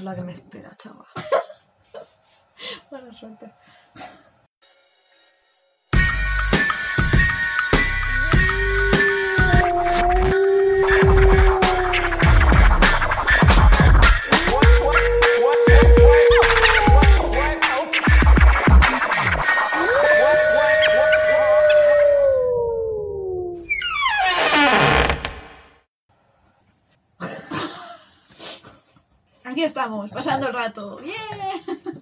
la que me espera, chaval. Buena suerte. Estamos, pasando el rato. ¡Bien!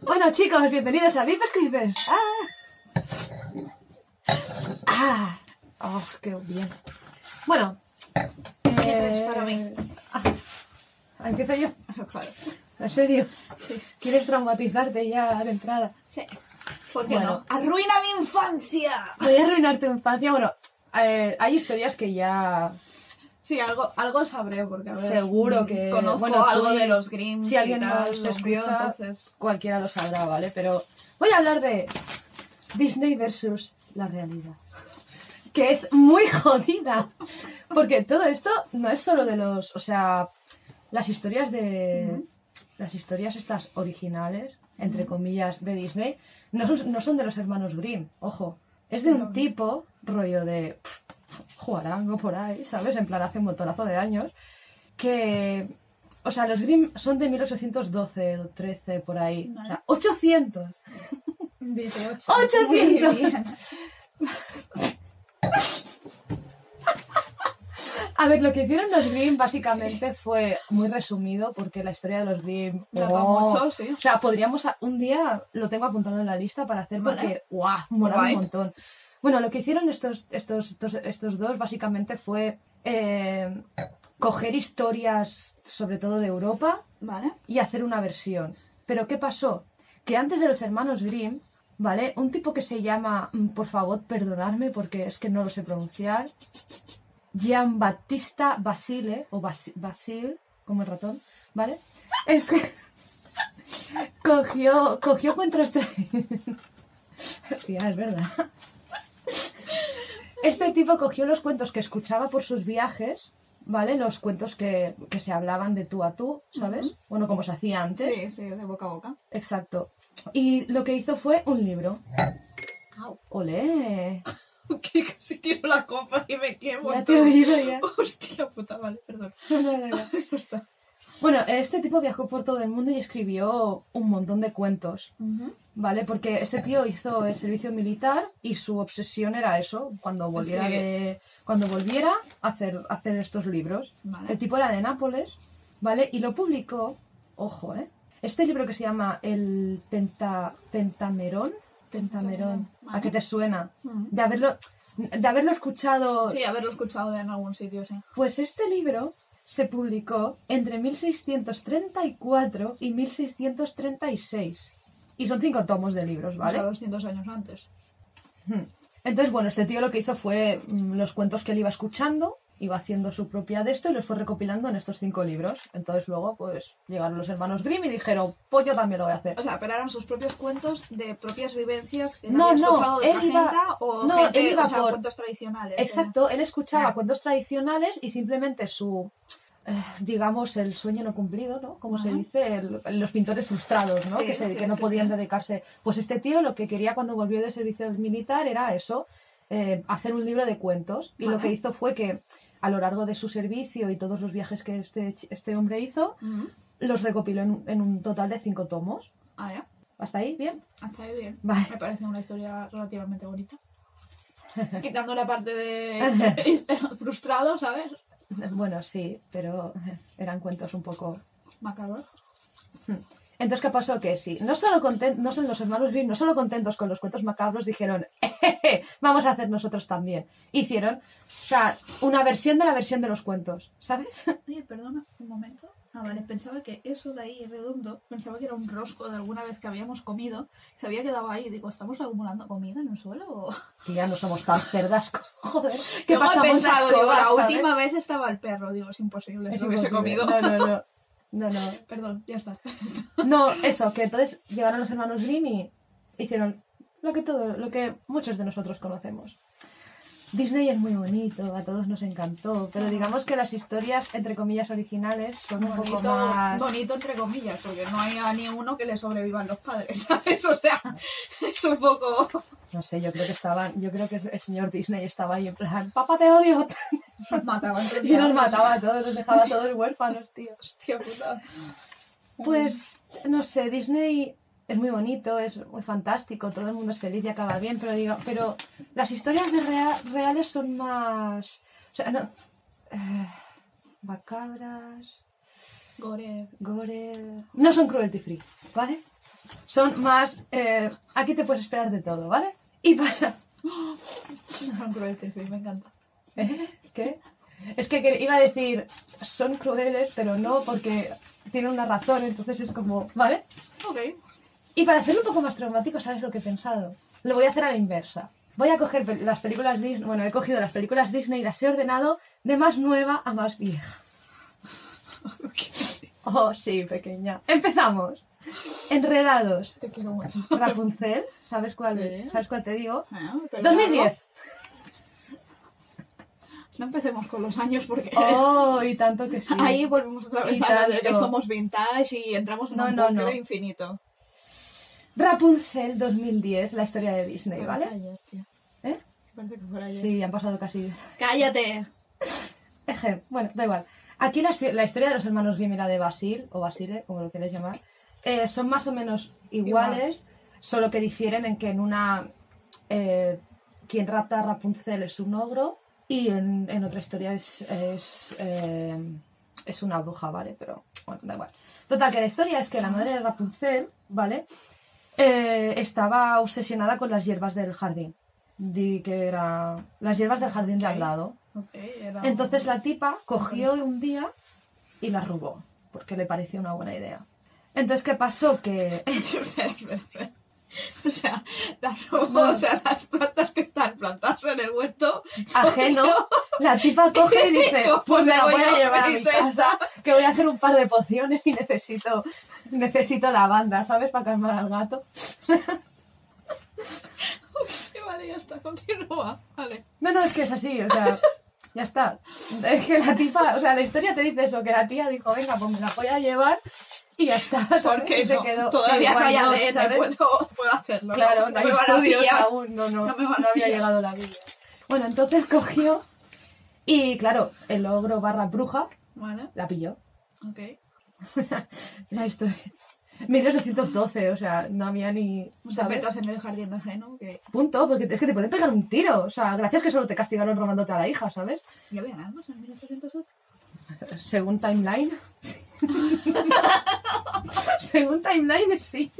Bueno, chicos, bienvenidos a VIP Screamers. Ah. Ah. Oh, qué bien. Bueno. tienes para mí? ah, ¿Empiezo yo? Claro. ¿En serio? Sí. ¿Quieres traumatizarte ya de entrada? Sí. ¿Por qué Bueno. no? ¡Arruina mi infancia! Voy a arruinar tu infancia. Bueno, eh, hay historias que ya Sí, algo, algo sabré, porque a ver, Seguro que- conozco bueno, algo y- de los Grimm. si alguien tal, nos escucha, entonces. cualquiera lo sabrá, ¿vale? Pero voy a hablar de Disney versus la realidad. Que es muy jodida. Porque todo esto no es solo de los. O sea, las historias de. Las historias estas originales, entre comillas, de Disney, no son, no son de los hermanos Grimm, ojo. Es de un tipo, rollo de. pff, Juarango por ahí, ¿sabes? En plan, hace un montonazo de años. Que. O sea, los Grimm son de 1812 o 13 por ahí. O sea, 800. 18. 800. Muy bien. A ver, lo que hicieron los Grimm básicamente fue muy resumido porque la historia de los Grimm Da pa' oh, mucho, sí. O sea, podríamos un día lo tengo apuntado en la lista para hacer Vale. porque guau, mola Guay. un montón. Bueno, lo que hicieron estos estos estos, estos dos básicamente fue eh, coger historias sobre todo de Europa Vale. y hacer una versión. Pero ¿qué pasó? Que antes de los hermanos Grimm, ¿vale? Un tipo que se llama, mm, por favor, perdonadme porque es que no lo sé pronunciar, Gian Battista Basile, o Basi- Basil, como el ratón, ¿vale? Es que cogió, cogió cuentos tra- Hostia, es verdad. Este tipo cogió los cuentos que escuchaba por sus viajes, ¿vale? Los cuentos que, que se hablaban de tú a tú, ¿sabes? Bueno, como se hacía antes. Sí, sí, de boca a boca. Exacto. Y lo que hizo fue un libro. Au. ¡Olé! Que casi tiro la copa y me quemo. Ya te he oído ya. Hostia puta, vale, perdón. Ya está. Bueno, este tipo viajó por todo el mundo y escribió un montón de cuentos, ¿vale? Porque este tío hizo el servicio militar y su obsesión era eso, cuando volviera de, cuando volviera hacer hacer estos libros. Vale. El tipo era de Nápoles, ¿vale? Y lo publicó, ojo, ¿eh? Este libro que se llama el Penta, Pentamerón, Pentamerón, ¿a qué te suena? De haberlo de haberlo escuchado Sí, haberlo escuchado en algún sitio, sí. pues este libro se publicó entre 1634 y 1636. Y son cinco tomos de libros, O ¿vale? sea, 200 años antes. Entonces, bueno, este tío lo que hizo fue mm, los cuentos que él iba escuchando, iba haciendo su propia de esto y los fue recopilando en estos cinco libros. Entonces luego, pues, llegaron los hermanos Grimm y dijeron, pues yo también lo voy a hacer. O sea, pero eran sus propios cuentos de propias vivencias que No, no, escuchado de él otra iba- gente o no, gente, él iba o sea, por- cuentos tradicionales. ¿eh? Exacto, él escuchaba Ah. cuentos tradicionales y simplemente su, eh, digamos, el sueño no cumplido, ¿no? Como se Ajá. dice, el- los pintores frustrados, ¿no? Sí, que, se- sí, que no sí, podían dedicarse. Pues este tío lo que quería cuando volvió de servicio militar era eso, eh, hacer un libro de cuentos. Y lo que hizo fue que a lo largo de su servicio y todos los viajes que este, este hombre hizo, los recopiló en, un- en un total de cinco tomos. Ah, ya. ¿Hasta ahí? ¿Bien? Hasta ahí bien. Vale. Me parece una historia relativamente bonita. Quitando la parte de frustrado, ¿sabes? Bueno, sí, pero eran cuentos un poco Macabro. Entonces, ¿qué pasó? Que sí, no solo conten- no son los hermanos Grimm, no solo contentos con los cuentos macabros, dijeron, "Ejeje, vamos a hacer nosotros también. Hicieron, o sea, una versión de la versión de los cuentos, ¿sabes? Oye, perdona, un momento. Ah, vale, pensaba que eso de ahí redondo, pensaba que era un rosco de alguna vez que habíamos comido, se había quedado ahí. Digo, ¿estamos acumulando comida en el suelo? o...? Que ya no somos tan cerdas. Joder, ¿qué Luego he pasamos pensado, a digo, escobas, la última vez estaba el perro, digo, es imposible, Es no hubiese imposible. comido. No, no, no. No, no. Perdón, ya está. No, eso, que entonces llegaron los hermanos Grimm y hicieron lo que todo, lo que muchos de nosotros conocemos. Disney es muy bonito, a todos nos encantó, pero digamos que las historias, entre comillas, originales son un poco Bonito, más... bonito entre comillas, porque no hay a ni uno que le sobrevivan los padres, ¿sabes? O sea, es un poco... No sé, yo creo que estaban, yo creo que el señor Disney estaba ahí en plan, papá te odio, Nos mataban. y nos mataba a todos, nos dejaba a todos huérfanos, tío. Hostia puta. Pues, no sé, Disney es muy bonito, es muy fantástico, todo el mundo es feliz y acaba bien, pero digo, pero las historias de rea- reales son más... O sea, no... eh, macabras, Gore. gore... No son cruelty free, ¿vale? Son más... eh, aquí te puedes esperar de todo, ¿vale? Y para... Cruelty free, me encanta. ¿Eh? ¿Qué? Es que que- iba a decir, son crueles, pero no porque tienen una razón, entonces es como, ¿vale? Ok. Y para hacerlo un poco más traumático, ¿sabes lo que he pensado? Lo voy a hacer a la inversa. Voy a coger las películas Disney, bueno, he cogido las películas Disney y las he ordenado de más nueva a más vieja. Oh, sí, pequeña. Empezamos. Enredados. Te quiero mucho. Rapunzel, ¿sabes cuál, Sí. ¿sabes cuál te digo? Ah, pero 2010. No empecemos con los años porque Oh, y tanto que sí. ahí volvemos otra vez Y a lo de que somos vintage y entramos en No, un no, infinito. Rapunzel 2010, la historia de Disney, ¿vale? Ayer. ¿Eh? Parece que fuera ayer. Sí, han pasado casi ¡Cállate! Eje, bueno, da igual. Aquí la, la historia de los hermanos Grimm y la de Basil, o Basile, como lo queréis llamar, eh, son más o menos iguales, solo que difieren en que en una eh, quien rapta a Rapunzel es un ogro y en, en otra historia es, es, eh, es una bruja, ¿vale? Pero bueno, da igual. Total, que la historia es que la madre de Rapunzel, ¿vale? Eh, estaba obsesionada con las hierbas del jardín. Di que era las hierbas del jardín de al lado. Era Entonces la tipa cogió un día y las robó, porque le pareció una buena idea. Entonces, ¿qué pasó? Que... O sea, las robó, o sea, las plantas que están plantadas en el huerto. Ajeno, la tipa coge y dice, pues me la "Me voy a voy a llevar a mi casa, esta". que voy a hacer un par de pociones y necesito, necesito lavanda, ¿sabes? Para calmar al gato. Sí, vale, ya está, continúa. Vale. No, no, es que es así, o sea, ya está. Es que la tipa, o sea, la historia te dice eso, que la tía dijo, venga, pues me la voy a llevar y ya está. ¿sabes? Porque no, quedó, todavía no "Why hay not?", ADN, ¿sabes? puedo, puedo hacerlo. Claro, no hay me van a estudios aún, no, no, No no había llegado la vida. Bueno, entonces cogió y claro, el ogro barra bruja Vale, la pilló. ok. La historia. 1812, o sea, no había ni. No ¿sabes? metas en el jardín ajeno, que Punto, porque es que te pueden pegar un tiro. O sea, gracias que solo te castigaron robándote a la hija, ¿sabes? ya habían armas en 1812. Según timeline. Según timeline, sí.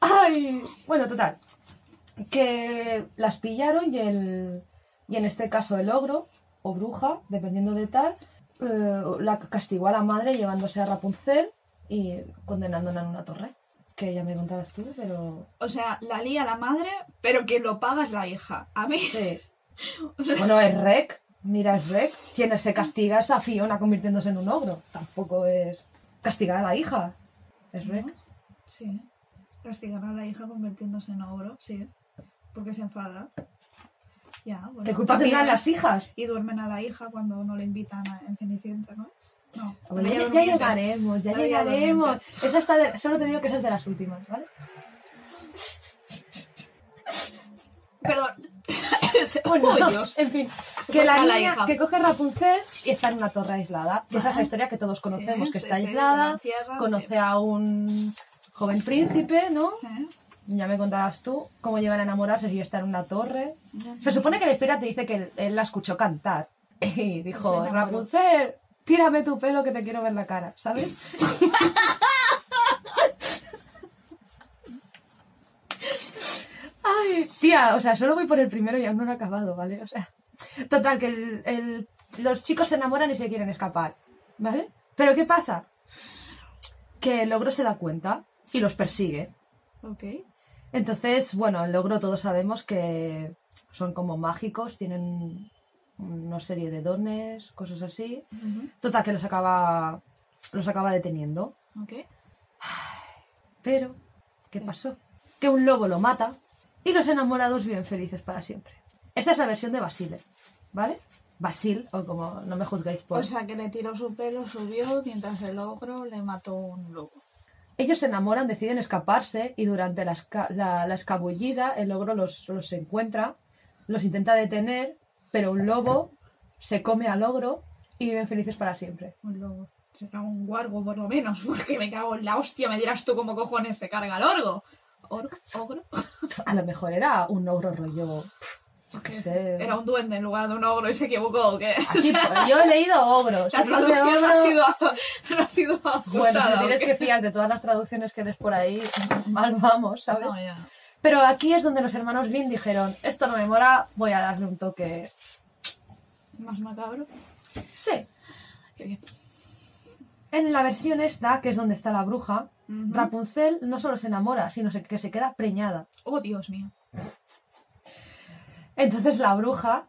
Ay, bueno, total. Que las pillaron y el. Y en este caso el ogro, o bruja, dependiendo de tal, eh, la castigó a la madre llevándose a Rapunzel y condenándola en una torre. Que ya me contabas tú, pero. O sea, la lía la madre, pero quien lo paga es la hija. A mí, Sí. o sea, Bueno, es Rec. Mira, es Rec. Quien se castiga es a Fiona convirtiéndose en un ogro. Tampoco es castigar a la hija. Es Rec. sí. Castigar a la hija convirtiéndose en ogro, sí. Porque se enfada. Ya, bueno. ¿Qué culpa tendrán las hijas? Y duermen a la hija cuando no le invitan a, en Cenicienta, ¿no? No, Bella ya, llegaremos, ya llegaremos. Esa está de- solo te digo que esa es de las últimas, ¿vale? Perdón. Bueno, en fin, que Pues la a la niña hija. que coge Rapunzel y está en una torre aislada. Que esa es la historia que todos conocemos, Sí, que está sí, aislada, que la encierran, conoce a un joven príncipe, ¿no? ¿Eh? Ya me contabas tú cómo llegan a enamorarse si está en una torre. Se supone que la historia te dice que él, él la escuchó cantar y dijo, Se enamoró. Rapunzel, tírame tu pelo que te quiero ver la cara, ¿sabes? Ay, tía, o sea, solo voy por el primero y aún no lo he acabado, ¿vale? O sea, total, que el- el- los chicos se enamoran y se quieren escapar, ¿vale? Pero ¿qué pasa? Que el logro se da cuenta y los persigue. Ok. Entonces, bueno, el logro todos sabemos que son como mágicos, tienen una serie de dones, cosas así. Total, que los acaba, los acaba deteniendo. Ok. Pero, ¿qué pasó? Que un lobo lo mata y los enamorados viven felices para siempre. Esta es la versión de Basile, ¿vale? Basil, o como no me juzguéis por... O sea, que le tiró su pelo, subió, mientras el ogro le mató un lobo. Ellos se enamoran, deciden escaparse y durante la, esca- la- la escabullida el ogro los, los encuentra, los intenta detener, pero un lobo se come al ogro y viven felices para siempre. Un lobo. Será un guargo, por lo menos, porque me cago en la hostia. Me dirás tú cómo cojones se carga el orgo. ¿Ogro? A lo mejor era un ogro rollo, yo qué sé. Era un duende en lugar de un ogro y se equivocó. ¿o qué? Aquí, yo he leído ogros. La traducción no ha ogro- sido, no ha sido Bueno, ajustada. si ¿o tienes que fiar de todas las traducciones que ves por ahí, mal vamos, ¿sabes? No, ya. Pero aquí es donde los hermanos Grimm dijeron, esto no me mola, voy a darle un toque. Más macabro. Sí. Qué bien. En la versión esta, que es donde está la bruja, Rapunzel no solo se enamora, sino que se queda preñada. Oh, Dios mío. Entonces la bruja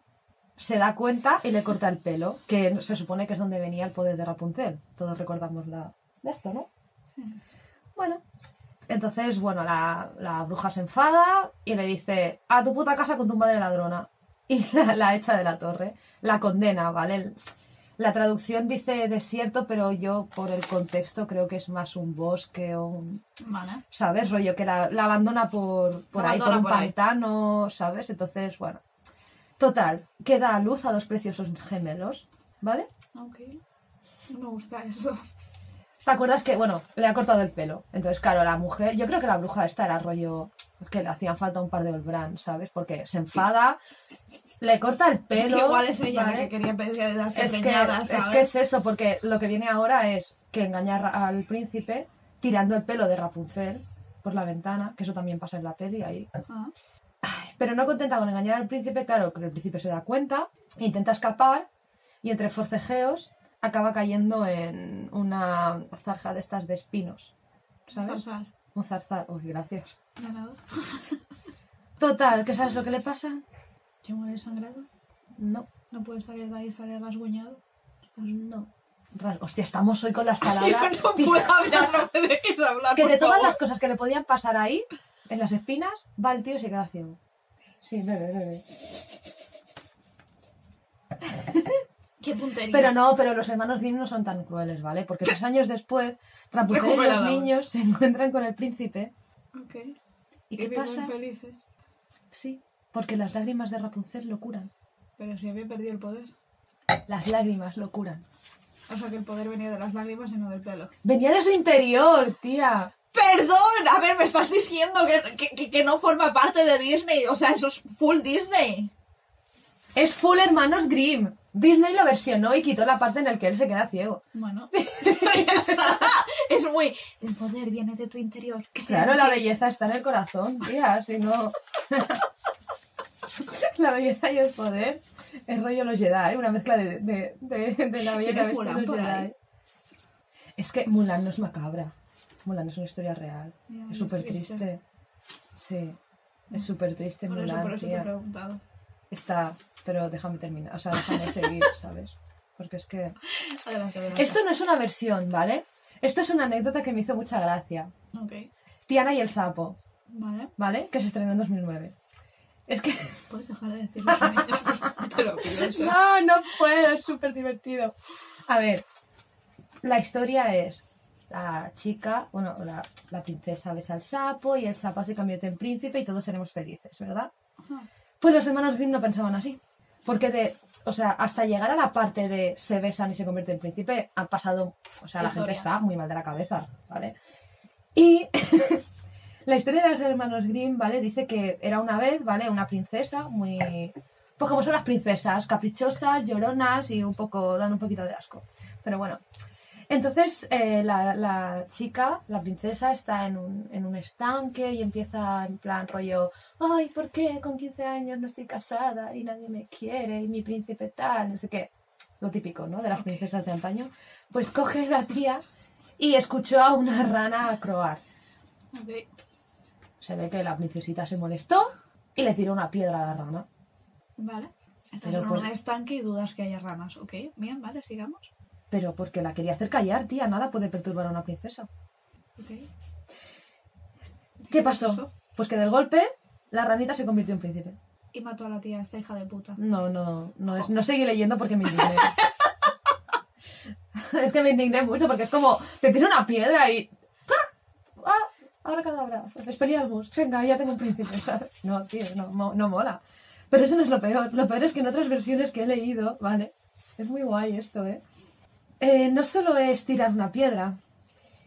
se da cuenta y le corta el pelo, que se supone que es donde venía el poder de Rapunzel. Todos recordamos la... de esto, ¿no? Bueno, entonces, bueno, la, la bruja se enfada y le dice, a tu puta casa con tu madre ladrona. Y la, la echa de la torre, la condena, ¿vale? La traducción dice desierto, pero yo por el contexto creo que es más un bosque o un... Vale. ¿Sabes? Rollo que la, la abandona por, por La ahí, por un por ahí. pantano, ¿sabes? Entonces, bueno. Total, que da a luz a dos preciosos gemelos, ¿vale? Ok. No me gusta eso. ¿Te acuerdas que, bueno, le ha cortado el pelo? Entonces, claro, la mujer, yo creo que la bruja esta era rollo que le hacían falta un par de Olbran, ¿sabes? Porque se enfada, le corta el pelo. Igual es ella la ¿vale? que quería pedir de darse es que, es que es eso, porque lo que viene ahora es que engañar al príncipe tirando el pelo de Rapunzel por la ventana, que eso también pasa en la peli ahí. Ah. Pero no contenta con engañar al príncipe, claro, que el príncipe se da cuenta, intenta escapar y entre forcejeos acaba cayendo en una zarja de estas de espinos. ¿Sabes? Zarzal. Un zarzal. Uy, gracias. Total, ¿qué sabes lo que le pasa? ¿Se muere sangrado? No, ¿No puede salir de ahí y salir rasguñado? no. Hostia, estamos hoy con las Yo palabras. no Tío, puedo hablar, no me dejes hablar, que por de todas favor. las cosas que le podían pasar ahí, en las espinas, va el tío y se queda ciego. Sí, bebe, bebe. Qué puntería. Pero no, pero los hermanos Grimm no son tan crueles, ¿vale? Porque tres años después, Rapunzel y los niños se encuentran con el príncipe. Ok. ¿Y qué pasa? felices. Sí, porque las lágrimas de Rapunzel lo curan. Pero si había perdido el poder. Las lágrimas lo curan. O sea que el poder venía de las lágrimas y no del pelo. Venía de su interior, tía. ¡Perdón! A ver, me estás diciendo que, que- que- que no forma parte de Disney. O sea, eso es full Disney. Es full hermanos Grimm. Disney lo versionó y quitó la parte en la que él se queda ciego. Bueno. Es muy... El poder viene de tu interior. Claro, la belleza está en el corazón, tía, si no... la belleza y el poder es rollo los Jedi, una mezcla de, de, de, de la bella y la ¿Tienes bestia y los? Jedi. Es que Mulan no es macabra. Mulan es una historia real. Ya, es súper triste. triste. Sí, es súper triste Por eso, Mulan, por eso te he tía. preguntado. Está, pero déjame terminar, o sea, déjame seguir, ¿sabes? Porque es que... Adelante, adelante. Esto no es una versión, ¿vale? Esto es una anécdota que me hizo mucha gracia. Ok. Tiana y el sapo, Vale. ¿vale? Que se estrenó en 2009. Es que... ¿Puedes dejar de decir? Te lo pido. No, no puedo, es súper divertido. A ver, la historia es la chica, bueno, la, la princesa besa al sapo y el sapo se convierte en príncipe y todos seremos felices, ¿verdad? Ajá. Pues los hermanos Grimm no pensaban así. Porque de, o sea, hasta llegar a la parte de se besan y se convierte en príncipe, han pasado, o sea, la gente está muy mal de la cabeza, ¿vale? Y la historia de los hermanos Grimm, ¿vale? Dice que era una vez, ¿vale? Una princesa muy... Pues como son las princesas, caprichosas, lloronas y un poco, dan un poquito de asco. Pero bueno. Entonces eh, la, la chica, la princesa, está en un, en un estanque y empieza en plan rollo, ay, ¿por qué con 15 años no estoy casada y nadie me quiere y mi príncipe tal? No sé qué. Lo típico, ¿no? De las princesas de antaño. Pues coge la tía y escuchó a una rana croar. Se ve que la princesita se molestó y le tiró una piedra a la rana. Vale. Estás en por- un estanque y dudas que haya ranas. Ok. Bien, vale, sigamos. Pero porque la quería hacer callar, tía. Nada puede perturbar a una princesa. Ok. ¿Qué pasó? pasó? Pues que del golpe la ranita se convirtió en príncipe. Y mató a la tía, esta hija de puta. No, no, no, es, no seguí leyendo porque me indigné. es que me indigné mucho porque es como, te tiene una piedra y... ¡Ah! ¡Ah! Ahora cadabra, Expelliarmus, venga, ya tengo un príncipe. No, tío, no, no mola. Pero eso no es lo peor. Lo peor es que en otras versiones que he leído, ¿vale? Es muy guay esto, ¿eh? Eh, no solo es tirar una piedra,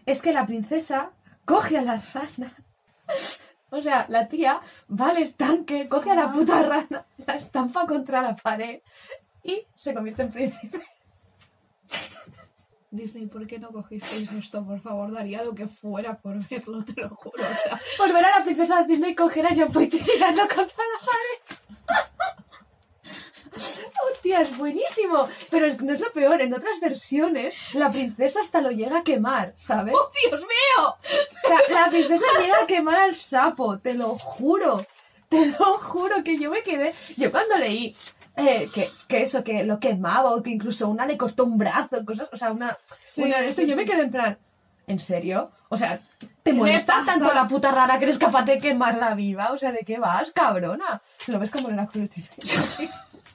es que la princesa coge a la rana. O sea, la tía va al estanque, coge a la puta rana, la estampa contra la pared y se convierte en príncipe. Disney, ¿por qué no cogisteis esto? Por favor, daría lo que fuera por verlo, te lo juro. O sea, Por ver a la princesa Disney coger a Jean y tirarlo contra la pared. Hostia, es buenísimo. Pero no es lo peor, en otras versiones la princesa hasta lo llega a quemar, ¿sabes? ¡Oh, Dios mío! La, la princesa llega a quemar al sapo, te lo juro. Te lo juro que yo me quedé. Yo cuando leí eh, que, que eso, que lo quemaba, o que incluso una le costó un brazo, cosas, o sea, una, Sí, una de eso, sí, yo me quedé en plan, ¿en serio? O sea, ¿te le molesta tanto la puta rara que eres capaz de quemarla viva? O sea, ¿de qué vas, cabrona? ¿Lo ves como en la cruz?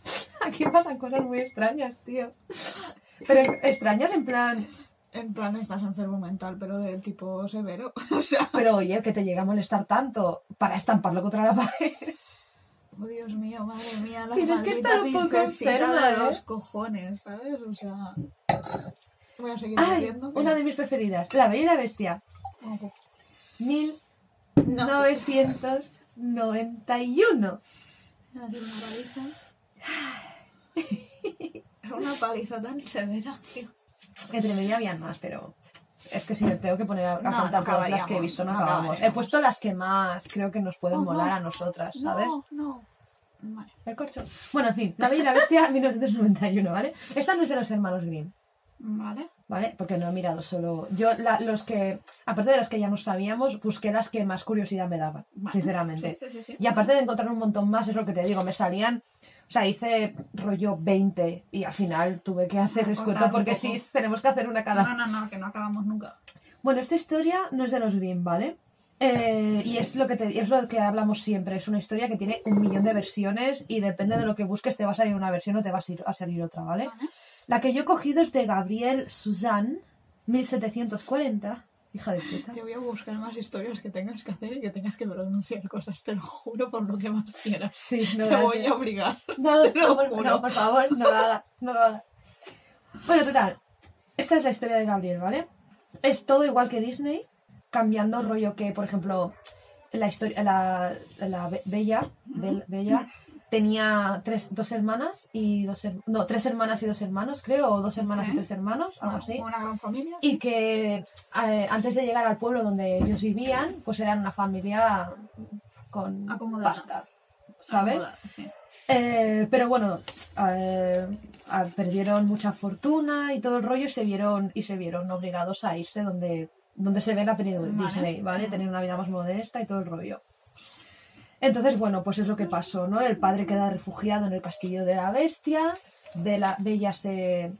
Aquí pasan cosas muy extrañas, tío. Pero extrañas en plan, En plan, estás enfermo mental, pero de tipo severo. O sea, pero oye, que te llega a molestar tanto para estamparlo contra la pared. oh, Dios mío, madre mía, la Tienes que estar un poco enferma, de ¿eh? los cojones, ¿sabes? O sea, voy a seguir Ay, leyendo. una de mis preferidas. La Bella y la Bestia. Ojo. 1991. Me va a hacer una paliza. Es una paliza tan severa, tío. Entre medio habían más, pero es que si me tengo que poner a, a No, contar todas las que he visto, no no acabamos. He puesto las que más creo que nos pueden Oh, molar no. a nosotras, ¿sabes? No, no. Vale. El corcho. Bueno, en fin, La Bella y la Bestia 1991, ¿vale? Esta no es de los hermanos Grimm. Vale. ¿Vale? Porque no he mirado solo. Yo, la- los que, aparte de los que ya no sabíamos, busqué las que más curiosidad me daban, Vale. sinceramente. Sí, sí, sí, sí. Y aparte de encontrar un montón más, es lo que te digo, me salían. O sea, hice rollo 20 y al final tuve que hacer Ah, escueto cortar un porque sí, tenemos que hacer una cada. No, no, no, que no acabamos nunca. Bueno, esta historia no es de los Grimm, ¿vale? Eh, y es lo, que te- es lo que hablamos siempre. Es una historia que tiene un millón de versiones y depende de lo que busques te va a salir una versión o te va a salir otra, ¿vale? Vale. La que yo he cogido es de Gabriel Suzanne, 1740. Hija de puta. Te voy a buscar más historias que tengas que hacer y que tengas que pronunciar cosas, te lo juro por lo que más quieras. Sí, no Te voy hagas. a obligar. No, Te lo no, por, no, por favor, no lo haga, no lo haga. Bueno, total. Esta es la historia de Gabriel, ¿vale? Es todo igual que Disney, cambiando rollo que, por ejemplo, la historia, la, la Be- Bella, Bel- Bella tenía tres, dos hermanas y dos, no, tres hermanas y dos hermanos, creo, o dos hermanas y tres hermanos, algo así. Una gran familia. Y que eh, antes de llegar al pueblo donde ellos vivían, pues eran una familia con pasta, ¿sabes? Acomodada, sí. Eh, pero bueno, eh, perdieron mucha fortuna y todo el rollo y se vieron y se vieron obligados a irse donde, donde se ve la película de Vale. Disney, ¿vale? Tener una vida más modesta y todo el rollo. Entonces, bueno, pues es lo que pasó, ¿no? El padre queda refugiado en el castillo de la bestia, Bella, Bella se,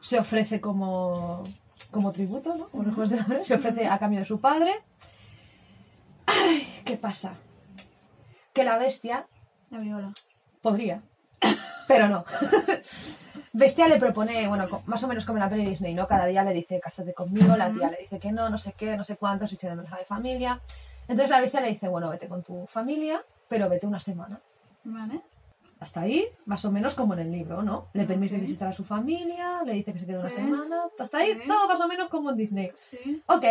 se ofrece como, como tributo, ¿no? Como de se ofrece a cambio de su padre. Ay, ¿qué pasa? Que la bestia La viola. Podría. Pero no. Bestia le propone, bueno, más o menos como en la peli Disney, ¿no? Cada día le dice, cásate conmigo, la tía le dice que no, no sé qué, no sé cuántos, y se de menos a mi familia. Entonces la bestia le dice, bueno, vete con tu familia, pero vete una semana. Vale. Hasta ahí, más o menos como en el libro, ¿no? Le permite visitar a su familia, le dice que se quede una Sí. semana. Hasta ahí, Sí. todo más o menos como en Disney. Sí. Ok,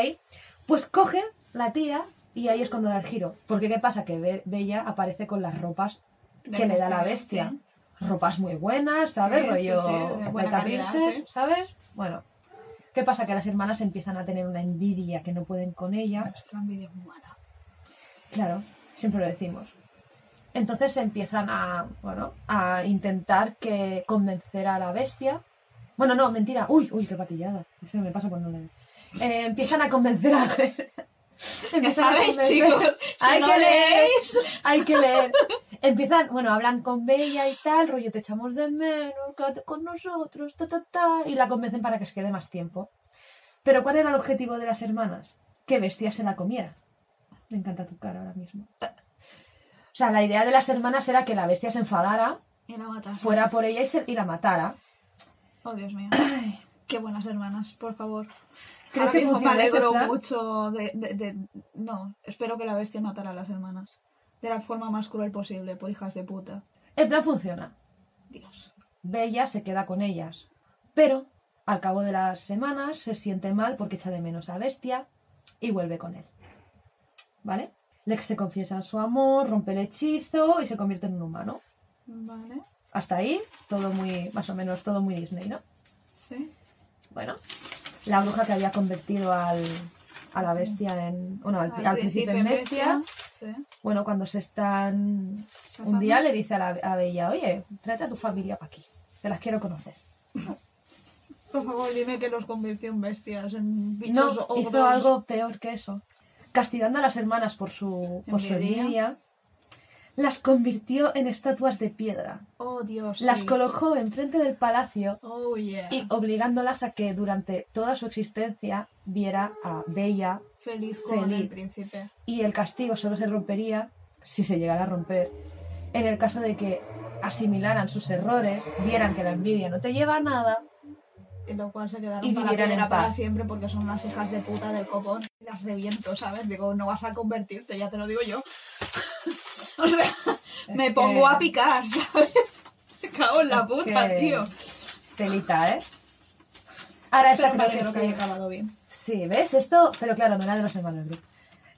pues coge la tía y ahí es cuando da el giro. Porque ¿qué pasa? Que Be- Bella aparece con las ropas De que le da la bestia. Ropas muy buenas, ¿sabes? Rollo buena calidad, Princess. ¿sabes? Bueno, ¿qué pasa? Que las hermanas empiezan a tener una envidia que no pueden con ella. Es que la envidia es muy mala. Claro, siempre lo decimos. Entonces empiezan a, bueno, a intentar que convencer a la bestia. Bueno, no, mentira. Uy, uy, qué patillada. Eso me pasa por no leer. Eh, empiezan a convencer a... Ya a sabéis, convencer- chicos, si hay no que leer, hay que leer. Empiezan, bueno, hablan con Bella y tal, rollo, te echamos de menos, quédate con nosotros, ta, ta, ta, y la convencen para que se quede más tiempo. Pero ¿cuál era el objetivo de las hermanas? Que Bestia se la comiera. Me encanta tu cara ahora mismo. O sea, la idea de las hermanas era que la bestia se enfadara, Y la mata. fuera por ella y, se- y la matara. Oh, Dios mío. Qué buenas hermanas, por favor. ¿Crees Ahora que mismo me alegro mucho de, de- de- No, espero que la bestia matara a las hermanas. De la forma más cruel posible, por hijas de puta. El plan funciona. Dios. Bella se queda con ellas. Pero, al cabo de las semanas, se siente mal porque echa de menos a Bestia y vuelve con él. ¿Vale? Lex se confiesa su amor, rompe el hechizo y se convierte en un humano. Vale. Hasta ahí, todo muy, más o menos, todo muy Disney, ¿no? Sí. Bueno, la bruja que había convertido al, a la bestia en. Bueno, al, al príncipe en bestia. Sí. Bueno, cuando se están. Un día le dice a, la, a Bella, oye, tráete a tu familia para aquí. Que las quiero conocer. Por favor, dime que los convirtió en bestias, en bichos No, ogros. hizo algo peor que eso. Castigando a las hermanas por su, por su Envidia. las convirtió en estatuas de piedra. Oh, Dios. Las sí. colocó enfrente del palacio Oh, yeah. y obligándolas a que durante toda su existencia viera a Bella Feliz con Feliz. el príncipe. y el castigo solo se rompería si se llegara a romper en el caso de que asimilaran sus errores, vieran que la envidia no te lleva a nada Y lo cual se quedaron Y para en piedra para paz. siempre porque son unas hijas de puta del copón. Las reviento, ¿sabes? Digo, no vas a convertirte, ya te lo digo yo. o sea, me pongo a picar, ¿sabes? Me cago en la Es puta, que- tío. telita, ¿eh? Ahora me creo que que sí. haya acabado bien. Sí, ¿ves? Esto, pero claro, no era de los hermanos Grimm.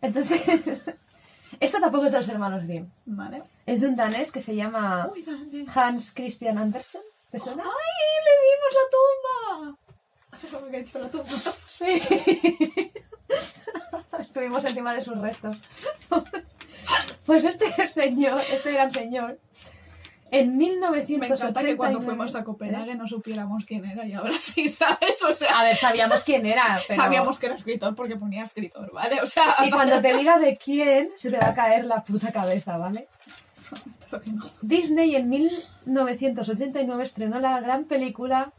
Entonces, esta tampoco es de los hermanos Grimm. Vale. Es de un danés que se llama Uy. Hans Christian Andersen. ¿Te suena? ¡Ay, le vimos la tumba! Me he hecho la tumba. Sí. Estuvimos encima de sus restos. Pues este señor, este gran señor, en Me 1989... encanta que cuando fuimos a Copenhague no supiéramos quién era y ahora sí, ¿sabes? O sea, A ver, sabíamos quién era, pero... sabíamos que era escritor porque ponía escritor, ¿vale? O sea, Y cuando te diga de quién, se te va a caer la puta cabeza, ¿vale? Disney en 1989 estrenó la gran película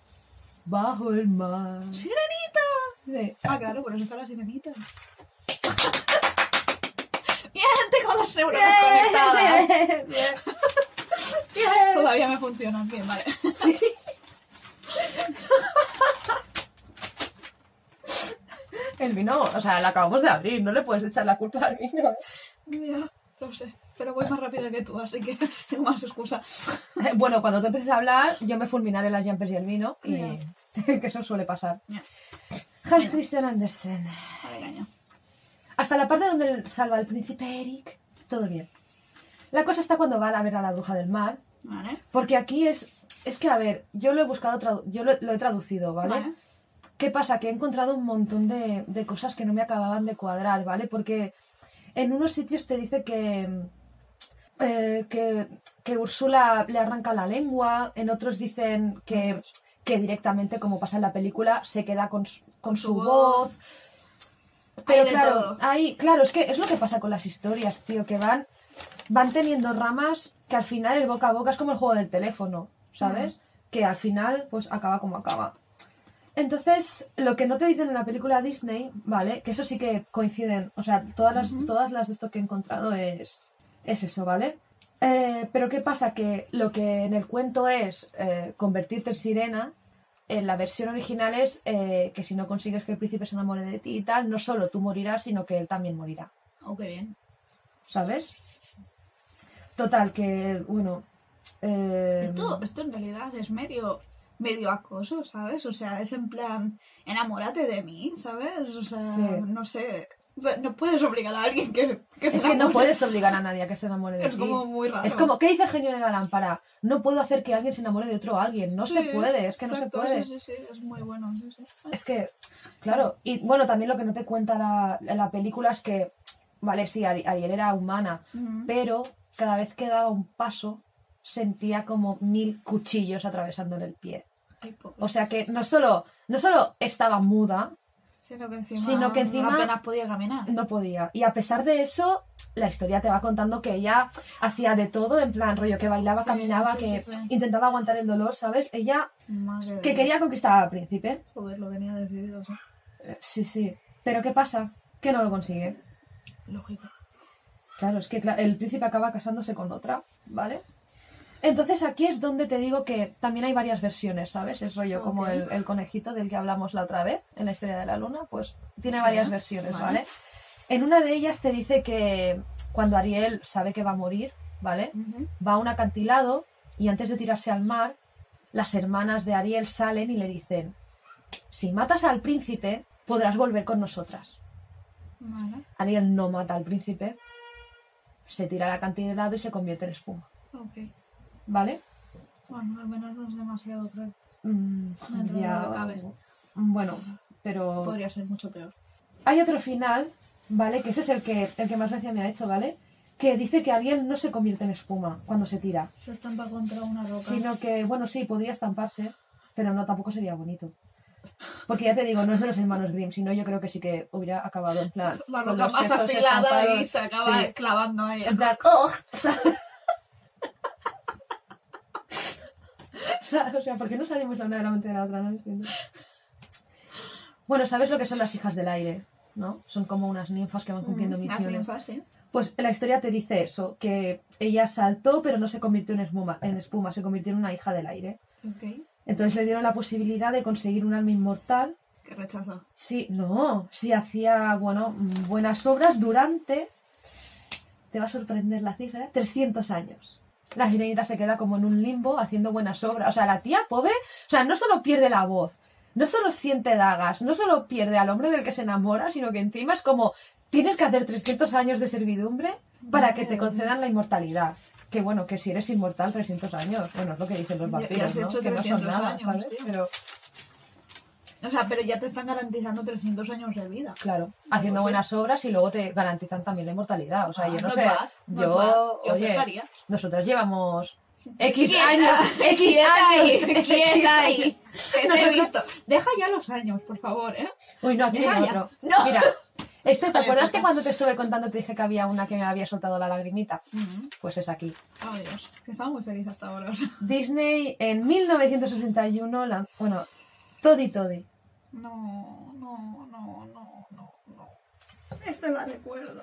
Bajo el mar. ¡Sirenita! Sí. Ah, claro, por eso está la sirenita. Bien, tengo dos neuronas conectadas. Bien, bien. Todavía me funcionan bien, vale. Sí. El vino, o sea, lo acabamos de abrir, no le puedes echar la culpa al vino. ¿eh? Ya, lo sé. Pero voy más rápida que tú, así que tengo más excusa. Bueno, cuando tú empieces a hablar, yo me fulminaré las jumpers y el vino, y que eso suele pasar. Hans Christian Andersen. Vale. Hasta la parte donde salva al príncipe Eric, todo bien. La cosa está cuando va a ver a la bruja del mar, Vale. porque aquí es... Es que, a ver, yo lo he buscado, yo lo, lo he traducido, ¿vale? Vale. ¿Qué pasa? Que he encontrado un montón de, de cosas que no me acababan de cuadrar, ¿vale? Porque en unos sitios te dice que, eh, que, que Úrsula le arranca la lengua, en otros dicen que, que directamente, como pasa en la película, se queda con su, con su su voz. voz. Pero Hay claro, ahí, claro, es que es lo que pasa con las historias, tío, que van, van teniendo ramas que al final el boca a boca es como el juego del teléfono, ¿sabes? Que al final, pues acaba como acaba. Entonces, lo que no te dicen en la película Disney, ¿vale? Que eso sí que coinciden, o sea, todas las, todas las de esto que he encontrado es, es eso, ¿vale? Eh, pero ¿qué pasa? Que lo que en el cuento es eh, convertirte en sirena, en la versión original es eh, que si no consigues que el príncipe se enamore de ti y tal, no solo tú morirás, sino que él también morirá, Oh, qué bien. ¿sabes? Total, que, bueno... Esto, esto en realidad es medio medio acoso, ¿sabes? O sea, es en plan, enamórate de mí, ¿sabes? O sea, Sí. no sé. No puedes obligar a alguien que, que se Es que no puedes obligar a nadie a que se enamore de Es ti. como muy raro. Es como, ¿qué dice el genio de la lámpara? No puedo hacer que alguien se enamore de otro alguien. No Sí, se puede, es que exacto, no se puede. Sí, sí, sí, es muy bueno. sí, sí. Es que, claro, y bueno, también lo que no te cuenta la, la película es que, vale, sí, Ari- Ariel era humana, pero cada vez que daba un paso sentía como mil cuchillos atravesándole el pie. Ay. O sea que no solo, no solo estaba muda, Sino que encima, sino que encima- apenas podía caminar. no podía. Y a pesar de eso, la historia te va contando que ella hacía de todo, en plan rollo que bailaba, Sí, caminaba, sí, que sí, intentaba aguantar el dolor, ¿sabes? Ella Madre que de- quería conquistar al príncipe. Joder, lo tenía decidido, sí. Eh, Sí, sí. Pero ¿qué pasa? Que no lo consigue. Lógico. Claro, es que el príncipe acaba casándose con otra, ¿vale? Entonces aquí es donde te digo que también hay varias versiones, ¿sabes? Es rollo como el, el conejito del que hablamos la otra vez en la historia de la luna, pues tiene Sí, varias versiones, vale. ¿vale? En una de ellas te dice que cuando Ariel sabe que va a morir, ¿vale? Va a un acantilado y antes de tirarse al mar, las hermanas de Ariel salen y le dicen, si matas al príncipe, podrás volver con nosotras. Vale, Ariel no mata al príncipe, se tira al acantilado y se convierte en espuma. ¿Vale? Bueno, al menos no es demasiado cruel. Mm, Dentro de lo que cabe. Bueno, pero Podría ser mucho peor. hay otro final, ¿vale? Que ese es el que, el que más gracia me ha hecho, ¿vale? Que dice que Ariel no se convierte en espuma cuando se tira, Se estampa contra una roca. sino que, bueno, sí, podría estamparse, pero no, tampoco sería bonito. Porque ya te digo, no es de los hermanos Grimm, sino yo creo que sí que hubiera acabado en plan. La roca más afilada y se acaba Sí. clavando ahí. En plan, ¡oh! O sea, ¿por qué no salimos la una de la mente de la otra? No entiendo. Bueno, ¿sabes lo que son las hijas del aire? ¿No? Son como unas ninfas que van cumpliendo Las misiones. ninfas, sí. Pues la historia te dice eso, que ella saltó pero no se convirtió en espuma, en espuma, se convirtió en una hija del aire. Ok. Entonces le dieron la posibilidad de conseguir un alma inmortal. Que rechazo. Sí, no, si hacía, bueno, mm, buenas obras durante, te va a sorprender la cifra, 300 años. La sirenita se queda como en un limbo haciendo buenas obras. O sea, la tía pobre, o sea, no solo pierde la voz, no solo siente dagas, no solo pierde al hombre del que se enamora, sino que encima es como, tienes que hacer 300 años de servidumbre para que te concedan la inmortalidad. Que bueno, que si eres inmortal 300 años, bueno, es lo que dicen los vampiros, ¿no? Que no son 300 nada, tío. Pero, O sea, pero ya te están garantizando 300 años de vida. claro, haciendo sí. buenas obras y luego te garantizan también la inmortalidad. O sea, Ah, yo no sé, bad, yo, bad. Yo oye, nosotras llevamos X Quieta, años, X quieta años, ahí, X quieta ahí. Te he visto. Deja ya los años, por favor, ¿eh? Uy, no, aquí Deja ya. otro. No. Mira, este, ¿te acuerdas que cuando te estuve contando te dije que había una que me había soltado la lagrimita? Pues es aquí. Oh, Dios. Que estaba muy feliz hasta ahora. Disney en 1961 lanzó, bueno, Toddy Toddy. No, no, no, no, no, no. Este la recuerdo.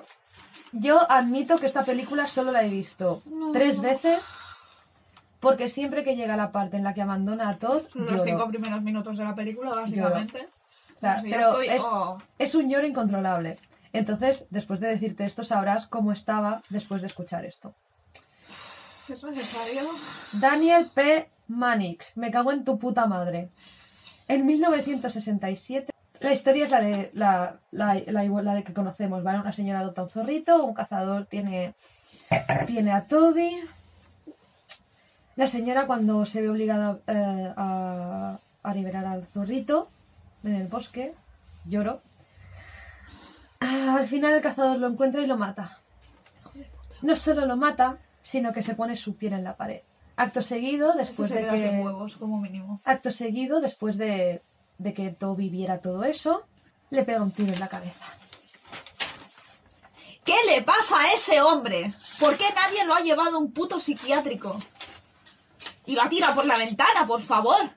Yo admito que esta película solo la he visto No. tres veces porque siempre que llega la parte en la que abandona a Todd, Los lloro. cinco primeros minutos de la película, básicamente. O sea, pero estoy- es, oh. es un lloro incontrolable. Entonces, después de decirte esto, sabrás cómo estaba después de escuchar esto. Es necesario. Daniel P. Mannix, me cago en tu puta madre. En 1967, la historia es la de la, la, la de que conocemos, ¿vale? Una señora adopta un zorrito, un cazador tiene, tiene a Toby. La señora cuando se ve obligada eh, a, liberar al zorrito en el bosque, lloro. Al final el cazador lo encuentra y lo mata. No solo lo mata, sino que se pone su piel en la pared. Acto seguido, después de que... huevos, como mínimo. Acto seguido, después de, de que Toby viera todo eso, le pega un tiro en la cabeza. ¿Qué le pasa a ese hombre? ¿Por qué nadie lo ha llevado a un puto psiquiátrico? Y lo tira por la ventana, por favor.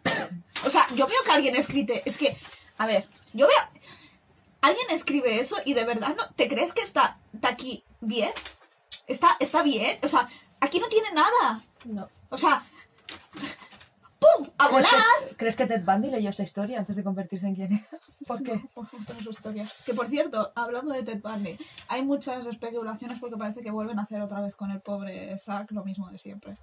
O sea, yo veo que alguien escribe... Es que, a ver, yo veo... Alguien escribe eso y de verdad no... ¿Te crees que está, está aquí bien? ¿Está, ¿Está bien? O sea, aquí no tiene nada. No. O sea... ¡Pum! ¡A ¿Crees volar! que, crees que Ted Bundy leyó esa historia antes de convertirse en quien era? ¿Por qué? Por su historia. Que por cierto, hablando de Ted Bundy, hay muchas especulaciones porque parece que vuelven a hacer otra vez con el pobre Zack lo mismo de siempre.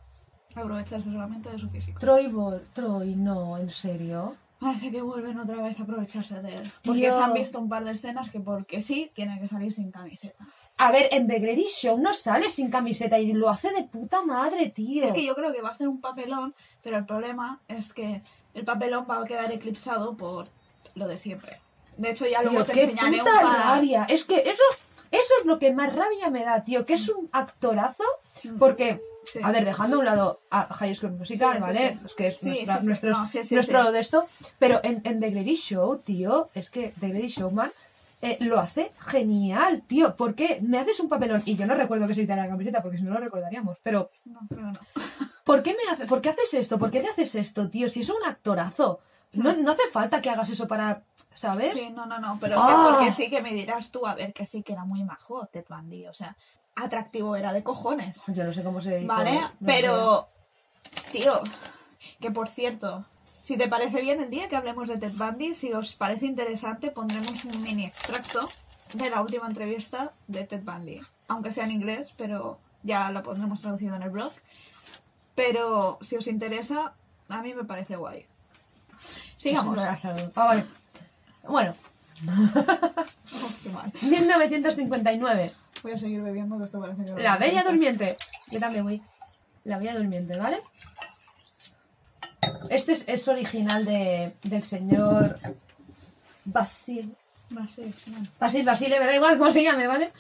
Aprovecharse solamente de su físico. Troy. Troy, no, ¿en serio? Parece que vuelven otra vez a aprovecharse de él. Porque se han visto un par de escenas que porque sí, tiene que salir sin camiseta. A ver, en The Grady Show no sale sin camiseta y lo hace de puta madre, tío. Es que yo creo que va a hacer un papelón, pero el problema es que el papelón va a quedar eclipsado por lo de siempre. De hecho, ya luego Tío, te qué enseñaré un puta par. rabia. Es que eso, eso es lo que más rabia me da, tío. Que es un actorazo. Porque, Sí. a ver, dejando a un lado a High School Musical, Sí, ¿vale? sí. Es que es nuestra- sí, sí. nuestro, No, nuestro de esto. Pero en, en The Grady Show, tío, es que The Grady Showman eh, lo hace genial, tío. ¿Por qué me haces un papelón? Y yo no recuerdo que se quitara la camiseta, porque si no lo recordaríamos. Pero, No, creo no. ¿por qué, me hace, ¿por qué haces esto? ¿Por qué te haces esto, tío? Si es un actorazo. No, no hace falta que hagas eso para, ¿sabes? Sí, no, no, no, pero Ah. que porque sí que me dirás tú, a ver, que sí que era muy majo Ted Bundy, o sea, atractivo era de cojones. Yo no sé cómo se dice. ¿Vale? no sé. Pero, tío, que por cierto, si te parece bien el día que hablemos de Ted Bundy, si os parece interesante, pondremos un mini extracto de la última entrevista de Ted Bundy. Aunque sea en inglés, pero ya lo pondremos traducido en el blog. Pero si os interesa, a mí me parece guay. Sigamos. Vale. Bueno, Oh, qué mal. 1959. Voy a seguir bebiendo, que esto parece que... La Bella Durmiente. Yo también voy. La Bella Durmiente, ¿vale? Este es, es original de, del señor Basil. No. Basil, Basile, me da igual cómo se llame, ¿vale?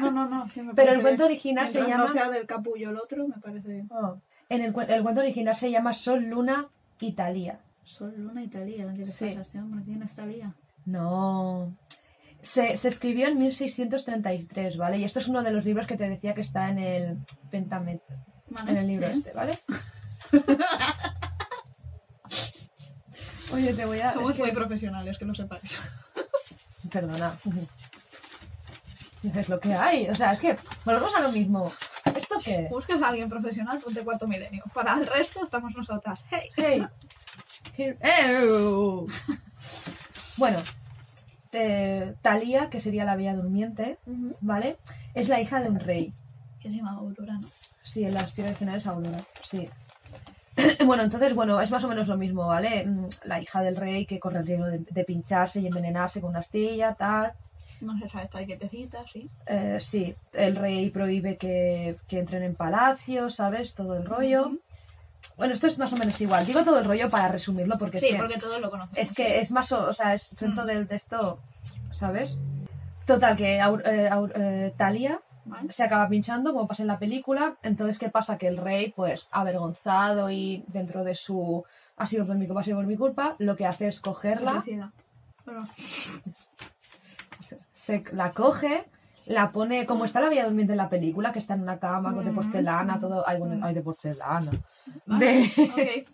No, no, no. sí me Pero el cuento original se llama- no sea del capullo el otro, me parece. Oh. En el, el cuento original se llama Sol, Luna, Italia. Sol, Luna, Italia. ¿Qué le Sí. pasa este hombre? ¿Quién está Lía? No. Se, se escribió en 1633, ¿vale? Y esto es uno de los libros que te decía que está en el Pentamet. Vale, En el libro sí. este, ¿vale? Oye, te voy a... Somos es que- muy profesionales, que lo sepáis. Perdona. Es lo que hay. O sea, es que volvemos a lo mismo. ¿Esto qué? Buscas a alguien profesional, ponte cuarto milenio. Para el resto estamos nosotras. ¡Hey! Hey. Here-. Bueno, eh, Talía, que sería la Bella Durmiente, ¿vale? Es la hija de un rey. Que se llama Aurora, ¿no? Sí, en la historia original es Aurora, sí. bueno, entonces, bueno, es más o menos lo mismo, ¿vale? Mm, La hija del rey que corre el riesgo de, de pincharse y envenenarse con una astilla, tal. No se sabe, está quietecita, sí. Eh, sí, el rey prohíbe que, que entren en palacios, ¿sabes? Todo el rollo. Bueno, esto es más o menos igual. Digo todo el rollo para resumirlo porque Sí, es que... porque todos lo conocemos. Es que es más, o, o sea, es dentro Mm. del texto, ¿sabes? Total, que Aur- eh, Aur- eh, Talia. Se acaba pinchando, como pasa en la película. Entonces, ¿qué pasa? Que el rey, pues, avergonzado y dentro de su ha sido por mi culpa, ha sido por mi culpa, lo que hace es cogerla. Pero- se la coge, la pone, como está la Bella Durmiente en la película, que está en una cama de Mm, porcelana, sí. todo, ay, bueno, de porcelana, Vale, de,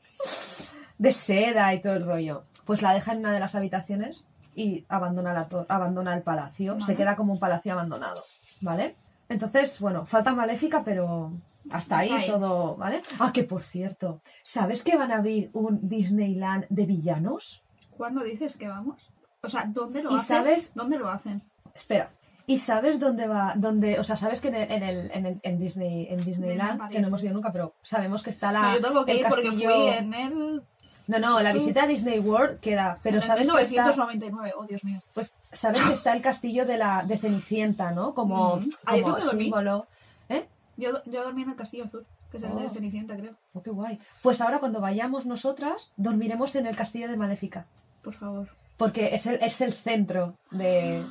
de seda y todo el rollo. Pues la deja en una de las habitaciones y abandona, la abandona el palacio. Se queda como un palacio abandonado, ¿vale? Entonces, bueno, falta maléfica, pero hasta ahí, todo, ¿vale? Ah, que por cierto, ¿sabes que van a abrir un Disneyland de villanos? ¿Cuándo dices que vamos? O sea, ¿dónde lo ¿Y hacen? sabes? ¿Dónde lo hacen? Espera. ¿Y sabes dónde va? Dónde, o sea, sabes que en el, en el, en el- en Disney, en Disneyland, que no hemos ido nunca, pero sabemos que está la. No, yo tengo que el ir porque fui en el... No, no, la visita a Disney World queda, pero en sabes que está. 1999. Oh, Dios mío. Pues sabes que está el castillo de la de Cenicienta, ¿no? Como, Mm. Ahí como fue símbolo. ¿Eh? Yo, yo dormí en el Castillo Azul, que es el de Oh. Cenicienta, creo. Oh, qué guay. Pues ahora cuando vayamos nosotras, dormiremos en el castillo de Maléfica. Por favor. Porque es el, es el centro de.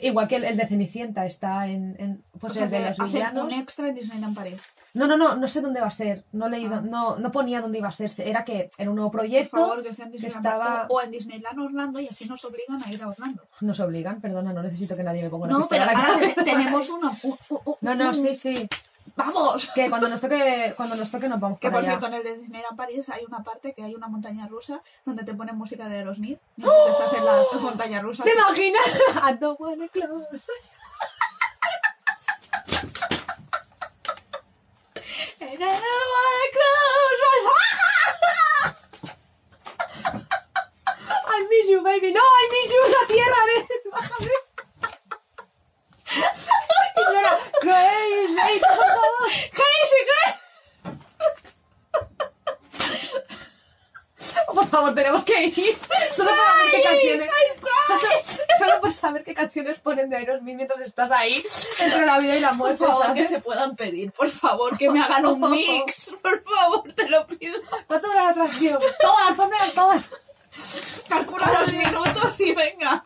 Igual que el, el de Cenicienta está en. en- pues o sea, el de los villanos. un extra en Disneyland París. No, no, no, no sé dónde va a ser. No he leído, Ah. no, no ponía dónde iba a ser. Era que era un nuevo Por proyecto. favor, que sea en Disneyland estaba-. O, en Disneyland Orlando y así nos obligan a ir a Orlando. Nos obligan, perdona, no necesito que nadie me ponga una No, pero ahora tenemos uno. un- un- un- No, no, sí, sí. ¡Vamos! Que cuando nos toque, cuando nos toque nos vamos Que por cierto, en el de Disneyland París hay una parte que hay una montaña rusa donde te ponen música de Aerosmith ¡Oh! mientras estás en la montaña rusa. ¿Te imaginas? I don't wanna close. I miss you, baby. No, I miss you, la tierra. Bájame. Suena, Crazy, por favor. ¡Cállese, cállese! Por favor, tenemos que ir. Solo para ver qué canciones. Solo por saber qué canciones ponen de Aerosmith mientras estás ahí entre la vida y la Por muerte. favor, ¿sabes? que se puedan pedir. Por favor, que me hagan un mix. Por favor, te lo pido. ¿Cuánto dura la atracción? Todas, pónmelas todas. Calcula los minutos y venga.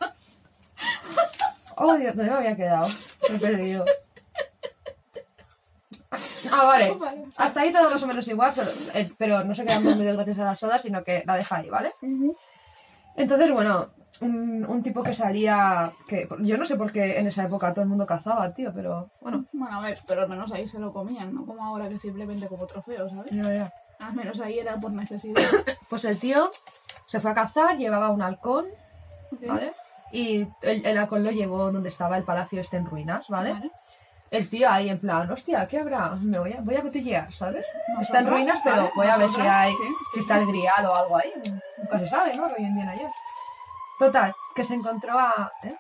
Oh, Dios, ¿dónde me había quedado? Me he perdido. Ah, vale. Hasta ahí todo más o menos igual, solo- eh, pero no se quedan dormidos gracias a la soda, sino que la deja ahí, ¿vale? Entonces, bueno, un, un tipo que salía... que Yo no sé por qué en esa época todo el mundo cazaba, tío, pero bueno. Bueno, a ver, pero al menos ahí se lo comían, no como ahora que simplemente como trofeo, ¿sabes? ya, ya. Al menos ahí era por necesidad. Pues el tío se fue a cazar, llevaba un halcón, Ok. ¿vale? Y el, el halcón lo llevó donde estaba el palacio este en ruinas, ¿vale? Vale. El tío ahí en plan, hostia, ¿qué habrá? Me voy a, voy a cotillear, ¿sabes? Está en ruinas, pero ¿vale? voy a ver si hay, sí, sí, si está el grial o algo ahí. Nunca se sabe, ¿no? Hoy en día. Total, que se encontró a... ¿eh?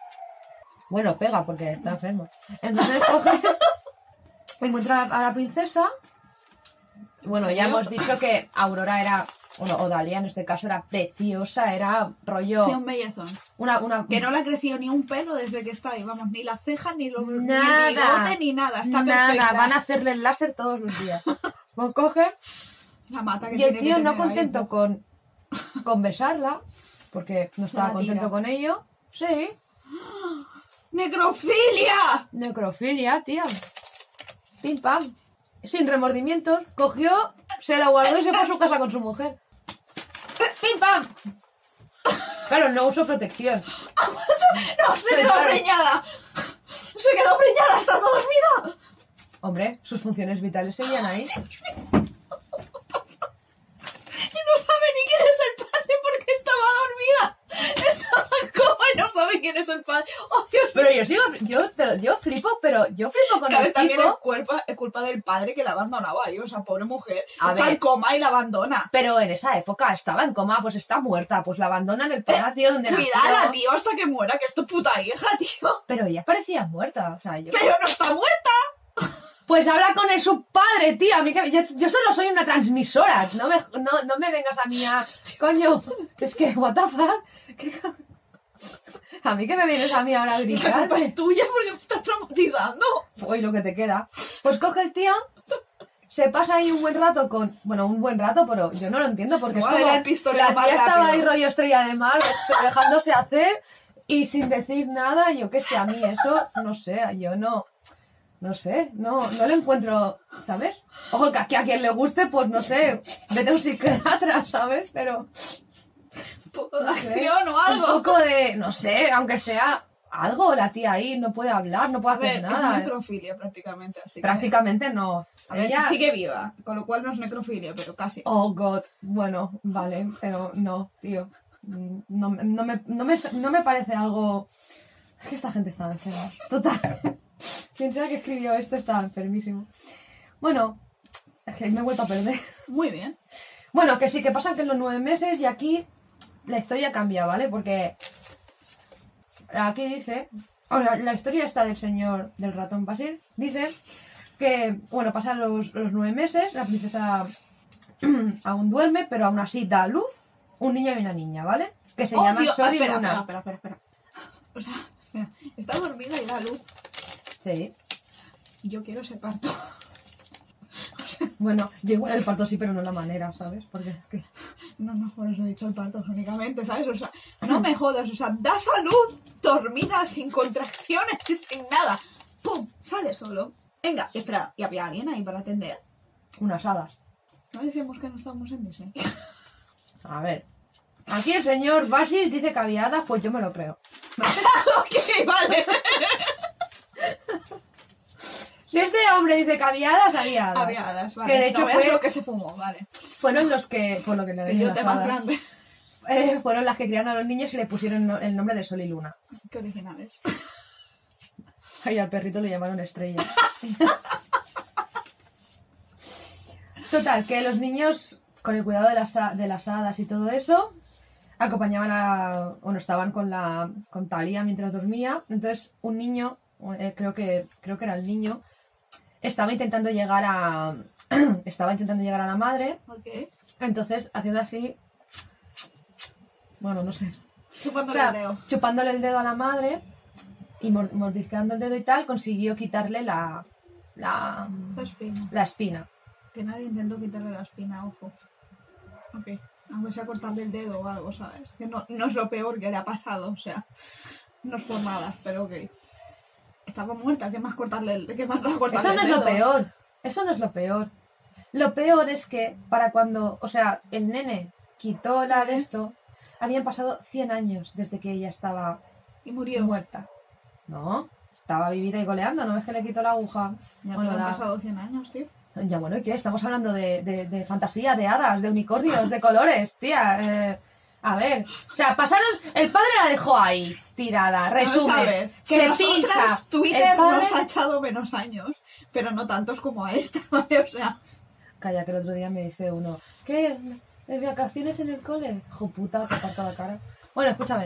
Bueno, pega porque está enfermo. Entonces coge... encuentra a la princesa. Bueno, ya hemos dicho que Aurora era... Bueno, o Dalia en este caso era preciosa, era rollo... Sí, un bellezón. Una, una, Que no le ha crecido ni un pelo desde que está ahí, vamos, ni la ceja, ni, lo, ni Nada. el bigote, ni nada. Está Nada, perfecta. van a hacerle el láser todos los días. Pues coge La mata que y el que tío no ahí. contento con, con besarla, porque no estaba contento con ello. Sí, ¡Necrofilia! necrofilia, tía. Pim pam. Sin remordimientos, cogió, se la guardó y se fue a su casa con su mujer. ¡Pim pam! Claro, no uso protección. ¡No, se quedó Claro. preñada! ¡Se quedó preñada estando dormida! Hombre, sus funciones vitales seguían ahí. Y no sabe ni quién es el padre porque estaba dormida. Estaba en coma y no sabe quién es el padre. ¡Oh, Dios! Pero yo sigo, yo, yo flipo, pero yo flipo con el también es culpa, es culpa del padre que la abandonaba ahí. O sea, pobre mujer. A está ver. en coma y la abandona. Pero en esa época estaba en coma, pues está muerta, pues la abandonan en el palacio donde Cuidala, nació. tío, hasta que muera, que es tu puta hija, tío. Pero ella parecía muerta, o sea, yo... Pero no está muerta. Pues habla con el, su padre, tío, a mí que... Yo, yo solo soy una transmisora, no me, no, no me vengas a mí a... Coño, es que, what the fuck, ¿Qué A mí que me vienes a mí ahora a La gritar, culpa es tuya porque me estás traumatizando. hoy lo que te queda. Pues coge el tío, se pasa ahí un buen rato con... Bueno, un buen rato, pero yo no lo entiendo porque Igual es como... el pistolero la tía estaba ahí rollo estrella de mar, dejándose hacer y sin decir nada, yo qué sé, a mí eso, no sé, yo no... No sé, no, no le encuentro, ¿sabes? Ojo, que a quien le guste, pues no sé, vete a un psiquiatra, ¿sabes? Pero... Un poco de acción o algo. Un poco de, no sé, aunque sea algo, la tía ahí no puede hablar, no puede A hacer ver, nada. es ¿eh? necrofilia prácticamente, así que... Prácticamente no. A ver, Ella- sigue viva, con lo cual no es necrofilia, pero casi. Oh, God. Bueno, vale, pero no, tío. Mm, No, me- no, me, no, me, no me parece algo... Es que esta gente estaba enferma. Total. Quien sea que escribió esto estaba enfermísimo. Bueno, es que me he vuelto a perder. Muy bien. Bueno, que sí, que pasan que en los nueve meses y aquí la historia cambia, ¿vale? Porque aquí dice, o sea, la historia está del señor del ratón Basil, dice que, bueno, pasan los, los nueve meses, la princesa aún duerme, pero aún así da a luz un niño y una niña, ¿vale? Que se Oh, llama Sol y espera, Luna. espera, espera, espera, espera. O sea, espera, está dormida y da luz. Sí. Yo quiero ese parto. Bueno, yo igual el parto sí, pero no la manera, ¿sabes? Porque es que... No, no, por eso he dicho el parto únicamente, ¿sabes? O sea, no me jodas, o sea, da salud, dormida, sin contracciones sin nada. ¡Pum! Sale solo. Venga, espera, ¿y había alguien ahí para atender? Unas hadas. No decíamos que no estábamos en Disney. A ver. Aquí el señor Basil dice que había hadas, pues yo me lo creo. ok, vale. Este hombre dice hadas. Había hadas, vale. Que de hecho no fue- lo que se fumó, vale. Fueron los que, por lo que le yo te más grande. eh, fueron las que criaron a los niños y le pusieron el nombre de Sol y Luna. Qué originales. Y al perrito le llamaron Estrella. Total, que los niños, con el cuidado de las, de las hadas y todo eso, acompañaban a... Bueno, estaban con la con Talia mientras dormía. Entonces, un niño, eh, creo, que, creo que era el niño, estaba intentando llegar a... estaba intentando llegar a la madre. Ok. Entonces, haciendo así... Bueno, no sé. Chupándole el dedo. chupándole el dedo a la madre y mor- mordisqueando el dedo y tal, consiguió quitarle la, la, La espina. la espina. Que nadie intentó quitarle la espina, ojo. Ok. Aunque sea cortarle el dedo o algo, ¿sabes? Que no, no es lo peor que le ha pasado, o sea. No es por nada, pero ok. Estaba muerta, ¿qué más cortarle el, qué más cortarle Eso no es lo peor. Eso no es lo peor. Lo peor es que para cuando, o sea, el nene quitó la de esto, habían pasado 100 años desde que ella estaba Y murió. muerta. No, estaba vivida y goleando, ¿no ves que le quitó la aguja? Ya Bueno, han la- pasado 100 años, tío. Ya bueno, ¿y qué? Estamos hablando de, de- de fantasía, de hadas, de unicornios, de colores, tía. eh, A ver, o sea, pasaron. El padre la dejó ahí, tirada. Vamos a Resumen. ver, que se nosotras. Twitter padre- nos ha echado menos años, pero no tantos como a esta, ¿vale? O sea, Calla, que el otro día me dice uno, ¿qué? ¿De vacaciones en el cole? Hijo puta, te parto la cara. Bueno, escúchame.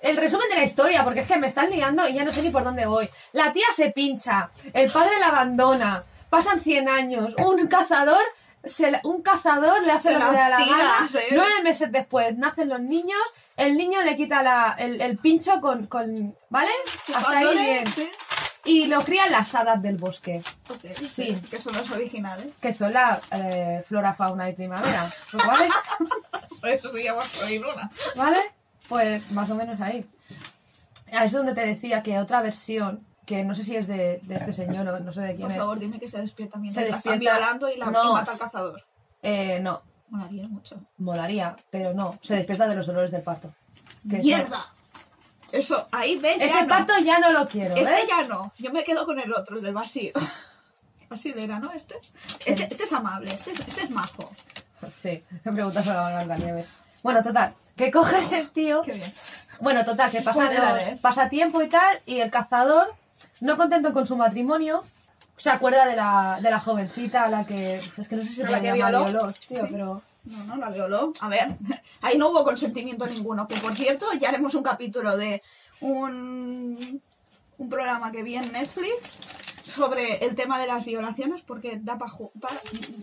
El resumen de la historia, porque es que me están liando y ya no sé ni por dónde voy. La tía se pincha, el padre la abandona, pasan 100 años, un cazador, se la- un cazador le hace Se lo la que le da la gana. sí. Nueve meses después nacen los niños, el niño le quita la, el, el pincho con, con... ¿Vale? Hasta ahí bien. sí. Y lo crían las hadas del bosque. Fin. Que son los originales. que son la eh, flora, fauna y primavera. ¿Vale? Por eso se llama Floribuna. ¿Vale? Pues más o menos ahí. Ah, Es donde te decía que otra versión, que no sé si es de, de este señor o no sé de quién Por es. favor, dime que se despierta mientras Se despierta- violando y la No. y mata al cazador. Eh, no, Molaría mucho. molaría, pero no. Se despierta de los dolores del parto. Que ¡Mierda! Eso, ahí ves, ya Ese no. parto ya no lo quiero, Ese ¿eh? ya no. Yo me quedo con el otro, el del vacío. Basil era, ¿no? Este. Este, este es amable, este es, este es majo. Sí, me preguntas a la Blancanieves. Bueno, total, que coge el tío... Qué bien. Bueno, total, que Spoiler los alert. pasatiempo y tal, y el cazador, no contento con su matrimonio, se acuerda de la, de la jovencita a la que... Es que no sé si se ¿A la que violó? violó, tío, Sí. pero... No, no, la violó. A ver, ahí no hubo consentimiento ninguno. Que por cierto, ya haremos un capítulo de un, un programa que vi en Netflix sobre el tema de las violaciones porque da para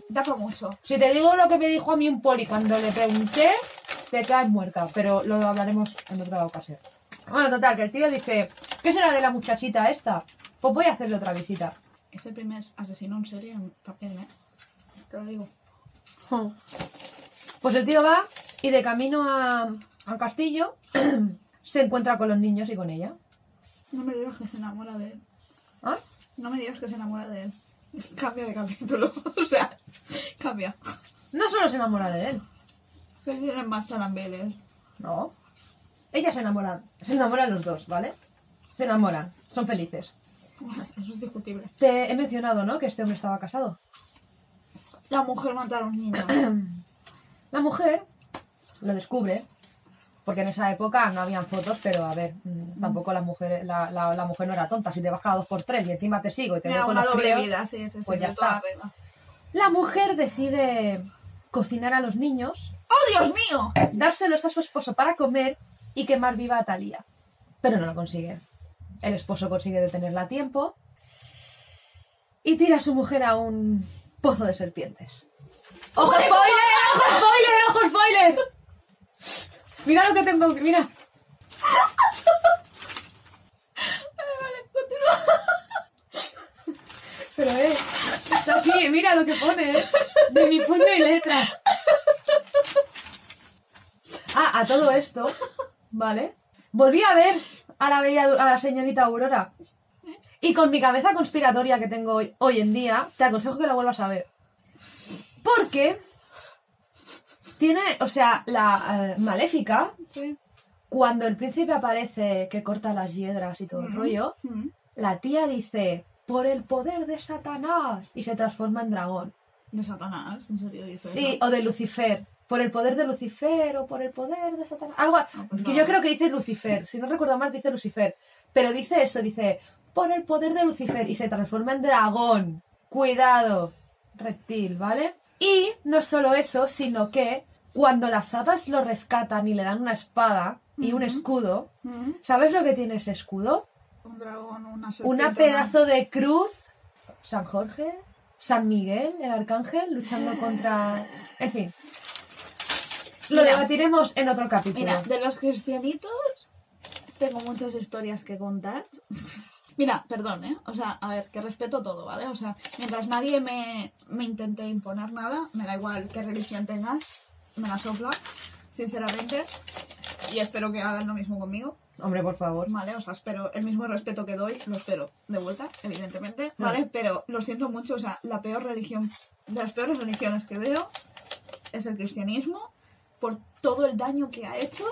da pa mucho. Si te digo lo que me dijo a mí un poli cuando le pregunté, te caes muerta, pero lo hablaremos en otra ocasión. Bueno, total, que el tío dice, ¿qué será de la muchachita esta? Pues voy a hacerle otra visita. Es el primer asesino en serie en papel, ¿eh? Te lo digo. Pues el tío va y de camino a- al castillo se encuentra con los niños y con ella. No me digas que se enamora de él. ¿Ah? No me digas que se enamora de él. Cambia de capítulo. o sea, cambia. No solo se enamora de él, Que tienen más talambeles. no. Ella se enamora, se enamoran los dos, ¿vale? Se enamoran, son felices. Eso es discutible. Te he mencionado, ¿no? Que este hombre estaba casado. La mujer mata a un niño. La mujer lo descubre, porque en esa época no habían fotos, pero a ver, mm, tampoco la mujer, la, la- la mujer no era tonta. Si te vas cada dos por tres y encima te sigo y te veo Era con una los doble vida, sí, pues ya está. La mujer decide cocinar a los niños, ¡Oh, Dios mío! dárselos a su esposo para comer y quemar viva a Talía. Pero no lo consigue. El esposo consigue detenerla a tiempo y tira a su mujer a un pozo de serpientes. ¡Ojo spoiler! ¡Ojo spoiler! ¡Ojo spoiler! Mira lo que tengo, mira. Pero eh, está aquí, mira lo que pone, eh. De mi puño y letra. Ah, a todo esto, ¿vale? Volví a ver a la bella, a la señorita Aurora. Y con mi cabeza conspiratoria que tengo hoy, hoy en día, te aconsejo que la vuelvas a ver. Porque tiene, o sea, la eh, maléfica, Sí. cuando el príncipe aparece que corta las hiedras y todo el rollo, Mm. la tía dice, por el poder de Satanás, y se transforma en dragón. De Satanás, en serio dice Sí, eso? o de Lucifer. Por el poder de Lucifer o por el poder de Satanás. Algo por que yo creo que dice Lucifer. Si no recuerdo mal, dice Lucifer. Pero dice eso, dice por el poder de Lucifer y se transforma en dragón. Cuidado, reptil, ¿vale? Y no solo eso, sino que cuando las hadas lo rescatan y le dan una espada y un escudo. ¿sabes lo que tiene ese escudo? Un dragón, una Una serpiente, pedazo de cruz. San Jorge, San Miguel, el arcángel, luchando contra. En fin. Lo Mira. debatiremos en otro capítulo. Mira, de los cristianitos tengo muchas historias que contar. Mira, perdón, ¿eh? O sea, a ver, que respeto todo, ¿vale? O sea, mientras nadie me, me intente imponer nada, me da igual qué religión tengas, me la sopla, sinceramente. Y espero que hagan lo mismo conmigo, Hombre, por favor. ¿vale? O sea, espero el mismo respeto que doy, lo espero de vuelta, evidentemente, ¿vale? Pero lo siento mucho, o sea, la peor religión, de las peores religiones que veo es el cristianismo, por todo el daño que ha hecho,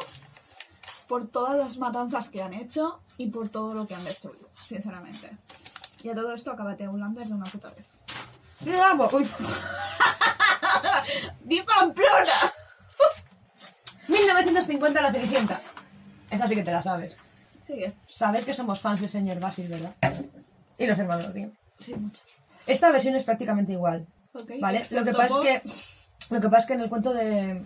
por todas las matanzas que han hecho y por todo lo que han destruido, sinceramente. Y a todo esto acábate Ulander de una puta vez. Vamos, uy. ¡Di Pamplona! 1950 La Cenicienta. Esa sí que te la sabes. Sigue. Sabes que somos fans del señor Basil, ¿verdad? Y los hermanos Grimm. Sí, mucho. Esta versión es prácticamente igual, ¿vale? Lo que pasa es que lo que pasa es que en el cuento de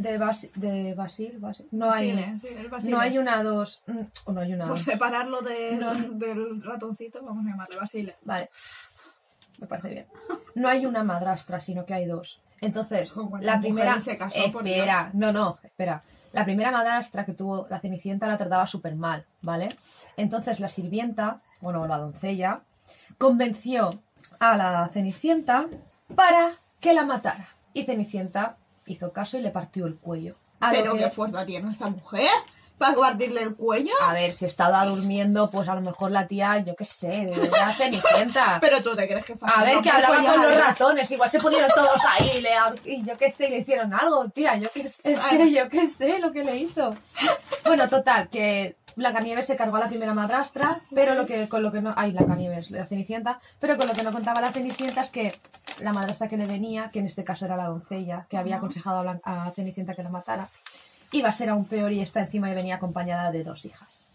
de, Basi- de Basil, Basil, no hay Basile, sí, el Basile. no hay una dos, mm, o no hay una Por dos. separarlo de- No. del ratoncito, vamos a llamarle Basile. Vale. Me parece bien. No hay una madrastra, sino que hay dos. Entonces, la primera. se casó, por espera, no, no, espera. La primera madrastra que tuvo la Cenicienta la trataba súper mal, ¿vale? Entonces la sirvienta, bueno, la doncella, convenció a la Cenicienta para que la matara. Y Cenicienta hizo caso y le partió el cuello. A Pero que- qué fuerza tiene esta mujer para partirle el cuello. A ver, si estaba durmiendo, pues a lo mejor la tía, yo qué sé, de la Cenicienta. Pero tú te crees que A ver, que hablaba con los ratones, igual se pusieron todos ahí y, le, y yo qué sé, y le hicieron algo, tía, yo qué sé, es que yo qué sé lo que le hizo. Bueno, total, que Blancanieves se cargó a la primera madrastra, pero lo que con lo que no, ay, Blancanieves, la Cenicienta, pero con lo que no contaba la Cenicienta es que la madrastra que le venía, que en este caso era la doncella, que había aconsejado a, Blan- a Cenicienta que la matara, iba a ser aún peor y esta encima y venía acompañada de dos hijas.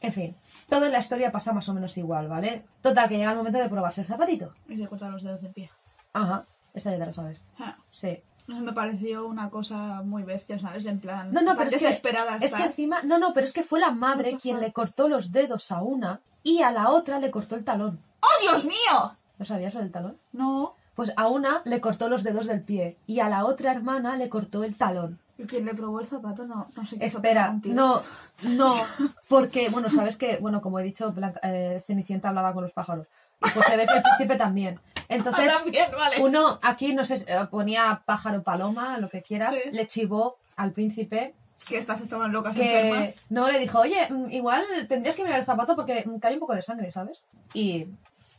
En fin, todo en la historia pasa más o menos igual, ¿vale? Total, que llega el momento de probarse el zapatito. Y se cortan los dedos de pie. Ajá, esta ya te lo sabes. Ah, Sí. No sé, me pareció una cosa muy bestia, ¿sabes? En plan. No, no, pero es que, desesperada es que estás. encima, no, no, pero es que fue la madre quien le cortó los dedos a una y a la otra le cortó el talón. ¡Oh, Dios mío! ¿No sabías lo del talón? No. Pues a una le cortó los dedos del pie y a la otra hermana le cortó el talón. ¿Y quien le probó el zapato? No, no sé qué Espera, no, no, porque, bueno, sabes que, bueno, como he dicho, Blanca- eh, Cenicienta hablaba con los pájaros. Y pues se ve que el príncipe también. Entonces, Ah, también, vale. uno aquí, no sé, eh, ponía pájaro, paloma, lo que quieras, Sí. le chivó al príncipe Que estas estaban locas que enfermas. no le dijo, oye, mm, igual tendrías que mirar el zapato porque mm, cae un poco de sangre, ¿sabes? Y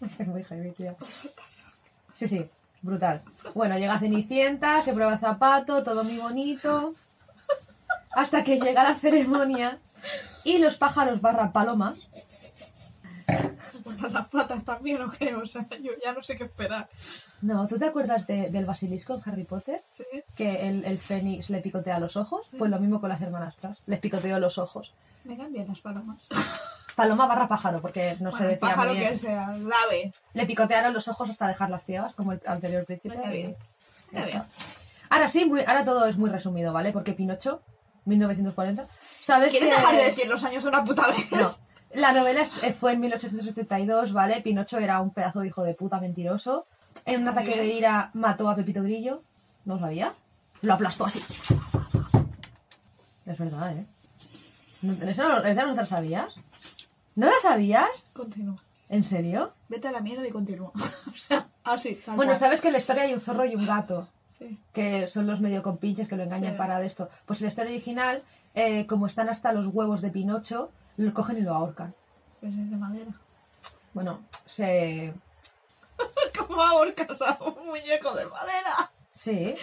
es muy heavy, tío. Sí, sí, brutal. Bueno, llega Cenicienta, se prueba el zapato, todo muy bonito. Hasta que llega la ceremonia y los pájaros barra palomas Se las patas también, ¿o qué? O sea, yo ya no sé qué esperar. No, ¿tú te acuerdas de- del basilisco en Harry Potter? Sí. Que el, el fénix le picotea los ojos. Pues lo mismo con las hermanastras. Les picoteó los ojos. Me dan bien las palomas. Paloma barra pájaro, porque no se Bueno, decía pájaro muy bien. que sea, el ave. Le picotearon los ojos hasta dejarlas ciegas, como el anterior príncipe. Está bien. Está bien. Ahora sí, muy- ahora todo es muy resumido, ¿vale? Porque Pinocho, 1940, ¿sabes ¿Quieres que- dejar de decir los años de una puta vez? No. La novela eh, fue en 1872, ¿vale? Pinocho era un pedazo de hijo de puta mentiroso. En un ataque de ira mató a Pepito Grillo. ¿No lo sabía? Lo aplastó así. Es verdad, ¿eh? ¿No, ¿Eso no, esa no te la sabías? ¿No la sabías? Continúa. ¿En serio? Vete a la mierda y continúa. o sea, así, tal Bueno, cual. sabes que en la historia hay un zorro y un gato. Sí. que son los medio compinches que lo engañan Sí. para de esto. Pues en la historia original, eh, como están hasta los huevos de Pinocho, lo cogen y lo ahorcan. Pues es de madera. Bueno, se... ¿Cómo ahorcas a un muñeco de madera? Sí.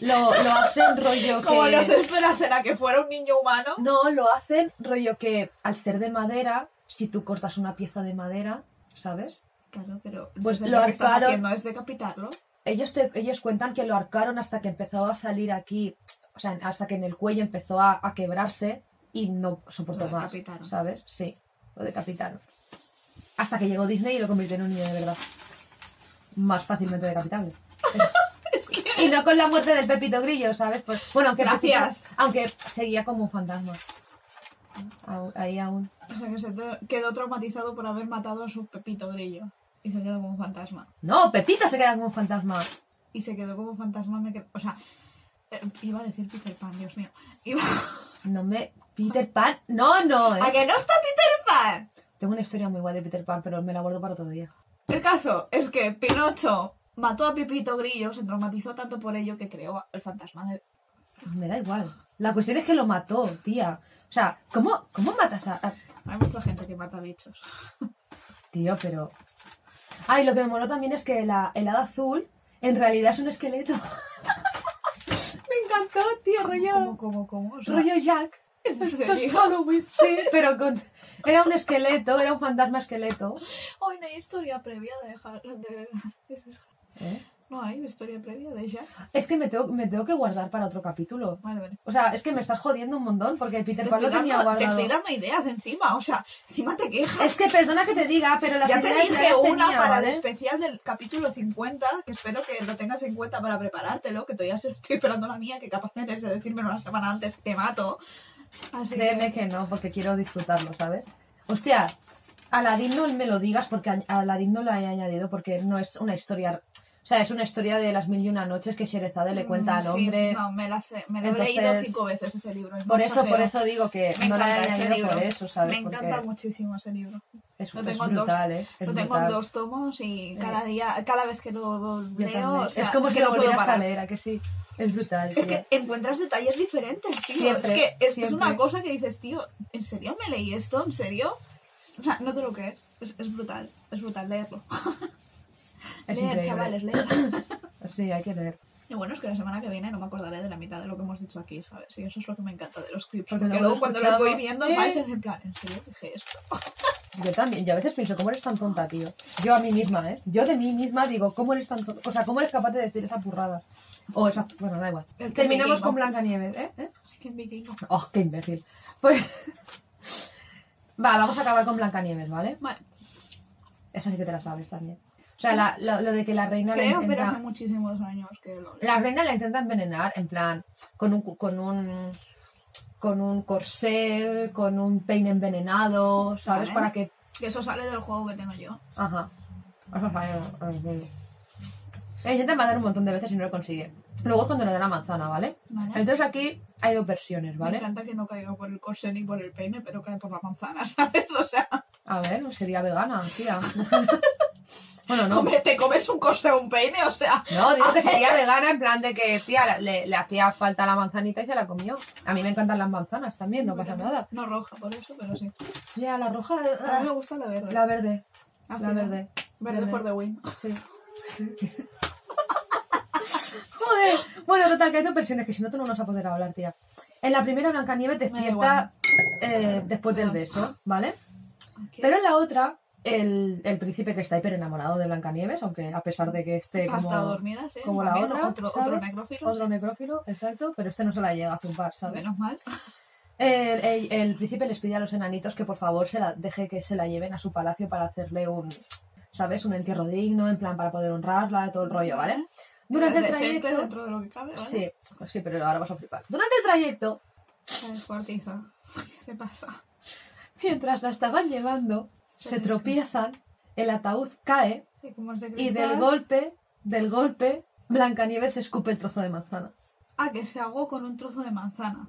Lo, lo hacen rollo Como que... no se espera será que fuera un niño humano. No, lo hacen rollo que al ser de madera, si tú cortas una pieza de madera, ¿sabes? Claro, pero Pues lo que estás arcaron- haciendo es decapitarlo. Ellos, te- ellos cuentan que lo arcaron hasta que empezó a salir aquí, o sea, hasta que en el cuello empezó a, a quebrarse y no soportó Lo más. ¿sabes? Sí, lo decapitaron. Hasta que llegó Disney y lo convirtió en un niño de verdad. Más fácilmente decapitable. Y no con la muerte del Pepito Grillo, ¿sabes? Pues, bueno, aunque Gracias. Aunque seguía como un fantasma. Ahí aún. O sea, que se quedó traumatizado por haber matado a su Pepito Grillo. Y se quedó como un fantasma. No, Pepito se queda como un fantasma. Y se quedó como fantasma. Me quedó- O sea, eh, iba a decir Peter Pan, Dios mío. Iba... No me. Peter Pan. No, no, ¿A eh. que no está Peter Pan? Tengo una historia muy guay de Peter Pan, pero me la guardo para otro día. El caso es que Pinocho mató a Pepito Grillo, se traumatizó tanto por ello que creó el fantasma de... Pues me da igual. La cuestión es que lo mató, tía. O sea, ¿cómo, cómo matas a, a- Hay mucha gente que mata bichos. Tío, pero... Ay, lo que me moló también es que la, el hada azul en realidad es un esqueleto. me encantó, tío, rollo... ¿Cómo, cómo, cómo? O sea, rollo Jack. Esto es? Halloween. Sí, pero con... Era un esqueleto, era un fantasma esqueleto. Hoy no hay historia previa de... De... ¿Eh? No hay historia previa de ella. Es que me tengo, me tengo que guardar para otro capítulo. Vale, vale. O sea, es que me estás jodiendo un montón porque Peter Te Pan lo tenía dando, te guardado. estoy dando ideas encima, o sea, encima te quejas. Es que perdona que te diga, pero las Ya te ideas ya dije una tenía, para ¿vale? el especial del capítulo 50, que espero que lo tengas en cuenta para preparártelo, que todavía estoy esperando la mía, que capaz eres de decírmelo una semana antes, te mato. Así Créeme que... que no, porque quiero disfrutarlo, ¿sabes? Hostia, Aladdin no me lo digas porque a Aladdin no la he añadido porque no es una historia... O sea, es una historia de las mil y una noches que Sherezade le cuenta al Sí, hombre. no, me, la sé, me lo he Entonces, leído cinco veces ese libro. no Por eso, por eso digo que Me no la he añadido por eso, ¿sabes? Me encanta Porque muchísimo ese libro. es, Lo es tengo en dos. brutal, ¿eh? Es Lo tengo brutal. en dos tomos y cada día, cada vez que lo leo, o sea, es como es si que lo puedo volvieras a leer, ¿a que sí? Es brutal, Es tío. que encuentras detalles diferentes, tío. Siempre, es que es, es una cosa que dices, tío, ¿en serio me leí esto? ¿En serio? O sea, no te lo crees. Es, es brutal. Es brutal leerlo. Es leer, increíble. chavales, leer. Sí, hay que leer. Y bueno, es que la semana que viene no me acordaré de la mitad de lo que hemos dicho aquí, ¿sabes? Y eso es lo que me encanta de los clips. Porque Porque, luego cuando los voy viendo, "Eh". Es en plan, ¿en serio dije esto? Yo también, yo a veces pienso, ¿cómo eres tan tonta, tío? Yo a mí misma, ¿eh? Yo de mí misma digo, ¿cómo eres tan tonta? O sea, ¿cómo eres capaz de decir esa burrada? O esa... Bueno, da igual. Terminamos con. Blancanieves, ¿eh? ¿eh? Vikingo. ¡Oh, qué imbécil! Pues... Va, vamos a acabar con Blancanieves, ¿vale? Vale, Esa sí que te la sabes también. O sea, la- lo, lo de que la reina creo, pero intenta... hace muchísimos años que lo leo. La reina la intenta envenenar, en plan, con un, con un, con un corsé, con un peine envenenado, ¿sabes? Vale. Para que... Que eso sale del juego que tengo yo. Ajá. Eso falla. Ella intenta matar un montón de veces y no lo consigue. Luego es cuando le da la manzana, ¿vale? Vale. Entonces aquí hay dos versiones, Me ¿vale? encanta que no caiga por el corsé ni por el peine, pero cae por la manzana, ¿sabes? O sea, A ver, sería vegana, tía. bueno, no. hombre, te comes un corsé o un peine, o sea. No, digo que sería vegana en plan de que, tía, le, le hacía falta la manzanita y se la comió. A mí me encantan las manzanas también, no pasa nada. No roja por eso, pero sí. Ya, la roja... A mí me gusta la verde. La verde. La Ácida. verde. Verde for the win. Sí. Joder. Bueno, total, que hay dos versiones que si no tú no nos vas a poder hablar, tía. En la primera, Blancanieves despierta eh, después del beso, ¿vale? Pero en la otra, el, el príncipe que está hiper enamorado de Blancanieves, aunque a pesar de que esté como, estado dormida, sí. como la otra. Otro, otro necrófilo. Otro necrófilo, exacto, pero este no se la llega a zumbar, ¿sabes? Menos mal. El, el- el príncipe les pide a los enanitos que por favor se la deje que se la lleven a su palacio para hacerle un, ¿sabes? Un entierro digno, en plan para poder honrarla, todo el rollo, ¿vale? Durante el trayecto... dentro de lo que cabe, ¿vale? Sí, sí, pero ahora vas a flipar. Durante el trayecto, Se descuartiza. ¿Qué pasa? mientras la estaban llevando, Se tropiezan, el ataúd cae Y como es de y cristal- del golpe, del golpe, Blancanieves escupe el trozo de manzana. Ah, que se ahogó con un trozo de manzana.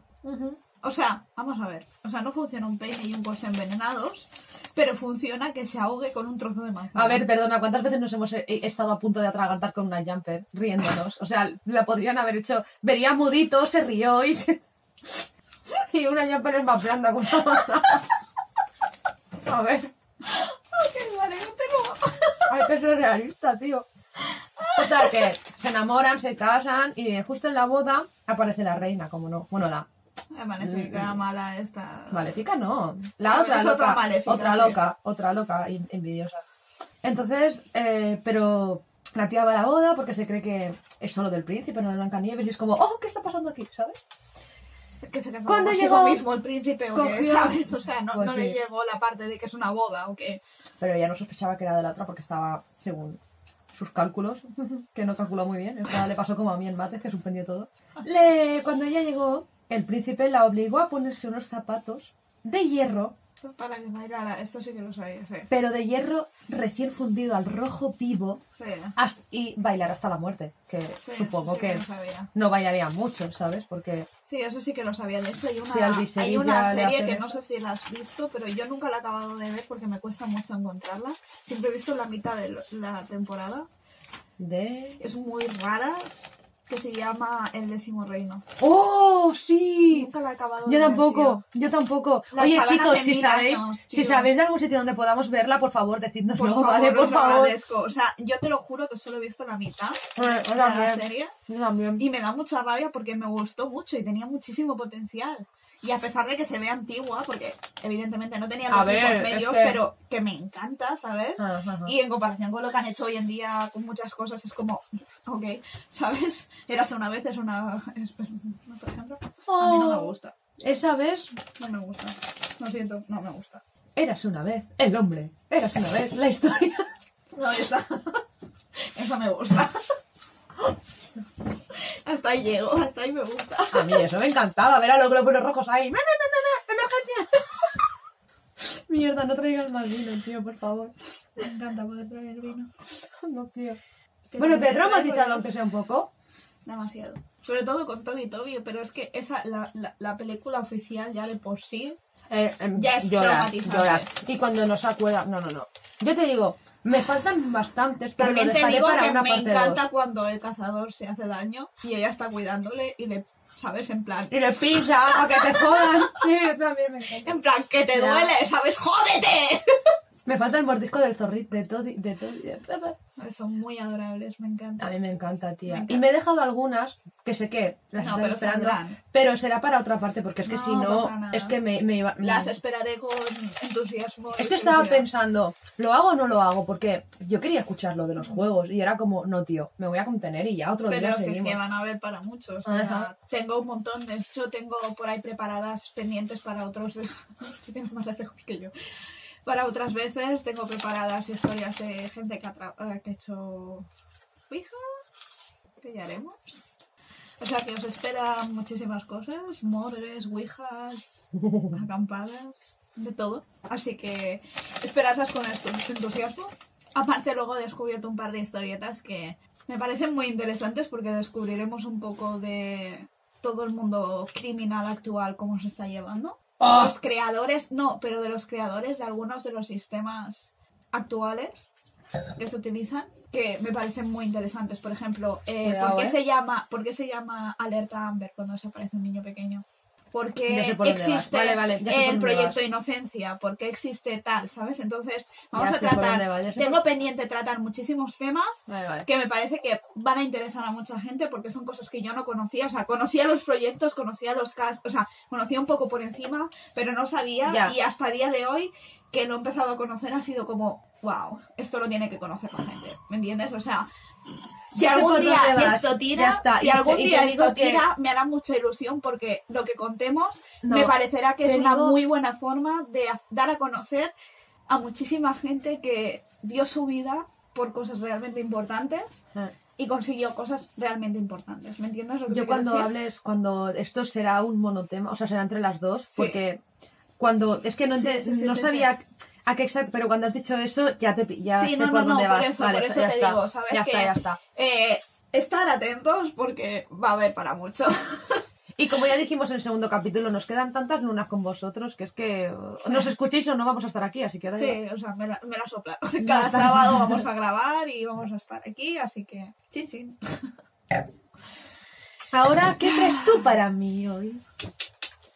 O sea, vamos a ver. O sea, no funciona un peine y un corsé envenenados, pero funciona que se ahogue con un trozo de manzana. A ver, perdona, ¿cuántas veces nos hemos eh, estado a punto de atragantar con una jumper riéndonos? O sea, la podrían haber hecho. Vería mudito, se rió y se... Y una jumper es más blanda con una manzana. A ver, Ok, vale, continúa. hay que ser realista, tío. Total, que se enamoran, se casan y justo en la boda aparece la reina, como no. Bueno, la La maléfica mala esta. maléfica no. La Ah, otra loca. otra maléfica, otra sí. loca, otra loca, envidiosa. Entonces, eh, pero la tía va a la boda porque se cree que es solo del príncipe, no de Blancanieves, y es como, oh, ¿qué está pasando aquí? ¿Sabes? Es que se Cuando llegó- mismo el príncipe o qué, cogió- ¿sabes? O sea, no, Pues no le llegó la parte de que es una boda o que... Pero ella no sospechaba que era de la otra porque estaba, según sus cálculos, que no calculó muy bien. O sea, le pasó como a mí en mates, que suspendió todo. Le, cuando ella llegó, el príncipe la obligó a ponerse unos zapatos de hierro, Para que bailara, esto sí que lo sabía, sí. pero de hierro recién fundido al rojo vivo Sí, hasta- y bailar hasta la muerte, que Sí, supongo que no bailaría mucho, ¿sabes? Porque Sí, eso sí que lo sabía. De hecho, hay una, Viseri hay una serie que no eso. sé si la has visto, pero yo nunca la he acabado de ver porque me cuesta mucho encontrarla. Siempre he visto la mitad de la temporada. de... Es muy rara, que se llama El décimo reino. ¡Oh, sí! Nunca la he acabado Yo tampoco, yo tampoco. La Oye, chicos, si sabéis, años, si sabéis de algún sitio donde podamos verla, por favor, decidnoslo, Por favor, ¿vale? Por favor. agradezco. O sea, yo te lo juro que solo he visto la mitad Eh, yo de la serie yo también. y me da mucha rabia porque me gustó mucho y tenía muchísimo potencial. Y a pesar de que se ve antigua, porque evidentemente no tenía los es medios, que- pero que me encanta, ¿sabes? Ajá, ajá. Y en comparación con lo que han hecho hoy en día con muchas cosas, es como, ok, ¿sabes? Érase una vez, es una. es- por ejemplo, a mí no me Oh. gusta. Esa vez, No me gusta. Lo siento, no me gusta. érase una vez el hombre. Érase una vez la historia. No, esa. esa me gusta. hasta ahí llego, hasta ahí me gusta. A mí eso me encantaba, ver a los glóbulos rojos ahí. ¡Me, me, me, me, emergencia! Mierda, no traigas más vino, tío, por favor. Me encanta poder traer vino. No, tío. Bueno, te he traumatizado aunque sea un poco. Demasiado. Sobre todo con Todd y Toby, pero es que esa, la, la, la película oficial ya de por sí. Eh, em, Ya es llorar, traumatizante. llorar. Y cuando nos acuerda... No, no, no. Yo te digo, me faltan bastantes, pero También lo te digo para que una me parte encanta dos. cuando el cazador se hace daño y ella está cuidándole y le, ¿sabes? En plan. Y le pisa para que te jodan. Sí, yo también me encanta. En plan, que te duele, ¿sabes? ¡Jódete! Me falta el mordisco del zorrito, de todo, de todo. de. Son muy adorables, me encanta. A mí me encanta, tía. Me encanta. Y me he dejado algunas que sé que las No, estoy pero esperando. saldrán. Pero será para otra parte, porque es que No si no, es que me, me iba. Las esperaré con entusiasmo. Es que estaba pensando, ¿lo hago o no lo hago? Porque yo quería escuchar lo de los juegos y era como, no, tío, me voy a contener y ya otro Pero día si es que van a haber para muchos. o sea, Ajá. tengo un montón, de hecho tengo por ahí preparadas pendientes para otros. que tienes más lejos que yo. Para otras veces tengo preparadas historias de gente que ha, eh, que ha hecho Ouija, que ya haremos. O sea que os esperan muchísimas cosas, mores, ouijas, acampadas, de todo. Así que esperadlas con esto, entusiasmo. Aparte luego he descubierto un par de historietas que me parecen muy interesantes porque descubriremos un poco de todo el mundo criminal actual, cómo se está llevando. ¡Ah! Los creadores, no, pero de los creadores de algunos de los sistemas actuales que se utilizan, que me parecen muy interesantes. Por ejemplo, eh, Cuidado, ¿por, qué ¿eh? se llama, ¿por qué se llama alerta Amber cuando desaparece un niño pequeño? Por dónde vas. existe Vale, vale, por el proyecto. Inocencia, porque existe tal, ¿sabes? Entonces, vamos Ya a por tratar. sé Tengo por- pendiente tratar muchísimos temas vale. que me parece que van a interesar a mucha gente porque son cosas que yo no conocía. O sea, conocía los proyectos, conocía los casos, o sea, conocía un poco por encima, pero no sabía. Ya. Y hasta el día de hoy, que lo he empezado a conocer, ha sido como, wow, esto lo tiene que conocer la gente. ¿Me entiendes? O sea, si algún día esto tira, está. si Y algún y día esto que- tira, me hará mucha ilusión porque lo que contemos No, me parecerá que es una muy buena forma de dar a conocer a muchísima gente que dio su vida por cosas realmente importantes Ah. y consiguió cosas realmente importantes. ¿Me entiendes? lo que te Yo cuando decir? hables, cuando esto será un monotema, o sea, será entre las dos, Sí. porque cuando, es que no, Sí, no sabía a qué exacto, pero cuando has dicho eso, ya te ya Sí, sé no, por no, no, dónde por vas. eso, Vale, por eso ya te está. digo, ¿sabes? Ya que, está, ya está. eh, estar atentos porque va a haber para mucho. Y como ya dijimos en el segundo capítulo, nos quedan tantas lunas con vosotros que es que nos escuchéis o no vamos a estar aquí, así que da Sí, igual. o sea, me la, me la sopla. Ya Cada sábado vamos a grabar y vamos a estar aquí, así que chin chin. Ahora, ¿qué traes tú para mí hoy?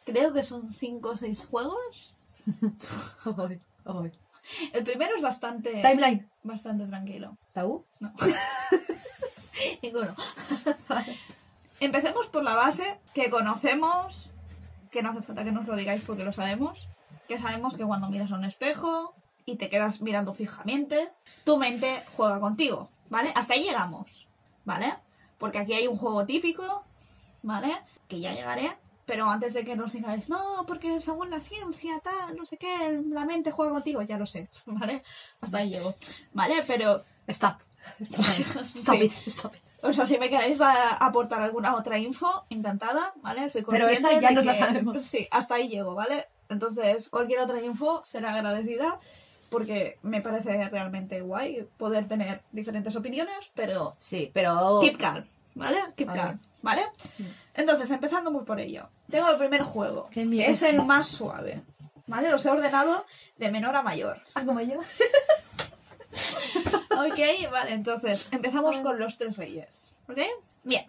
Creo que son 5 o 6 juegos. El primero es bastante Timeline. bastante tranquilo. ¿Tabú? No. Ninguno. Empecemos por la base que conocemos, que no hace falta que nos lo digáis porque lo sabemos, que sabemos que cuando miras a un espejo y te quedas mirando fijamente, tu mente juega contigo, ¿vale? Hasta ahí llegamos, ¿vale? Porque aquí hay un juego típico, ¿vale? Que ya llegaré, pero antes de que nos digáis, no, porque según la ciencia, tal, no sé qué, la mente juega contigo, ya lo sé, ¿vale? Hasta ahí llego, ¿vale? Pero Stop. Stop. Stop Sí. it, stop it. o sea, si me queréis a- aportar alguna otra info, encantada, ¿vale? Soy Pero esa ya nos la sabemos. Sí, hasta ahí llego, ¿vale? Entonces, cualquier otra info será agradecida porque me parece realmente guay poder tener diferentes opiniones, pero Sí, pero... keep calm, ¿vale? Keep calm, ¿vale? Entonces, empezando muy por ello. Tengo el primer juego, que es el más suave, ¿vale? Los he ordenado de menor a mayor. Ah, como yo. Ok, vale, entonces empezamos con los tres reyes. ¿Ok? Bien.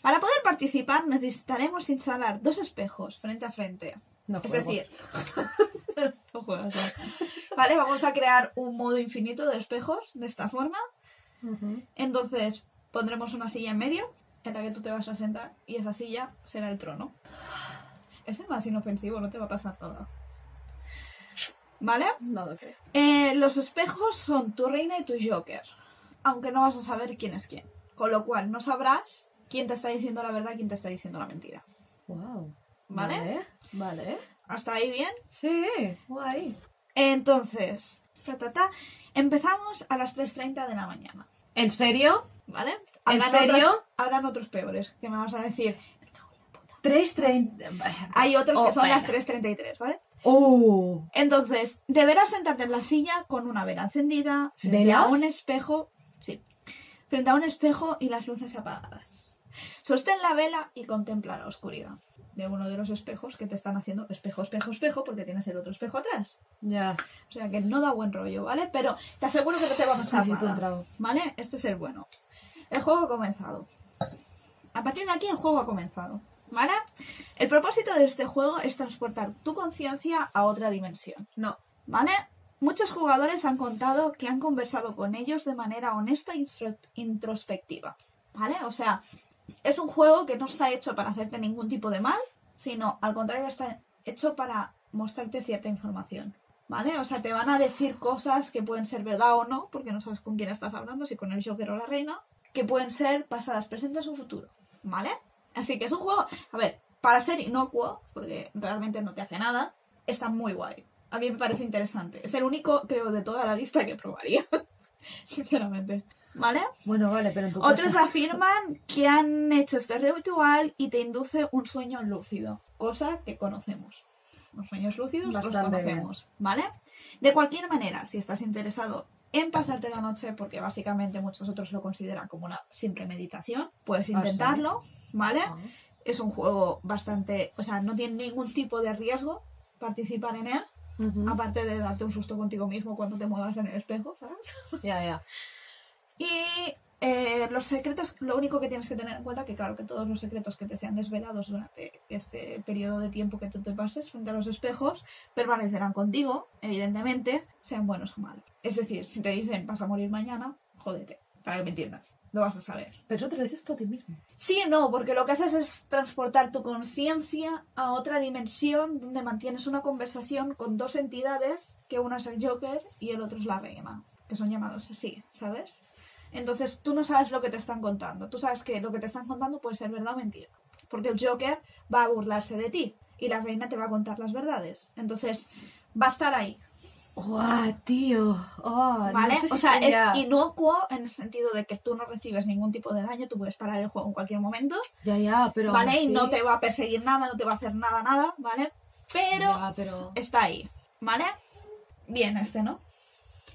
Para poder participar necesitaremos instalar dos espejos frente a frente. No es juego. decir, no juegas, ¿no? Vale, vamos a crear un modo infinito de espejos de esta forma. Entonces pondremos una silla en medio en la que tú te vas a sentar y esa silla será el trono. Es el más inofensivo, no te va a pasar nada. ¿Vale? No lo creo. Eh, los espejos son tu reina y tu joker. Aunque no vas a saber quién es quién. Con lo cual no sabrás quién te está diciendo la verdad y quién te está diciendo la mentira. Wow. ¿Vale? Vale. Vale. ¿Hasta ahí bien? Sí, guay. Entonces, ta, ta, ta, empezamos a las 3.30 de la mañana. ¿En serio? ¿Vale? ¿En Habrán serio? Otros, habrán otros peores que me vas a decir. "Me cago en la puta". 3.30. Hay otros que son las espera. 3.33, ¿vale? ¡Oh! Entonces, deberás sentarte en la silla con una vela encendida, frente ¿Velas? a un espejo. Sí. Frente a un espejo y las luces apagadas. Sostén la vela y contempla la oscuridad de uno de los espejos que te están haciendo espejo, espejo, espejo, porque tienes el otro espejo atrás. Ya. O sea que no da buen rollo, ¿vale? Pero te aseguro que no te va a pasar un nada, trago. ¿Vale? Este es el bueno. El juego ha comenzado. A partir de aquí el juego ha comenzado, ¿vale? El propósito de este juego es transportar tu conciencia a otra dimensión, No. ¿vale? Muchos jugadores han contado que han conversado con ellos de manera honesta e introspectiva, ¿vale? O sea, es un juego que no está hecho para hacerte ningún tipo de mal, sino al contrario está hecho para mostrarte cierta información. ¿Vale? O sea, te van a decir cosas que pueden ser verdad o no, porque no sabes con quién estás hablando, si con el Joker o la reina, que pueden ser pasadas, presentes o futuro. ¿Vale? Así que es un juego, a ver, para ser inocuo, porque realmente no te hace nada, está muy guay. A mí me parece interesante. Es el único, creo, de toda la lista que probaría. Sinceramente. ¿Vale? Bueno, vale, pero en tu Otros afirman que han hecho este ritual y te induce un sueño lúcido, cosa que conocemos. Los sueños lúcidos los bien. conocemos, ¿vale? De cualquier manera, si estás interesado en pasarte la noche, porque básicamente muchos otros lo consideran como una simple meditación, puedes sí? intentarlo, ¿vale? Ah. Es un juego bastante, o sea, no tiene ningún tipo de riesgo participar en él, aparte de darte un susto contigo mismo cuando te muevas en el espejo, ¿sabes? Ya, ya. Y eh, los secretos, lo único que tienes que tener en cuenta que claro que todos los secretos que te sean desvelados durante este periodo de tiempo que tú te pases frente a los espejos permanecerán contigo, evidentemente, sean buenos o malos. Es decir, si te dicen vas a morir mañana, jódete, para que me entiendas, lo vas a saber. Pero eso te lo dices tú a ti mismo. Sí y no, porque lo que haces es transportar tu conciencia a otra dimensión donde mantienes una conversación con dos entidades, que uno es el Joker y el otro es la reina, que son llamados así, ¿sabes? Entonces tú no sabes lo que te están contando. Tú sabes que lo que te están contando puede ser verdad o mentira. Porque el Joker va a burlarse de ti y la reina te va a contar las verdades. Entonces va a estar ahí, ¡Guau, tío! Oh, ¿vale? no sé si o sea, sería- es inocuo en el sentido de que tú no recibes ningún tipo de daño, tú puedes parar el juego en cualquier momento. Ya, ya, pero... ¿vale? Y no te va a perseguir nada, no te va a hacer nada, nada, ¿vale? Pero Ya, pero... está ahí, ¿vale? Bien este, ¿no?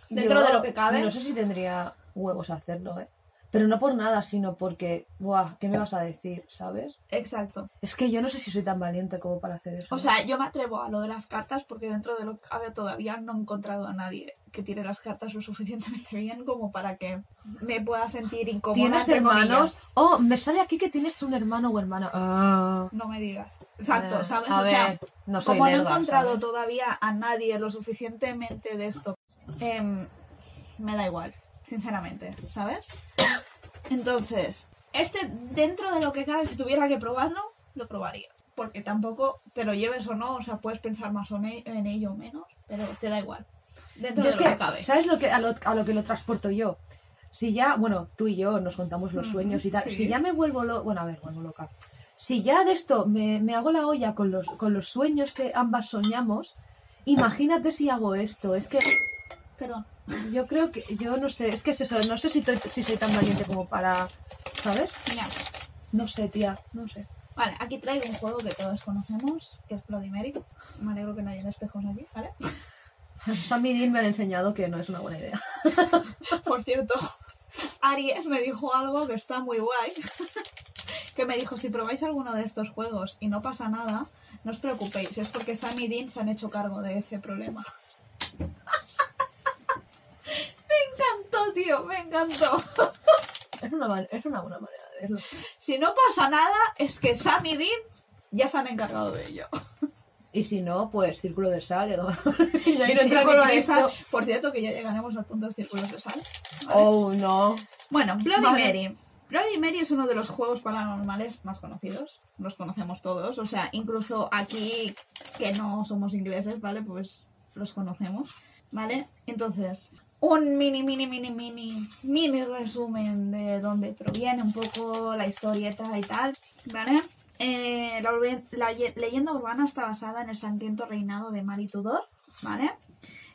Dentro Yo de lo que cabe. No sé si tendría huevos a hacerlo, ¿eh? Pero no por nada, sino porque... Buah, ¿qué me vas a decir, sabes? Exacto. Es que yo no sé si soy tan valiente como para hacer eso. O sea, yo me atrevo a lo de las cartas porque dentro de lo que cabe todavía no he encontrado a nadie que tire las cartas lo suficientemente bien como para que me pueda sentir incómoda. ¿Tienes entre hermanos? comillas. Oh, me sale aquí que tienes un hermano o hermana. Ah. No me digas. Exacto, Eh, ¿sabes? a o sea, ver, no soy como no he encontrado ¿sabes? todavía a nadie lo suficientemente de esto, em, me da igual, sinceramente, ¿sabes? Entonces, este, dentro de lo que cabe, si tuviera que probarlo, lo probaría. Porque tampoco te lo lleves o no, o sea, puedes pensar más en ello o menos, pero te da igual. Dentro Yo de es lo que, que, cabe. ¿sabes lo que, a, lo, a lo que lo transporto yo? Si ya, bueno, tú y yo nos contamos los Mm, sueños y tal. sí. Si ya me vuelvo loca. Bueno, a ver, vuelvo loca. Si ya de esto me, me hago la olla con los, con los sueños que ambas soñamos, imagínate si hago esto. Es que Perdón. Yo creo que. Yo no sé, es que es eso. No sé si, si soy tan valiente como para. ¿Sabes? Ya. No sé, tía. No sé. Vale, aquí traigo un juego que todos conocemos, que es Bloody Mary. Me alegro que no hayan espejos aquí, ¿vale? Sammy Dean me ha enseñado que no es una buena idea. Por cierto, Aries me dijo algo que está muy guay. que me dijo, si probáis alguno de estos juegos y no pasa nada, no os preocupéis, es porque Sam y Dean se han hecho cargo de ese problema. Encantó, tío, me encantó. Es una, es una buena manera de verlo. si no pasa nada, es que Sam y Dean ya se han encargado de ello. Y si no, pues círculo de sal. y ahí no entra Círculo de sal. Por cierto, que ya llegaremos al punto de círculos de sal. ¿vale? Oh, no. Bueno, Bloody Vale. Mary. Bloody Mary es uno de los juegos paranormales más conocidos. Los conocemos todos. O sea, incluso aquí que no somos ingleses, ¿vale? Pues los conocemos. ¿Vale? Entonces, un mini, mini, mini, mini, mini resumen de dónde proviene un poco la historieta y tal. ¿Vale? Eh, la, leyenda urbana está basada en el sangriento reinado de Mary Tudor. ¿Vale?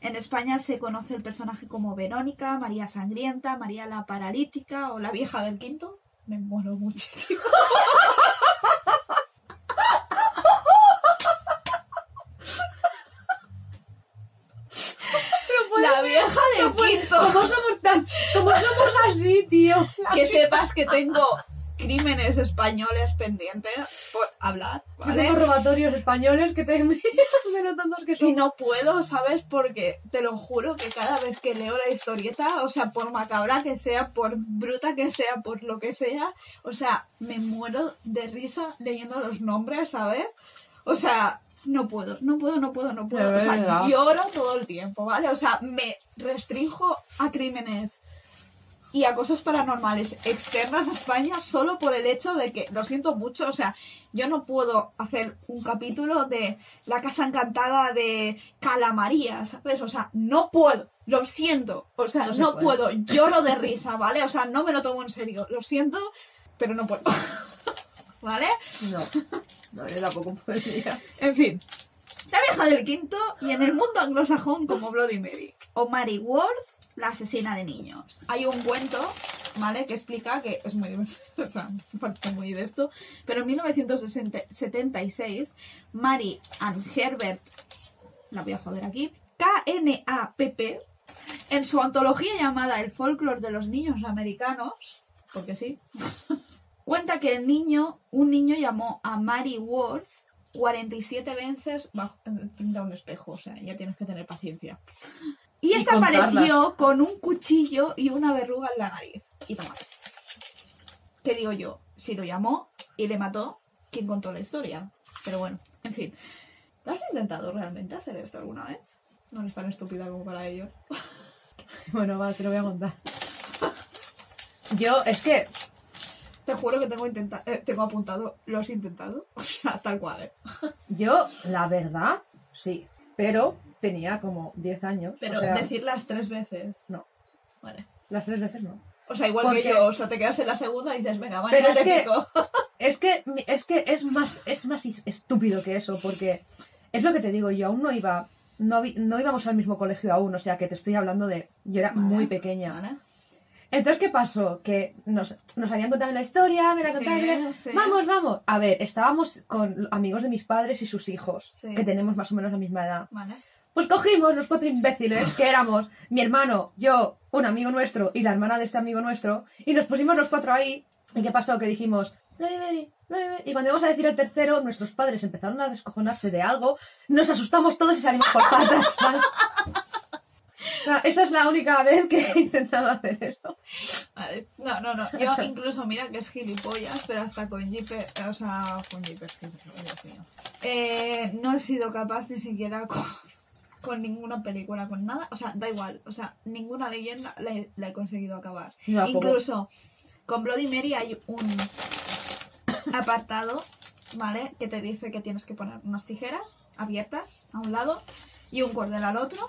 En España se conoce el personaje como Verónica, María Sangrienta, María la Paralítica o la Vieja del Quinto. Me muero muchísimo. la Vieja del Quinto. ¿Cómo somos tan... ¿Cómo así, tío? Que sepas que tengo crímenes españoles pendientes por hablar, Yo ¿vale? tengo robatorios españoles que te menos tantos que Y son. no puedo, ¿sabes? Porque te lo juro que cada vez que leo la historieta, o sea, por macabra que sea, por bruta que sea, por lo que sea, o sea, me muero de risa leyendo los nombres, ¿sabes? O sea, no puedo, no puedo, no puedo, no puedo. O sea, lloro todo el tiempo, ¿vale? O sea, me restrinjo a crímenes y a cosas paranormales externas a España solo por el hecho de que, lo siento mucho, o sea, yo no puedo hacer un capítulo de la casa encantada de Calamaría, ¿sabes? O sea, no puedo, lo siento, o sea, No se puedo, lloro de risa, ¿vale? O sea, no me lo tomo en serio, lo siento, pero no puedo. ¿Vale? No. No, yo tampoco podría. En fin. La vieja del quinto y en el mundo anglosajón como Bloody Mary. O Mary Worth, la asesina de niños. Hay un cuento, ¿vale? Que explica que es muy o sea, muy de esto. Pero en 1976, Mary and Herbert, la voy a joder aquí, K-N-A-P-P, en su antología llamada El folklore de los niños americanos, porque sí, Cuenta que el niño, un niño llamó a Mary Worth 47 veces bajo, frente a un espejo, o sea, ya tienes que tener paciencia. Y Y esta apareció con un cuchillo y una verruga en la nariz. Y toma. ¿Qué digo yo? Si lo llamó y le mató, ¿quién contó la historia? Pero bueno, en fin. ¿Lo has intentado realmente hacer esto alguna vez? No eres tan estúpida como para ello. Bueno, va, te lo voy a contar. Yo, es que Te juro que tengo, intenta eh, tengo apuntado, ¿lo has intentado? O sea, tal cual, ¿eh? Yo, la verdad, sí. Pero tenía como 10 años. Pero o sea, decirlas tres veces. No, Vale. las tres veces no. O sea, igual Porque- que yo, o sea, te quedas en la segunda y dices, venga, mañana Pero es te que- pico. Es que, es que es más, es más estúpido que eso, porque es lo que te digo, yo aún no iba, no, no íbamos al mismo colegio aún, o sea que te estoy hablando de, yo era Vale. muy pequeña. Vale. Entonces, ¿qué pasó? Que nos, nos habían contado la historia, me la Sí, contaron, sí. vamos, vamos. A ver, estábamos con amigos de mis padres y sus hijos, Sí. que tenemos más o menos la misma edad. Vale. Pues cogimos los cuatro imbéciles, que éramos mi hermano, yo, un amigo nuestro y la hermana de este amigo nuestro, y nos pusimos los cuatro ahí. ¿Y qué pasó? Que dijimos. Y cuando íbamos a decir el tercero, nuestros padres empezaron a descojonarse de algo, nos asustamos todos y salimos por patas. No, esa es la única vez que he intentado hacer eso. No, no, no. Yo incluso, mira que es gilipollas, pero hasta con Jeepers, o sea, con Jeepers, que Dios mío. Eh, no he sido capaz ni siquiera con, con ninguna película, con nada. O sea, da igual. O sea, ninguna leyenda la he, la he conseguido acabar. Incluso con Bloody Mary hay un apartado, ¿vale? Que te dice que tienes que poner unas tijeras abiertas a un lado y un cordel al otro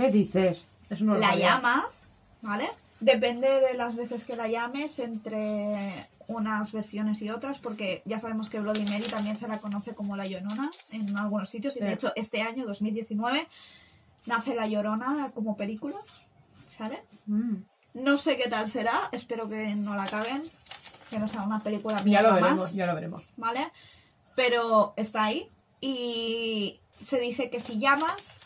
¿Qué dices? Lo la llamas, ¿vale? Depende de las veces que la llames entre unas versiones y otras, porque ya sabemos que Bloody Mary también se la conoce como la Llorona en algunos sitios, y de Sí. hecho este año, 2019, nace la Llorona como película, ¿sale? Mm. No sé qué tal será, espero que no la caguen, que no sea una película Ya lo más. veremos, ya lo veremos. ¿vale? Pero está ahí y se dice que si llamas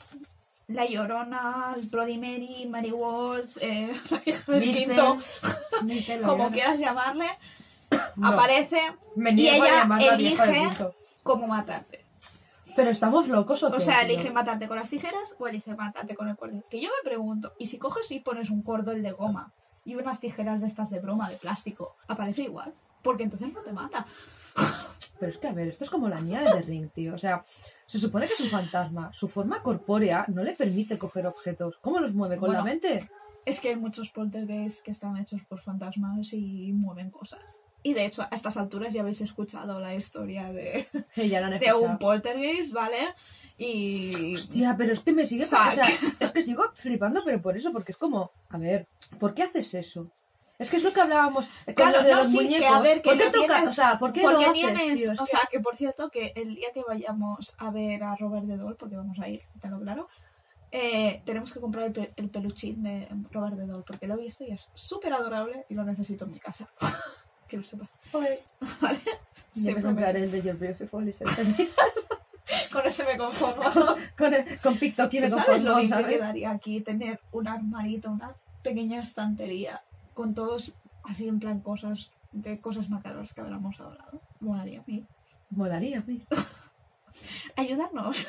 La Llorona, el Bloody Mary, Mary Wolf, eh, Mister, quinto, Mister como quieras llamarle, No. aparece Me y ella elige cómo matarte. Pero estamos locos o qué, O sea, elige matarte con las tijeras o elige matarte con el cordel. Que yo me pregunto, ¿y si coges y pones un cordel de goma y unas tijeras de estas de broma, de plástico, aparece igual? Porque entonces no te mata. Pero es que, a ver, esto es como la niña de The Ring, tío. O sea, se supone que es un fantasma. Su forma corpórea no le permite coger objetos. ¿Cómo los mueve? ¿Con la mente? es que hay muchos poltergeists que están hechos por fantasmas y mueven cosas. Y de hecho, a estas alturas ya habéis escuchado la historia de, ya lo de un poltergeist, ¿vale? Y... Hostia, pero es que me sigue... O sea, es que sigo flipando, pero por eso, porque es como... A ver, ¿por qué haces eso? Es que es lo que hablábamos con Claro, lo de no, los sí, muñecos. que a ver, que ¿Por qué no toca? tienes- O sea, ¿por qué porque lo haces, tienes, tío? O sea, que por cierto, que el día que vayamos a ver a Robert de Doll, porque vamos a ir, tenlo claro, eh, tenemos que comprar el, pe- el peluchín de Robert de Doll, porque lo he visto y es súper adorable y lo necesito en mi casa. que lo sepas. Joder. ¿Vale? Me Siempre compraré el de Your Beautiful y se- Con ese me conformo. con, el, con TikTok y me ¿Tú ¿Sabes conformo, lo que ¿sabes? quedaría aquí? Tener un armarito, una pequeña estantería con todos así en plan cosas de cosas macabras que hablamos hablado. Molaría a mí. Molaría, mira. Ayudarnos.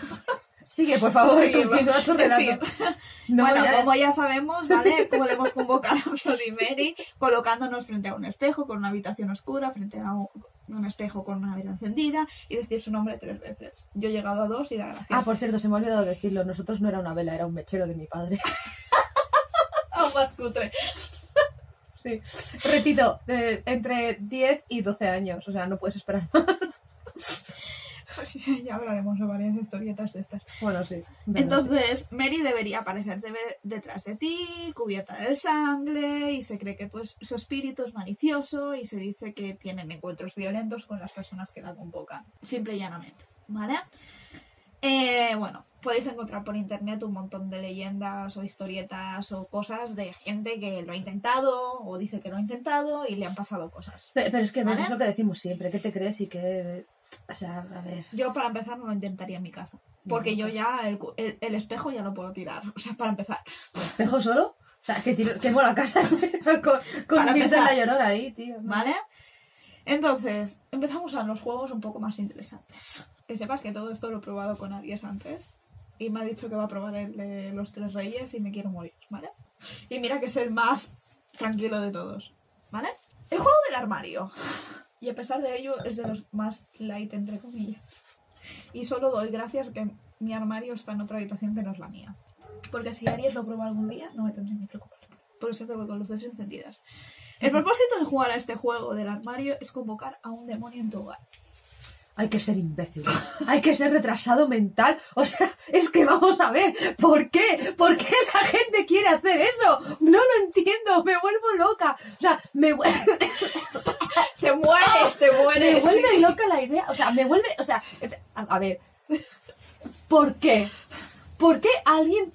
Sigue, por favor, continúa tu relato. No bueno, a- como ya sabemos, ¿vale? Podemos convocar a Bloody Mary colocándonos frente a un espejo con una habitación oscura, frente a un, un espejo con una vela encendida y decir su nombre tres veces. Yo he llegado a dos y da gracias. Ah, por cierto, se me ha olvidado decirlo. Nosotros no era una vela, era un mechero de mi padre. Aún más cutre. Sí. Repito, eh, entre 10 y 12 años. O sea, no puedes esperar más. ya hablaremos de varias historietas de estas. Bueno, sí. Entonces, Mary debería aparecer de- detrás de ti, cubierta de sangre, y se cree que pues, su espíritu es malicioso y se dice que tienen encuentros violentos con las personas que la convocan. Simple y llanamente. ¿Vale? Eh, bueno, podéis encontrar por internet un montón de leyendas o historietas o cosas de gente que lo ha intentado o dice que lo ha intentado y le han pasado cosas. Pe- Pero es que ¿Vale? es lo que decimos siempre. ¿Qué te crees y qué...? O sea, a ver... Yo para empezar no lo intentaría en mi casa. Porque yo ya el, el- el espejo ya lo puedo tirar. O sea, para empezar. ¿Espejo solo? O sea, que tiro, quemo la casa con, con la llorona ahí, tío. ¿Vale? Entonces, empezamos a los juegos un poco más interesantes. Que sepas que todo esto lo he probado con Aries antes. Y me ha dicho que va a probar el de los tres reyes y me quiero morir, ¿vale? Y mira que es el más tranquilo de todos, ¿vale? El juego del armario. Y a pesar de ello es de los más light, entre comillas. Y solo doy gracias que mi armario está en otra habitación que no es la mía. Porque si Aries lo prueba algún día, no me tendré ni preocupar. Porque siempre voy con luces encendidas. El propósito de jugar a este juego del armario es convocar a un demonio en tu hogar. Hay que ser imbécil. Hay que ser retrasado mental. O sea, es que vamos a ver. ¿Por qué? ¿Por qué la gente quiere hacer eso? No lo entiendo. Me vuelvo loca. O sea, me, vu- ¡Te mueres, te me mueres! vuelve loca la idea. O sea, me vuelve. O sea, a, a ver. ¿Por qué? ¿Por qué alguien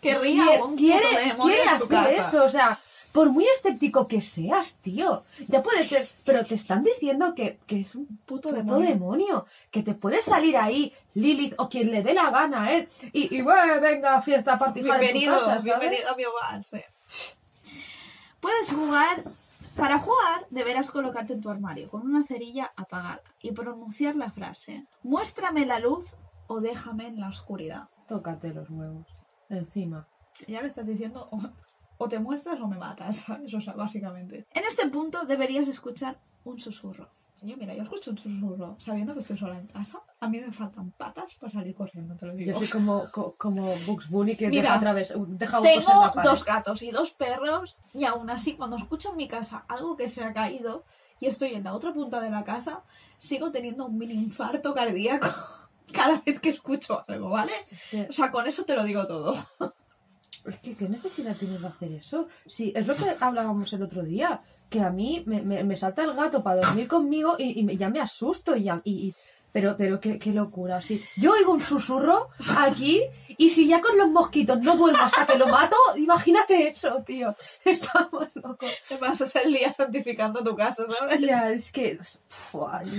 Querría quiere, un quiere, quiere en su hacer casa? eso? O sea, por muy escéptico que seas, tío. Ya puede ser. Pero te están diciendo que, que es un Puto puto demonio. demonio. Que te puede salir ahí Lilith o quien le dé la gana, ¿eh? Y, y bueno, venga, fiesta, en tu Bienvenido, casa, ¿sabes? bienvenido a mi hogar. sí. Puedes jugar. Para jugar, deberás colocarte en tu armario con una cerilla apagada y pronunciar la frase: Muéstrame la luz o déjame en la oscuridad. Tócate los huevos. Encima. Ya me estás diciendo, o, o te muestras o me matas, ¿sabes? O sea, básicamente. En este punto deberías escuchar un susurro. Yo, mira, yo escucho un susurro sabiendo que estoy sola en casa. A mí me faltan patas para salir corriendo, te lo digo. Yo soy como, co- como Bugs Bunny que Mira, deja, deja huecos en Tengo la pared. dos gatos y dos perros y aún así cuando escucho en mi casa algo que se ha caído y estoy en la otra punta de la casa, sigo teniendo un mini infarto cardíaco cada vez que escucho algo, ¿vale? O sea, con eso te lo digo todo. Es que, ¿qué necesidad tienes de hacer eso? Sí, es lo que hablábamos el otro día, que a mí me, me- me salta el gato para dormir conmigo y, y me- ya me asusto y, ya- y- y- pero, pero qué, qué locura, sí. Yo oigo un susurro aquí y si ya con los mosquitos no duermo hasta que lo mato, imagínate eso, tío. Estamos locos. Te pasas el día santificando tu casa, ¿sabes? Hostia, es que...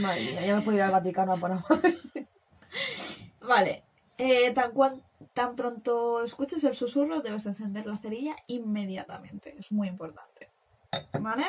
Madre mía, ya me puedo ir al Vaticano a poner... Vale. Eh, tan, cuan- tan pronto escuches el susurro, debes encender la cerilla inmediatamente. Es muy importante. ¿Vale?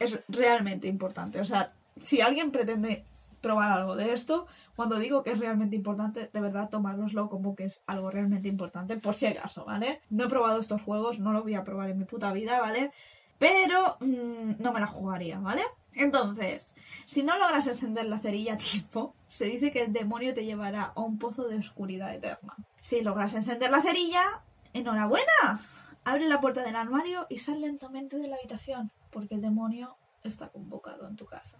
Es realmente importante. O sea, si alguien pretende probar algo de esto, cuando digo que es realmente importante, de verdad tomároslo como que es algo realmente importante, por si acaso, ¿vale? No he probado estos juegos, no lo voy a probar en mi puta vida, ¿vale? Pero mm, no me la jugaría, ¿vale? Entonces, si no logras encender la cerilla a tiempo, se dice que el demonio te llevará a un pozo de oscuridad eterna. Si logras encender la cerilla, enhorabuena. Abre la puerta del armario y sal lentamente de la habitación, porque el demonio está convocado en tu casa.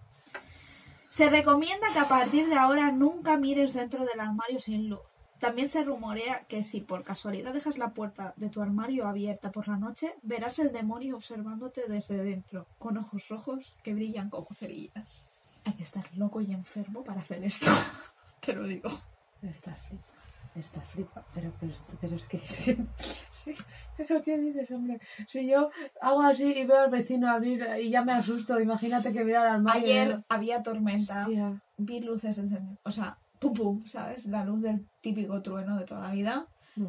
Se recomienda que a partir de ahora nunca mires dentro del armario sin luz. También se rumorea que si por casualidad dejas la puerta de tu armario abierta por la noche, verás el demonio observándote desde dentro, con ojos rojos que brillan como cerillas. Hay que estar loco y enfermo para hacer esto. Te lo digo. Está flipa. Está flipa. Pero, pero, pero es que... Sí, sí, pero ¿qué dices, hombre? Si yo hago así y veo al vecino abrir y ya me asusto, imagínate que mira al armario. Ayer había tormenta. Hostia. Vi luces encendidas. O sea, pum pum, ¿sabes? La luz del típico trueno de toda la vida. Mm.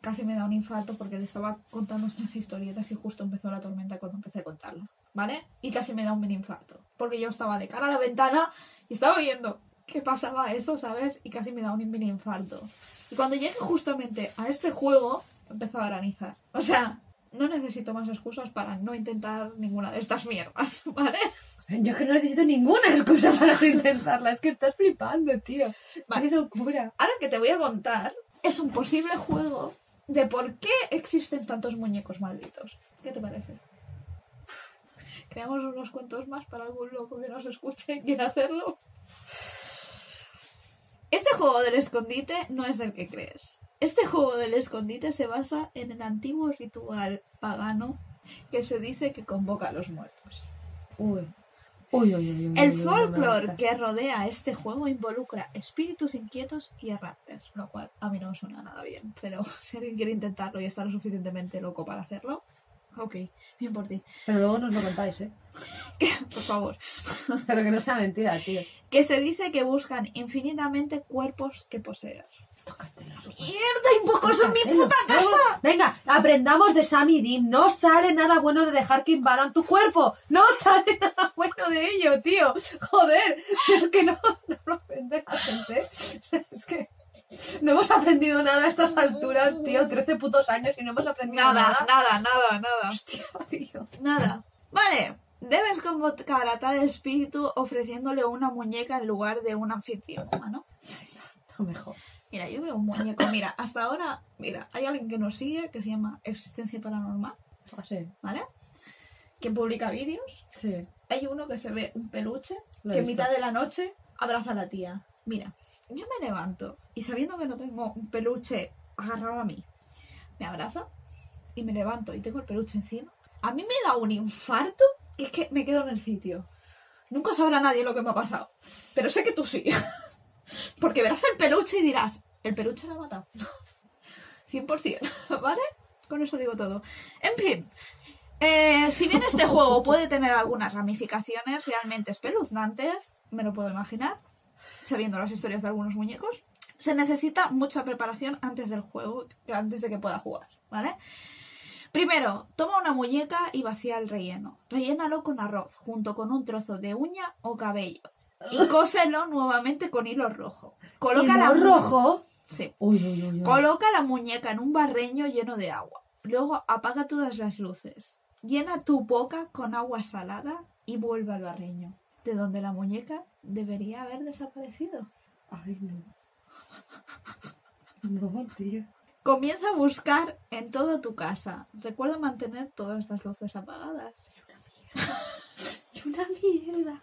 Casi me da un infarto porque le estaba contando estas historietas y justo empezó la tormenta cuando empecé a contarlo. ¿Vale? Y casi me da un mini infarto. Porque yo estaba de cara a la ventana y estaba viendo qué pasaba eso, ¿sabes? Y casi me da un mini infarto. Y cuando llegué justamente a este juego, empezó a granizar. O sea, no necesito más excusas para no intentar ninguna de estas mierdas, ¿vale? Yo que no necesito ninguna excusa para intentarla. Es que estás flipando, tío. Vale. Qué locura. Ahora que te voy a contar, es un posible juego de por qué existen tantos muñecos malditos. ¿Qué te parece? Creamos unos cuentos más para algún loco que nos escuche y quiera hacerlo. Este juego del escondite no es el que crees. Este juego del escondite se basa en el antiguo ritual pagano que se dice que convoca a los muertos. Uy. Uy, uy, uy, El folclore que rodea este juego involucra espíritus inquietos y errantes, lo cual a mí no me suena nada bien, pero si alguien quiere intentarlo y está lo suficientemente loco para hacerlo, ok, bien por ti. Pero luego nos lo contáis, ¿eh? Por favor. Pero que no sea mentira, tío. Que se dice que buscan infinitamente cuerpos que poseer. Tócate huevos. ¡Mierda! ¡Hay pocos en mi puta casa! Venga, aprendamos de Sammy Dim. No sale nada bueno de dejar que invadan tu cuerpo. No sale nada bueno de ello, tío. Joder, es que no, no lo aprende la gente. Es que no hemos aprendido nada a estas alturas, tío. 13 putos años y no hemos aprendido Nada, nada. nada, nada, nada. Hostia, tío. Nada. Vale. Debes convocar a tal espíritu ofreciéndole una muñeca en lugar de un anfitrión humano. No mejor. Mira, yo veo un muñeco. Mira, hasta ahora, mira, hay alguien que nos sigue que se llama Existencia Paranormal, Ah, sí, ¿vale? Que publica vídeos. sí. Hay uno que se ve un peluche Lo que en mitad de la noche abraza a la tía. Mira, yo me levanto y sabiendo que no tengo un peluche agarrado a mí, me abraza y me levanto y tengo el peluche encima. A mí me da un infarto y es que me quedo en el sitio. Nunca sabrá nadie lo que me ha pasado. Pero sé que tú sí. Porque verás el peluche y dirás, el peluche la ha matado. 100%, ¿vale? Con eso digo todo. En fin, eh, si bien este juego puede tener algunas ramificaciones realmente espeluznantes, me lo puedo imaginar, sabiendo las historias de algunos muñecos, se necesita mucha preparación antes del juego, antes de que pueda jugar, ¿vale? Primero, toma una muñeca y vacía el relleno. Rellénalo con arroz, junto con un trozo de uña o cabello. Y cóselo nuevamente con hilo rojo. Coloca la ¿Hilo mu- rojo? Sí. Uy, uy, uy, uy. Coloca la muñeca en un barreño lleno de agua. Luego apaga todas las luces. Llena tu boca con agua salada y vuelve al barreño, de donde la muñeca debería haber desaparecido. Ay, no. No, tío. Comienza a buscar en toda tu casa. Recuerda mantener todas las luces apagadas. Y una mierda.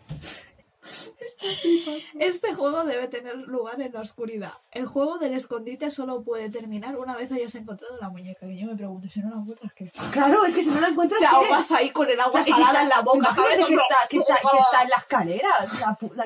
Este juego debe tener lugar en la oscuridad. El juego del escondite solo puede terminar una vez hayas encontrado la muñeca. Que yo me pregunto, si no la encuentras, ¿qué? Claro, es que si no la encuentras. Te ahogas ahí con el agua salada está- en la boca, ¿sabes? Que está, que, está, que está en la escalera. La, pu- la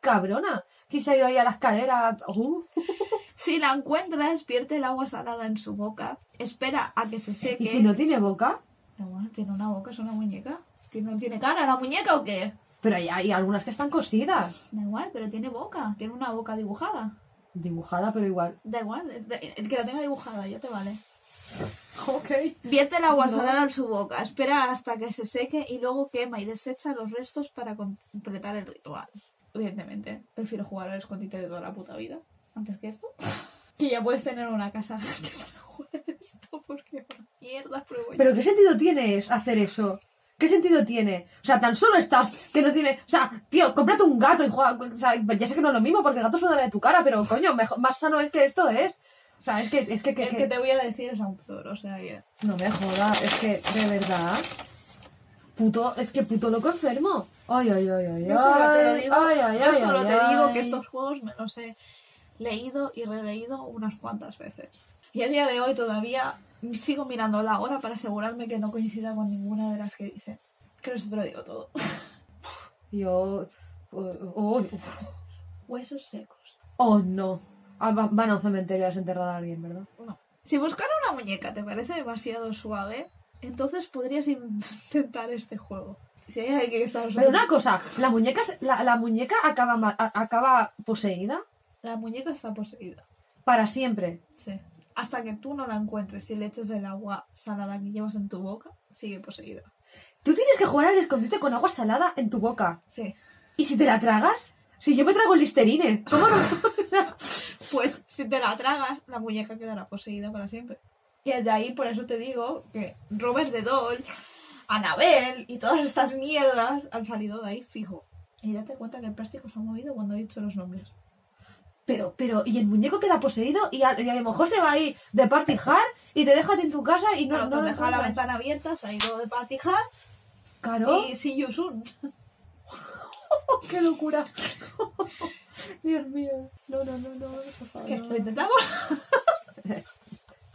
cabrona. Que se ha ido ahí a la escalera. Uh. Si la encuentras, vierte el agua salada en su boca, espera a que se seque. ¿Y si no tiene boca? Ah, bueno, tiene una boca, es una muñeca. ¿Tiene, ¿No tiene cara la muñeca o qué? Pero hay, hay algunas que están cosidas. Da igual, pero tiene boca. Tiene una boca dibujada. Dibujada, pero igual. Da igual, el que la tenga dibujada, ya te vale. Ok. Vierte el agua salada en su boca, espera hasta que se seque y luego quema y desecha los restos para completar el ritual. Evidentemente, prefiero jugar al escondite de toda la puta vida antes que esto. que ya puedes tener una casa que para jugar esto, porque mierda pruebo. ¿Pero qué sentido tiene hacer eso? ¿Qué sentido tiene? O sea, tan solo estás que no tiene... O sea, tío, cómprate un gato y juega... O sea, ya sé que no es lo mismo porque el gato suena de tu cara, pero coño, mejor, más sano es que esto es. O sea, es que, es que, que- El que- que te voy a decir es Author, o sea que... No me joda, es que, de verdad. Puto, es que puto loco enfermo. Ay, ay, ay, ay. Yo solo te lo digo, ay, ay, yo solo ay, te digo que estos juegos me los he leído y releído unas cuantas veces. Y a día de hoy todavía sigo mirando la hora para asegurarme que no coincida con ninguna de las que dice. Creo que eso te lo digo todo. Yo. Oh, oh, Huesos secos. oh, no. Ah, va- van a un cementerio a desenterrar a alguien, ¿verdad? No. Si buscar una muñeca te parece demasiado suave, entonces podrías intentar este juego. Si hay alguien que está Pero una cosa, ¿la muñeca, la, la muñeca acaba, acaba poseída La muñeca está poseída. para siempre. Sí. Hasta que tú no la encuentres y le eches el agua salada que llevas en tu boca, sigue poseída. Tú tienes que jugar al escondite con agua salada en tu boca. Sí. ¿Y si te la tragas? Si yo me trago el listerine, ¿cómo no? Pues si te la tragas, la muñeca quedará poseída para siempre. Y de ahí, por eso te digo que Robert de Doll, Anabel y todas estas mierdas han salido de ahí fijo. Y date cuenta que el plástico se ha movido cuando he dicho los nombres. Pero, pero, y el muñeco queda poseído y a, y a lo mejor se va ahí de party hard y te deja en tu casa y no, Pero no te deja la ventana abierta, se ha ido de party hard Claro. y see you soon. ¡Qué locura! Dios mío. No, no, no, no, por favor. ¿Qué? no. ¿Lo intentamos?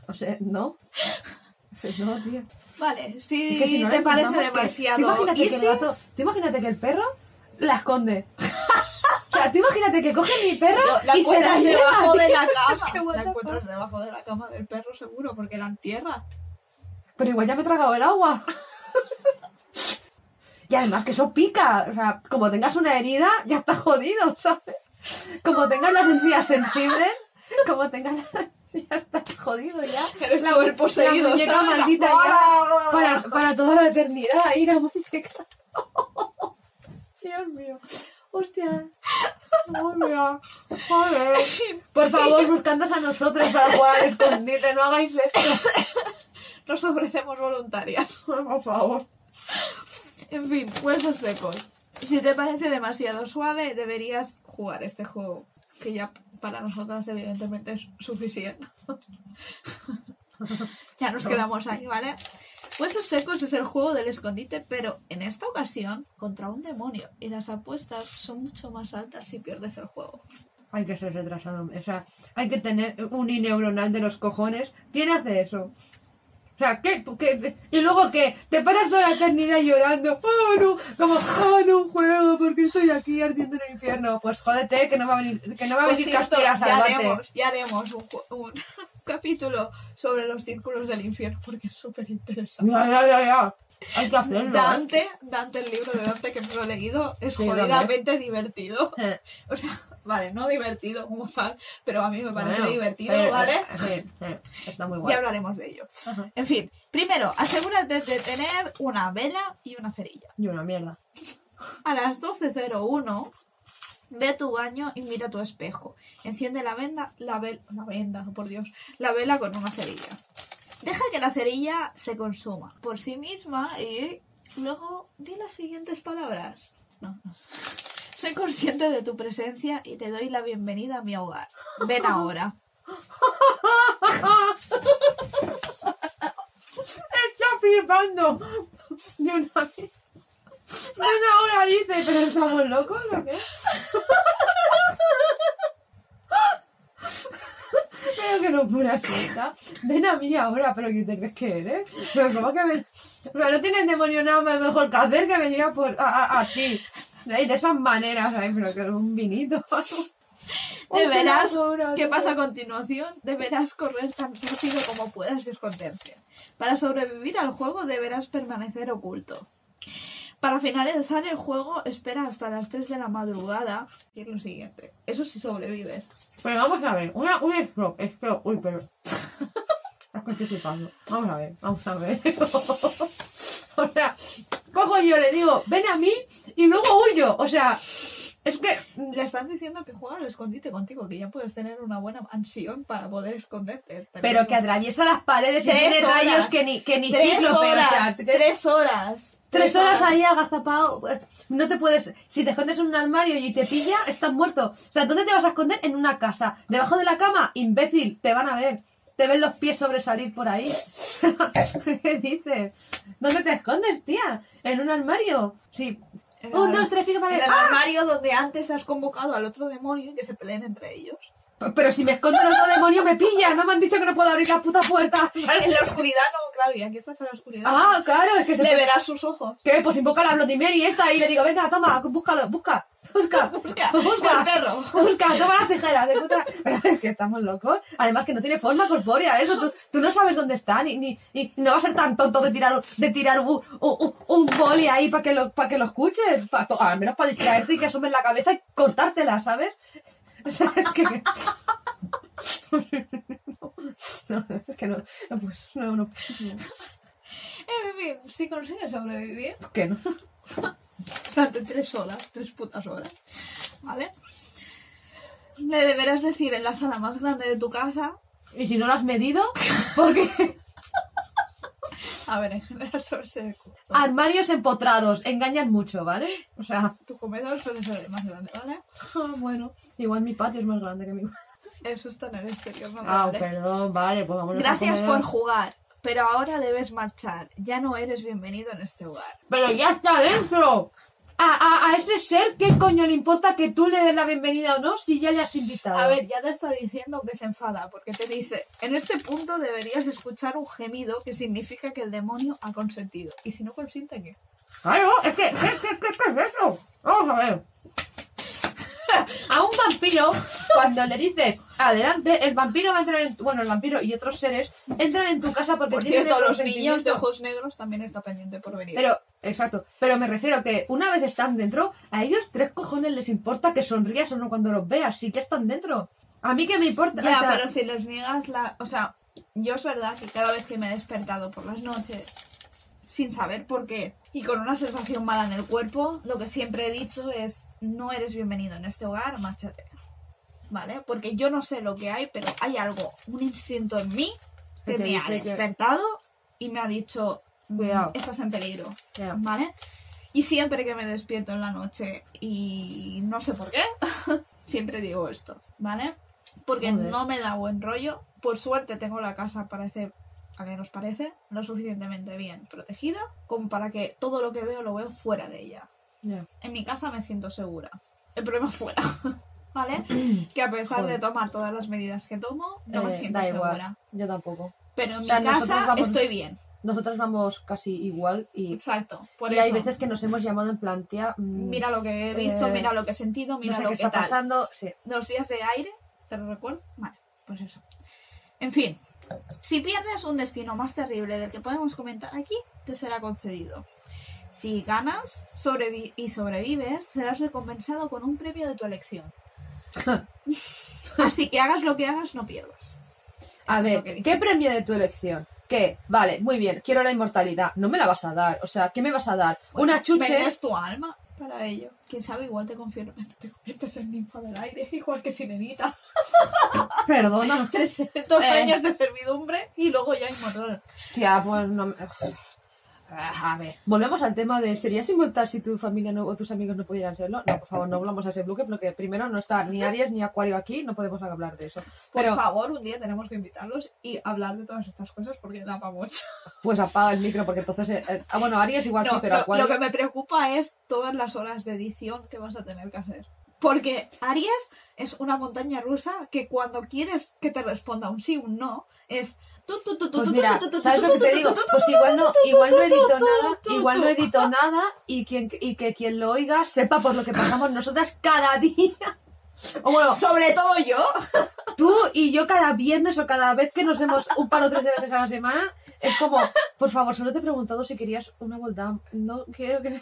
O sea, no. O sea, no, tío. Vale, si, Es que si no te parece que- demasiado que el gato, imagínate que el perro la esconde. Sea, tú imagínate que coge mi perro la y se la lleva, debajo de la Es que cama. what la encuentras fuck. debajo de la cama del perro seguro, porque la entierra. Pero igual ya me he tragado el agua. y además que eso pica. O sea, como tengas una herida, ya estás jodido, ¿sabes? Como tengas las encías sensibles, como tengas las... Ya estás jodido ya. Eres tú el poseído, La muñeca maldita ya. Para, para toda la eternidad. Ahí la muñeca. Dios mío. Hostia. Mío. Joder. Por favor, buscándonos a nosotros para jugar al escondite. No hagáis esto. Nos ofrecemos voluntarias. Por favor. En fin, huesos secos. Si te parece demasiado suave, deberías jugar este juego. Que ya para nosotras, evidentemente, es suficiente. ya nos quedamos ahí, ¿vale? Huesos secos es el juego del escondite, pero en esta ocasión contra un demonio. Y las apuestas son mucho más altas si pierdes el juego. Hay que ser retrasado. O sea, hay que tener un neuronal de los cojones. ¿Quién hace eso? O sea, ¿qué? ¿Qué? ¿Y luego qué? Te paras toda la eternidad llorando. ¡Oh, no! Como, ¡oh, no juego! Porque estoy aquí ardiendo en el infierno. Pues jódete, que no va a venir, que no va a Por venir cierto, ya haremos, ya haremos un, un capítulo sobre los círculos del infierno porque es súper interesante. Ya, ya, ya, ya. Hay que hacerlo. ¿eh? Dante, Dante, el libro de Dante que me lo he leído, es Sí, jodidamente divertido. Eh, O sea, vale, no divertido como tal, pero a mí me parece bueno, divertido, eh, ¿vale? eh, sí, sí, está muy Ya guay. hablaremos de ello. Ajá. En fin, primero, asegúrate de tener una vela y una cerilla. Y una mierda. A las 12.01, ve a tu baño y mira tu espejo. Enciende la venda, la, vel- la venda, por Dios, la vela con una cerilla. Deja que la cerilla se consuma por sí misma y luego di las siguientes palabras. No, no. Soy consciente de tu presencia y te doy la bienvenida a mi hogar. Ven ahora. ¡Está flipando! De una vez. Ven ahora dice, ¿pero estamos locos o qué? Pero que no pura fiesta. Ven a mí ahora, pero ¿quién te crees que eres? Pero ¿cómo que ven? Pero no tienes demonio nada más mejor que hacer que venir a, por, a, a, a ti. Y de esas maneras, ay, pero que un vinito. Deberás, Hostia, ¿qué pasa a continuación? Deberás correr tan rápido como puedas y esconderte. Para sobrevivir al juego deberás permanecer oculto. Para finalizar el juego, espera hasta las 3 de la madrugada y es lo siguiente. Eso si sobrevives. Pero vamos a ver, una, un stop, stop, uy, pero... Flipando. Vamos a ver, vamos a ver. o sea, cojo yo, le digo, ven a mí y luego huyo. O sea, es que Le estás diciendo que juega al escondite contigo, que ya puedes tener una buena mansión para poder esconderte. Pero que atraviesa las paredes y Tres tiene horas. rayos que ni, que ni Tres cíclope, o sea, horas, que- tres horas. Tres horas ahí agazapado. No te puedes. Si te escondes en un armario y te pilla, estás muerto. O sea, ¿dónde te vas a esconder? En una casa. ¿Debajo de la cama? Imbécil, te van a ver. Te ven los pies sobresalir por ahí. ¿Qué dices? ¿Dónde te escondes, tía? ¿En un armario? Sí. En Un, dos, tres, En el armario donde antes has convocado al otro demonio y que se peleen entre ellos. Pero si me escondo en otro demonio me pilla. No me han dicho que no puedo abrir la puta puerta. En la oscuridad no, claro, y aquí estás en la oscuridad. Ah, claro, es que se Le verás sus ojos. ¿Qué? Pues invoca la Bloody Mary esta y le digo, venga, toma, búscalo, busca, busca, Busca, busca, el perro. busca, toma las tijeras, de puta. Pero es que estamos locos. Además que no tiene forma corpórea eso, tú, tú no sabes dónde está, ni, ni, ni- no va a ser tan tonto de tirar, de tirar un, un, un boli ahí para que lo, para que lo escuches, Pa- to- al menos para distraerte y que asomes la cabeza y cortártela, ¿sabes? O sea, es que... No, es que no, no, pues, no, no, no, En fin, si consigues sobrevivir ¿por qué no? durante tres horas, tres putas horas, ¿vale? Le deberás decir en la sala más grande de tu casa. Y si no lo has medido, porque A ver, en general suele ser justo. armarios empotrados engañan mucho, ¿vale? O sea, Tu comedor suele ser el más grande, ¿vale? ah, bueno, igual mi patio es más grande que mi. Eso está en el exterior, no Ah, grande. perdón, vale, pues vamos Gracias por jugar, pero ahora debes marchar. Ya no eres bienvenido en este hogar. Pero ya está dentro. A, a, a ese ser, ¿qué coño le importa que tú le des la bienvenida o no si ya le has invitado? A ver, ya te está diciendo que se enfada, porque te dice, en este punto deberías escuchar un gemido que significa que el demonio ha consentido. Y si no consiente, ¿qué? Claro, es que, ¿qué, qué, qué, qué es eso? Vamos a ver. A un vampiro, cuando le dices adelante, el vampiro va a entrar en tu- bueno, el vampiro y otros seres entran en tu casa porque Por cierto, los niños de ojos negros también está pendiente por venir. Pero, exacto, pero me refiero que una vez están dentro, a ellos tres cojones les importa que sonrías o no cuando los veas, sí que están dentro. A mí que me importa. ya, o sea, pero si les niegas la... O sea, yo es verdad que cada vez que me he despertado por las noches, sin saber por qué, y con una sensación mala en el cuerpo, lo que siempre he dicho es, no eres bienvenido en este hogar, márchate. ¿Vale? Porque yo no sé lo que hay, pero hay algo, un instinto en mí que me ha despertado y me ha dicho, mm, Cuidado. estás en peligro. ¿Vale? Y siempre que me despierto en la noche y no sé por qué, siempre digo esto, ¿vale? Porque Joder. no me da buen rollo. Por suerte tengo la casa, parece, a menos parece, lo suficientemente bien protegida como para que todo lo que veo lo veo fuera de ella. En mi casa me siento segura. El problema es fuera. ¿Vale? Que a pesar de tomar todas las medidas que tomo, no me Eh, siento da segura. yo tampoco. Pero en O sea, mi nosotros casa vamos- estoy bien. Nosotras vamos casi igual y, Exacto. Por y eso. hay veces que nos hemos llamado en plan, tía, mm, Mira lo que he visto, Eh, mira lo que he sentido, no mira sé lo qué que está tal. pasando. Sí. Los días de aire, ¿te lo recuerdo? Vale, pues eso. En fin, si pierdes un destino más terrible del que podemos comentar aquí, te será concedido. Si ganas sobrevi- y sobrevives, serás recompensado con un premio de tu elección. Así que hagas lo que hagas, no pierdas. A ver. ¿qué premio de tu elección? ¿Qué? Vale, muy bien, quiero la inmortalidad. No me la vas a dar. O sea, ¿qué me vas a dar? Bueno, Una chuche. Vendes tu alma para ello. Quién sabe, igual te, confier- te conviertes en ninfa del aire, igual que Sirenita. Perdona. 300 Eh. años de servidumbre y luego ya inmortal. Hostia, pues no me... A ver, volvemos al tema de ¿serías inmortal si tu familia no- o tus amigos no pudieran serlo? No, por favor, no volvamos a ese bloque porque primero no está ni Aries ni Acuario aquí, no podemos hablar de eso. Por Pero, favor, un día tenemos que invitarlos y hablar de todas estas cosas porque da para mucho. pues apaga el micro porque entonces... eh, eh, ah, bueno, Aries igual No, sí, pero lo, Acuario... lo que me preocupa es todas las horas de edición que vas a tener que hacer. Porque Aries es una montaña rusa que cuando quieres que te responda un sí o un no, es... Pues mira, ¿sabes lo que te digo? Pues igual no, igual no edito nada, igual no edito nada y, quien, y que quien lo oiga sepa por lo que pasamos nosotras cada día. O bueno, Sobre todo yo. tú y yo cada viernes o cada vez que nos vemos un par o tres de veces a la semana, es como, por favor, solo te he preguntado si querías una vuelta. No quiero que...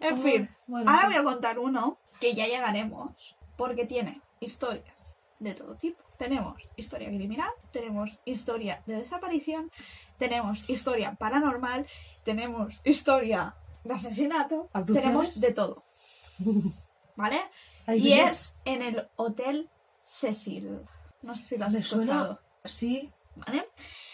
En fin, Bueno, ahora voy a contar uno que ya llegaremos porque tiene historias de todo tipo. Tenemos historia criminal, tenemos historia de desaparición, tenemos historia paranormal, tenemos historia de asesinato, tenemos de todo. ¿vale? Y es en el Hotel Cecil. No sé si lo has escuchado, Sí. ¿vale?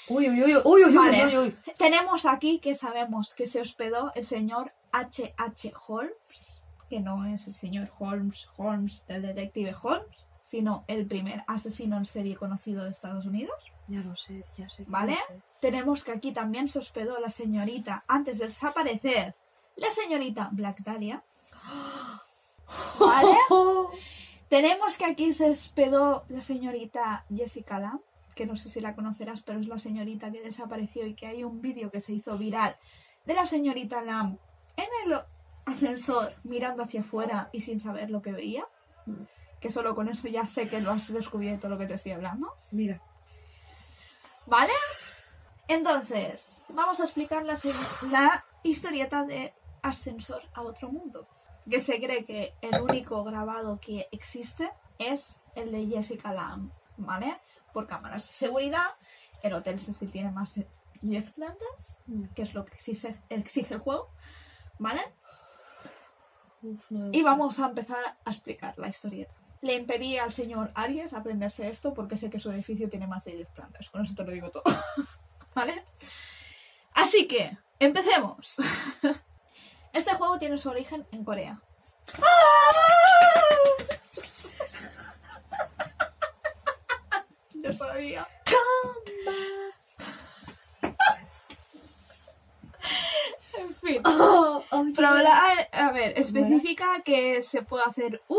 Uy, uy, uy, uy, uy, Vale. uy, uy, uy. Tenemos aquí que sabemos que se hospedó el señor H.H. Holmes, que no es el señor Holmes, Holmes del detective Holmes, sino el primer asesino en serie conocido de Estados Unidos. Ya lo sé, ya sé. ¿Vale? sé. Tenemos que aquí también se hospedó la señorita, antes de desaparecer, la señorita Black Dahlia. ¿Vale? Tenemos que aquí se hospedó la señorita Jessica Lamb, que no sé si la conocerás, pero es la señorita que desapareció y que hay un vídeo que se hizo viral de la señorita Lamb en el ascensor mirando hacia afuera y sin saber lo que veía. Que solo con eso ya sé que lo has descubierto lo que te estoy hablando. Mira. ¿Vale? Entonces, vamos a explicar la, la historieta de Ascensor a otro mundo. Que se cree que el único grabado que existe es el de Jessica Lamb, ¿vale? Por cámaras de seguridad. El hotel Cecil tiene más de 10 plantas, que es lo que exige, exige el juego, ¿vale? Uf, no me Y vamos a empezar a explicar la historieta. Le impedí al señor Aries aprenderse esto porque sé que su edificio tiene más de 10 plantas. Con eso te lo digo todo. ¿Vale? Así que, empecemos. Este juego tiene su origen en Corea. Lo sabía. En fin. Oh, oh. Problema- a ver, especifica que se puede hacer un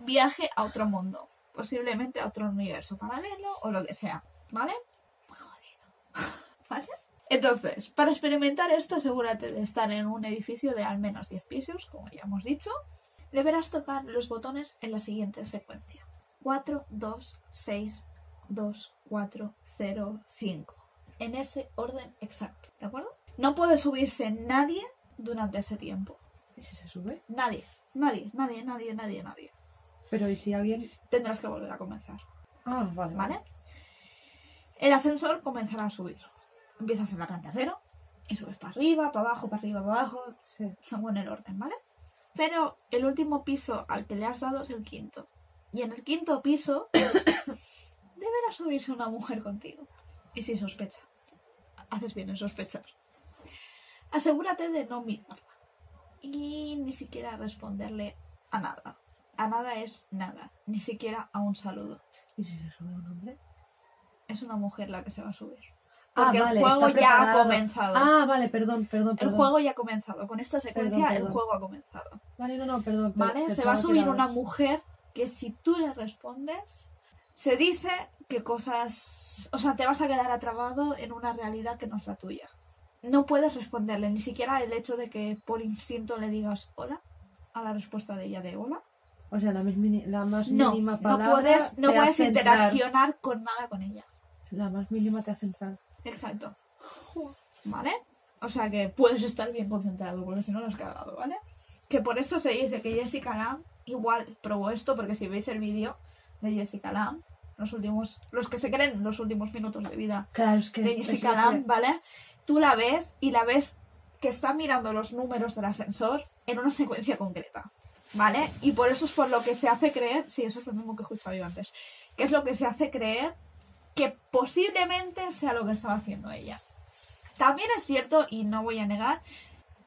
viaje a otro mundo, posiblemente a otro universo paralelo o lo que sea, ¿vale? Muy jodido. ¿Vale? Entonces, para experimentar esto, asegúrate de estar en un edificio de al menos 10 pisos, como ya hemos dicho. Deberás tocar los botones en la siguiente secuencia. 4, 2, 6, 2, 4, 0, 5. En ese orden exacto, ¿de acuerdo? No puede subirse nadie durante ese tiempo. ¿Y si se sube? Nadie, nadie, nadie, nadie, nadie, nadie. Pero ¿y si alguien...? Tendrás que volver a comenzar, Ah, vale, ¿vale? El ascensor comenzará a subir. Empiezas en la planta cero y subes para arriba, para abajo, para arriba, para abajo, Sí. según el orden, ¿vale? Pero el último piso al que le has dado es el quinto. Y en el quinto piso deberá subirse una mujer contigo. Y si sospecha, haces bien en sospechar. Asegúrate de no mirarla. Y ni siquiera responderle a nada. A nada es nada. Ni siquiera a un saludo. ¿Y si se sube un hombre? Es una mujer la que se va a subir. Ah, Porque vale, el juego ya ha comenzado. Ah, vale, perdón, perdón, el juego ya ha comenzado. Con esta secuencia Perdón, el juego ha comenzado. Vale, no, no, perdón. ¿Vale? Se va a subir una mujer que si tú le respondes, se dice que cosas... O sea, te vas a quedar atrapado en una realidad que no es la tuya. No puedes responderle, ni siquiera el hecho de que por instinto le digas hola a la respuesta de ella de hola. O sea, la, la más No, mínima no palabra puedes, no puedes hace entrar. interaccionar con nada con ella. La más mínima te hace entrar. Exacto. ¿Vale? O sea que puedes estar bien concentrado, porque si no lo has cagado, ¿vale? Que por eso se dice que Jessica Lamb igual probó esto, porque si veis el vídeo de Jessica Lamb, los últimos, los que se creen los últimos minutos de vida Claro, es que... de es Jessica Lamb, ¿vale? Tú la ves y la ves que está mirando los números del ascensor en una secuencia concreta, ¿vale? Y por eso es por lo que se hace creer, sí, eso es lo mismo que he escuchado yo antes, que es lo que se hace creer que posiblemente sea lo que estaba haciendo ella. También es cierto, y no voy a negar,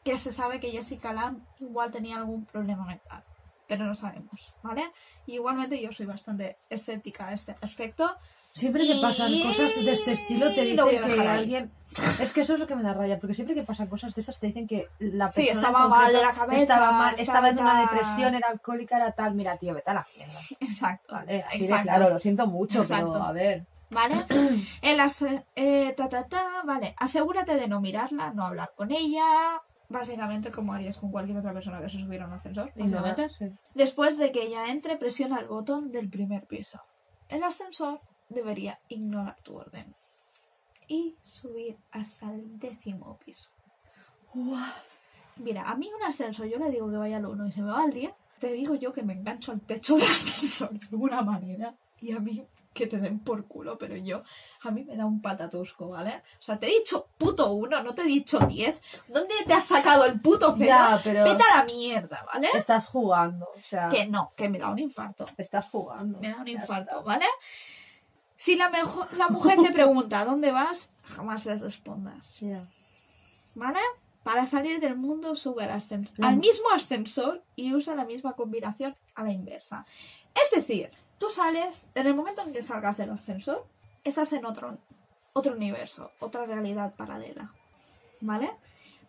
que se sabe que Jessica Lamb igual tenía algún problema mental, pero no sabemos, ¿vale? Y igualmente yo soy bastante escéptica a este respecto. Siempre que pasan cosas de este estilo te dicen que dejar ahí. alguien... Es que eso es lo que me da raya, porque siempre que pasan cosas de estas te dicen que la Sí, persona estaba mal de la cabeza, estaba mal, estaba en una depresión, era alcohólica, era tal. Mira, tío, vete a la. Exacto. Vale, de exacto. claro, lo siento mucho, Exacto. pero a ver... ¿Vale? El eh, ta, ta, ta, vale. Asegúrate de no mirarla, no hablar con ella. Básicamente como harías con cualquier otra persona que se subiera a un ascensor. Sí. Después de que ella entre, presiona el botón del primer piso. El ascensor debería ignorar tu orden y subir hasta el décimo piso. Mira, a mí un ascensor, yo le digo que vaya al 1 y se me va al 10, te digo yo que me engancho al techo del ascensor de alguna manera y a mí que te den por culo, pero yo, a mí me da un patatusco, ¿vale? O sea, te he dicho puto uno, no te he dicho diez. ¿Dónde te has sacado el puto cero? Ya, pero- Vete a la mierda, ¿vale? Estás jugando, o sea, Que no, que me da un infarto. estás jugando. Me da un infarto. ¿vale? Si la, mejo- la mujer te pregunta ¿a dónde vas? Jamás le respondas. ¿vale? Para salir del mundo sube al, ascen- La al mismo ascensor y usa la misma combinación a la inversa. Es decir, tú sales, en el momento en que salgas del ascensor, estás en otro, otro universo, otra realidad paralela, ¿vale?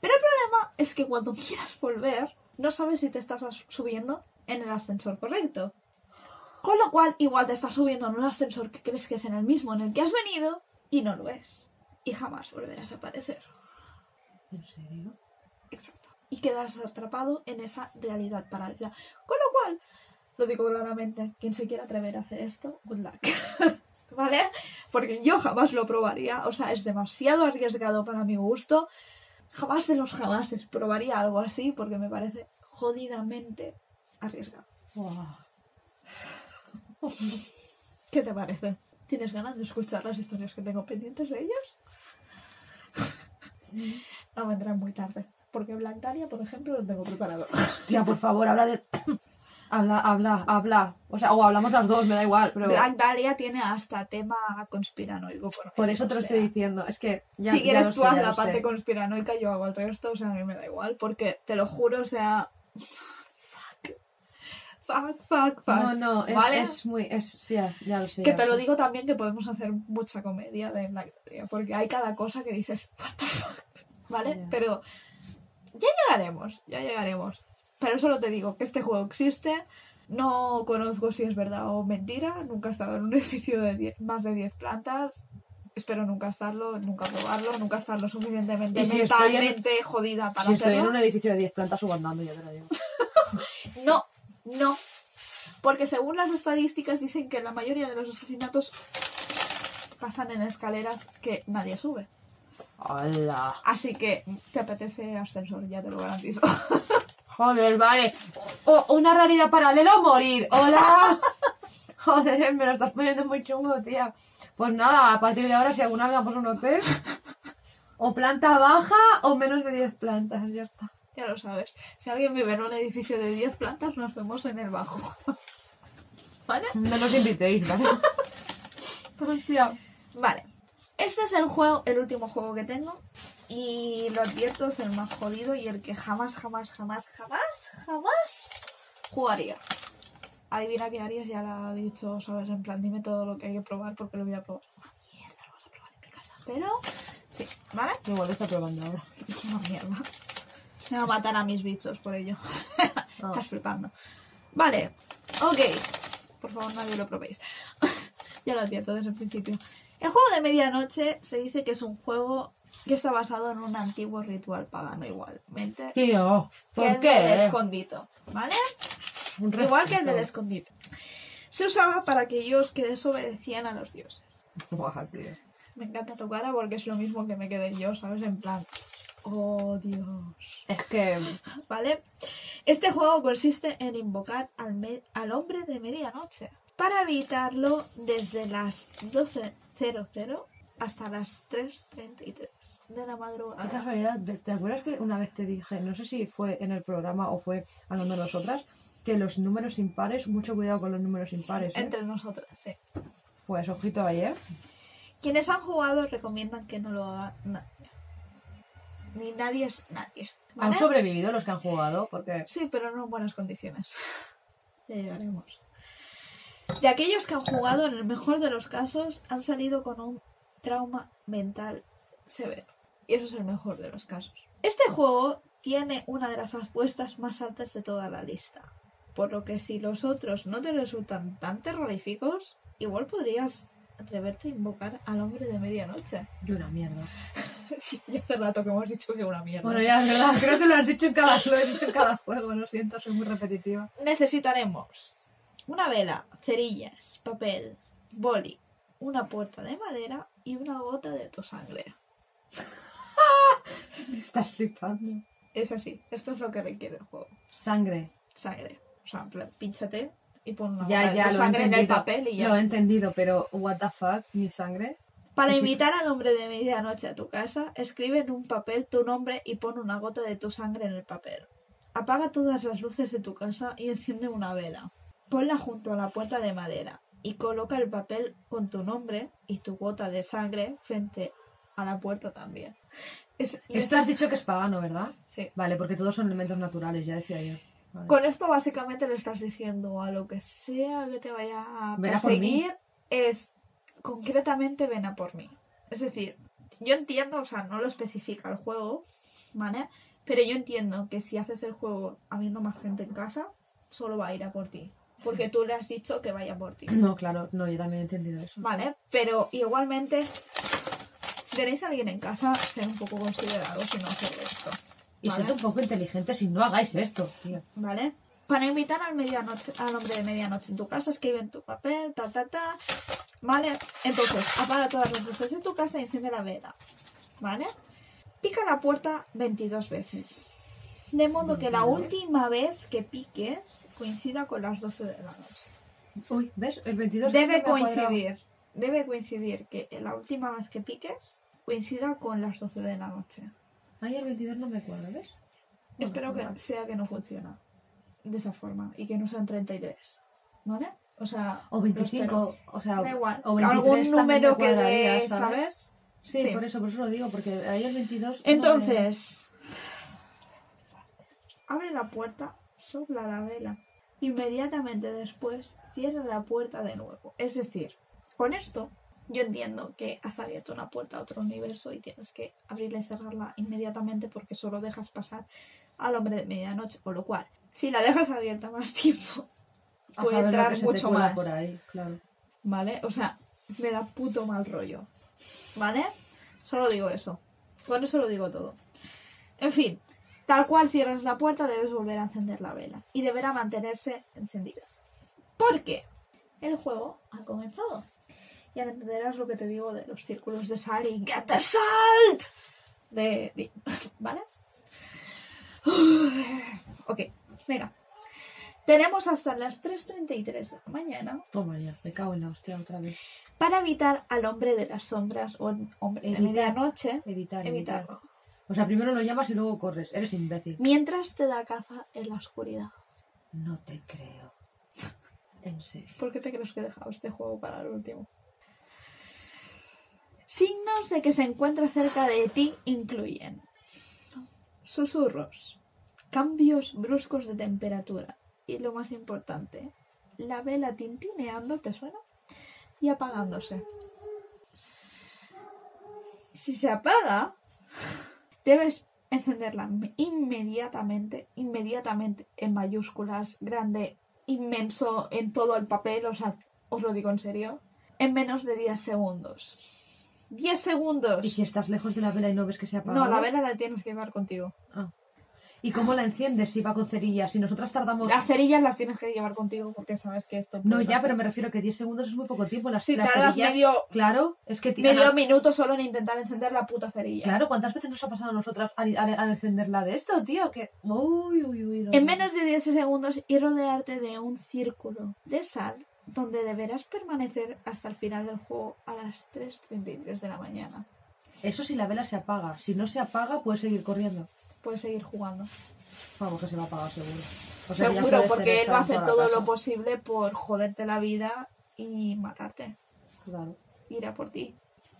Pero el problema es que cuando quieras volver, no sabes si te estás subiendo en el ascensor correcto. Con lo cual, igual te estás subiendo en un ascensor que crees que es en el mismo en el que has venido y no lo es. Y jamás volverás a aparecer. ¿En serio? Exacto. Y quedarás atrapado en esa realidad paralela. Con lo cual, lo digo claramente, quien se quiera atrever a hacer esto, good luck. ¿Vale? Porque yo jamás lo probaría. O sea, es demasiado arriesgado para mi gusto. Jamás de los jamases probaría algo así porque me parece jodidamente arriesgado. Buah. ¿Qué te parece? ¿Tienes ganas de escuchar las historias que tengo pendientes de ellos? No vendrán muy tarde. Porque Blancaria, por ejemplo, lo tengo preparado. Hostia, por favor, habla de... habla, habla, habla. O sea, o hablamos las dos, me da igual, pero... Black Dahlia tiene hasta tema conspiranoico. Por, Por eso te lo sea, estoy diciendo. Es que ya, si ya quieres lo tú sé, haz ya la parte sé. conspiranoica, yo hago el resto, o sea, a mí me da igual. Porque te lo juro, o sea. Fuck. Fuck, fuck. No, no, es, ¿Vale? es muy... Es, sí, ya, ya lo sé. Que ya te lo digo también que podemos hacer mucha comedia de Dahlia, porque hay cada cosa que dices, what the fuck, ¿vale? Pero ya llegaremos, ya llegaremos. Pero solo te digo que este juego existe, no conozco si es verdad o mentira, nunca he estado en un edificio de 10 más de 10 plantas, espero nunca estarlo, nunca probarlo, nunca estar lo suficientemente Y si estoy en- mentalmente jodida para Si estoy en hacerlo. un edificio de 10 plantas subo andando, ya te lo digo. No, no. Porque según las estadísticas dicen que la mayoría de los asesinatos pasan en escaleras que nadie sube. ¡Hala! Así que te apetece ascensor, ya te lo garantizo. Joder, vale. O, una realidad paralela o morir. ¡Hola! Joder, me lo estás poniendo muy chungo, tía. Pues nada, a partir de ahora, si alguna vez vamos a un hotel, o planta baja o menos de 10 plantas, ya está. Ya lo sabes. Si alguien vive en un edificio de 10 plantas, nos vemos en el bajo. ¿Vale? No nos invitéis, ¿vale? Hostia. Vale. Este es el juego, el último juego que tengo. Y lo advierto, es el más jodido y el que jamás, jamás, jamás, jamás, jamás jugaría. Adivina qué harías, ya la he dicho, ¿sabes? En plan, dime todo lo que hay que probar porque lo voy a probar. Una mierda, lo vas a probar en mi casa. Pero, sí, ¿vale? Igual está probando ahora. Una mierda. Me va a matar a mis bichos por ello. Estás flipando. Vale, ok. Por favor, nadie lo probéis. ya lo advierto desde el principio. El juego de medianoche se dice que es un juego que está basado en un antiguo ritual pagano igualmente. Tío, que ¿por el del qué? escondito, ¿vale? Un Igual que el del respeto. escondite. Se usaba para aquellos que desobedecían a los dioses. Buah, tío. Me encanta tu cara porque es lo mismo que me quedé yo, ¿sabes? En plan, oh Dios. Es que... ¿Vale? Este juego consiste en invocar al, me- al hombre de medianoche para evitarlo desde las 12.00 hasta las 3.33 de la Qué madrugada. casualidad, ¿te acuerdas que una vez te dije, no sé si fue en el programa o fue hablando nosotras, que los números impares, mucho cuidado con los números impares, ¿eh? Entre nosotras, sí. Pues ojito ahí, ¿eh? Quienes han jugado recomiendan que no lo haga nadie. Ni nadie es nadie. Han sobrevivido los que han jugado, porque... Sí, pero no en buenas condiciones. Ya llegaremos. De aquellos que han jugado, en el mejor de los casos, han salido con un trauma mental severo. Y eso es el mejor de los casos. Este juego tiene una de las apuestas más altas de toda la lista. Por lo que si los otros no te resultan tan terroríficos, igual podrías atreverte a invocar al hombre de medianoche. Y una mierda. ya hace rato que hemos dicho que una mierda. Bueno, ya, es verdad, creo que lo has dicho en cada, lo he dicho en cada juego, lo siento, soy muy repetitiva. Necesitaremos una vela, cerillas, papel, boli, una puerta de madera y una gota de tu sangre. Me estás flipando. Es así, esto es lo que requiere el juego. Sangre. Sangre. O sea, pínchate y pon una Ya, ya, tu sangre en el papel y ya. Lo he entendido, pero what the fuck, mi sangre. Para invitar al hombre de medianoche a tu casa, escribe en un papel tu nombre y pon una gota de tu sangre en el papel. Apaga todas las luces de tu casa y enciende una vela. Ponla junto a la puerta de madera y coloca el papel con tu nombre y tu gota de sangre frente a la puerta también. Es- Esto has dicho que es pagano, ¿verdad? Sí. Vale, porque todos son elementos naturales, ya decía yo. Vale. Con esto básicamente le estás diciendo a lo que sea que te vaya a Ven perseguir es concretamente ven a por mí. Es decir, yo entiendo, o sea, no lo especifica el juego, ¿vale? Pero yo entiendo que si haces el juego habiendo más gente en casa, solo va a ir a por ti. Porque tú le has dicho que vaya por ti. No, claro, no, yo también he entendido eso. ¿Vale? Pero igualmente, si tenéis a alguien en casa, ser un poco considerados y no hacer esto. Y ¿vale? sed un poco inteligentes y no hagáis esto, tío. ¿Vale? Para invitar al, medianoche, al hombre de medianoche en tu casa, escribe en tu papel, ta, ta, ta. ¿Vale? Entonces, apaga todas las luces de tu casa y enciende la vela. ¿Vale? Pica la puerta 22 veces. De modo que la última vez que piques coincida con las 12 de la noche. Uy, ¿ves? El 22 Debe coincidir. Debe coincidir que la última vez que piques coincida con las 12 de la noche. Ay, el 22 no me cuadra, ¿ves? Bueno, Espero que vale. sea que no funciona de esa forma y que no sean 33. ¿Vale? O sea, O lo 25, espero. o sea, Da igual. o 23 Algún número me que dé, ¿sabes? ¿sabes? Sí, Sí. por eso, por eso lo digo, porque ahí el 22... no Entonces, abre la puerta, sopla la vela. Inmediatamente después, cierra la puerta de nuevo. Es decir, con esto, yo entiendo que has abierto una puerta a otro universo y tienes que abrirla y cerrarla inmediatamente porque solo dejas pasar al hombre de medianoche. Con lo cual, si la dejas abierta más tiempo, puede Ajá, entrar mucho más. por ahí, claro. ¿Vale? O sea, me da puto mal rollo. ¿Vale? Solo digo eso. Con eso lo digo todo. En fin, tal cual cierras la puerta, debes volver a encender la vela. Y deberá mantenerse encendida. ¿Por qué? El juego ha comenzado. Y ahora entenderás lo que te digo de los círculos de sal y ¡Get the salt! De, de- ¿Vale? Ok, venga. Tenemos hasta las 3.33 de la mañana Toma ya, me cago en la hostia otra vez. para evitar al hombre de las sombras o el hombre de medianoche. Evitar, evitar. Evitarlo. O sea, primero lo llamas y luego corres. Eres imbécil. Mientras te da caza en la oscuridad. No te creo. En serio. ¿Por qué te crees que he dejado este juego para el último? Signos de que se encuentra cerca de ti incluyen susurros, cambios bruscos de temperatura y lo más importante, la vela tintineando, ¿te suena? Y apagándose. Si se apaga, debes encenderla inmediatamente, inmediatamente, en mayúsculas, grande, inmenso, en todo el papel, o sea, os lo digo en serio, en menos de 10 segundos. 10 segundos. ¿Y si estás lejos de la vela y no ves que se apaga? No, la vela la tienes que llevar contigo. Ah. ¿Y cómo la enciendes si va con cerillas? Si nosotras tardamos... Las cerillas las tienes que llevar contigo porque sabes que esto... No, ya, pasar. pero me refiero que 10 segundos es muy poco tiempo. Las, Si las tardas cerillas- medio- Claro, es que... Medio minuto solo en intentar encender la puta cerilla. Claro, ¿cuántas veces nos ha pasado a nosotras a, encenderla de esto, tío? Que... Uy, uy, uy. En menos de 10 segundos y rodearte de un círculo de sal donde deberás permanecer hasta el final del juego a las 3.33 de la mañana. Eso si la vela se apaga. Si no se apaga, puedes seguir corriendo. Puedes seguir jugando. Vamos, que se va a apagar seguro. O sea, Seguro, porque él va a hacer todo lo posible por joderte la vida y matarte. Claro. Irá por ti.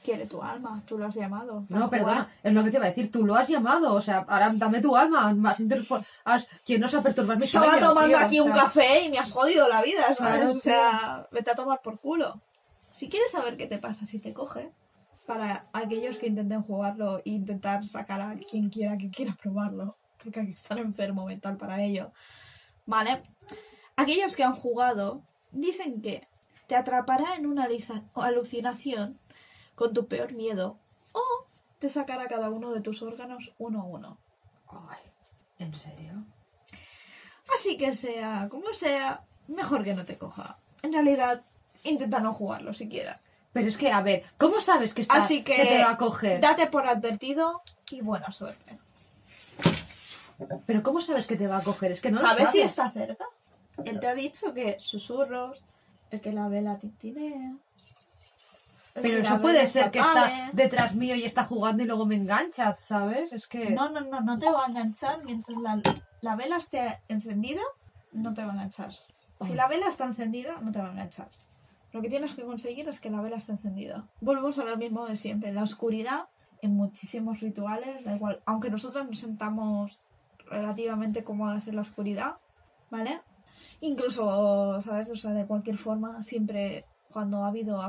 Quiere tu alma, tú lo has llamado. No, perdona, es lo que te iba a decir. Tú lo has llamado, o sea, ahora dame tu alma. Más haz- ¿Quién nos ha perturbado mi Estaba sueño, tomando tío? aquí un café y me has jodido la vida, ¿sabes? Claro, o sea, vete a tomar por culo. Si quieres saber qué te pasa si te coge, para aquellos que intenten jugarlo e intentar sacar a quien quiera que quiera probarlo, porque hay que estar enfermo mental para ello, ¿vale? Aquellos que han jugado dicen que te atrapará en una alucinación con tu peor miedo o te sacará cada uno de tus órganos uno a uno. Ay, ¿en serio? Así que sea como sea, mejor que no te coja. En realidad, intenta no jugarlo siquiera. Pero es que, a ver, ¿cómo sabes que, está, Así que, te va a coger? date por advertido y buena suerte. Pero ¿cómo sabes que te va a coger? Es que no lo ¿Sabes si sabes. está cerca? Él te ha dicho que susurros, el que la vela tintinea. Pero eso puede ser se que está detrás mío y está jugando y luego me engancha, ¿sabes? Es que... No, no, no, no te va a enganchar mientras la, la vela esté encendida, no te va a enganchar. Si la vela está encendida, no te va a enganchar. Lo que tienes que conseguir es que la vela esté encendida. Volvemos a lo mismo de siempre. La oscuridad, en muchísimos rituales, da igual. Aunque nosotros nos sentamos relativamente cómodas en la oscuridad, ¿vale? Incluso, ¿sabes? O sea, de cualquier forma, siempre cuando ha habido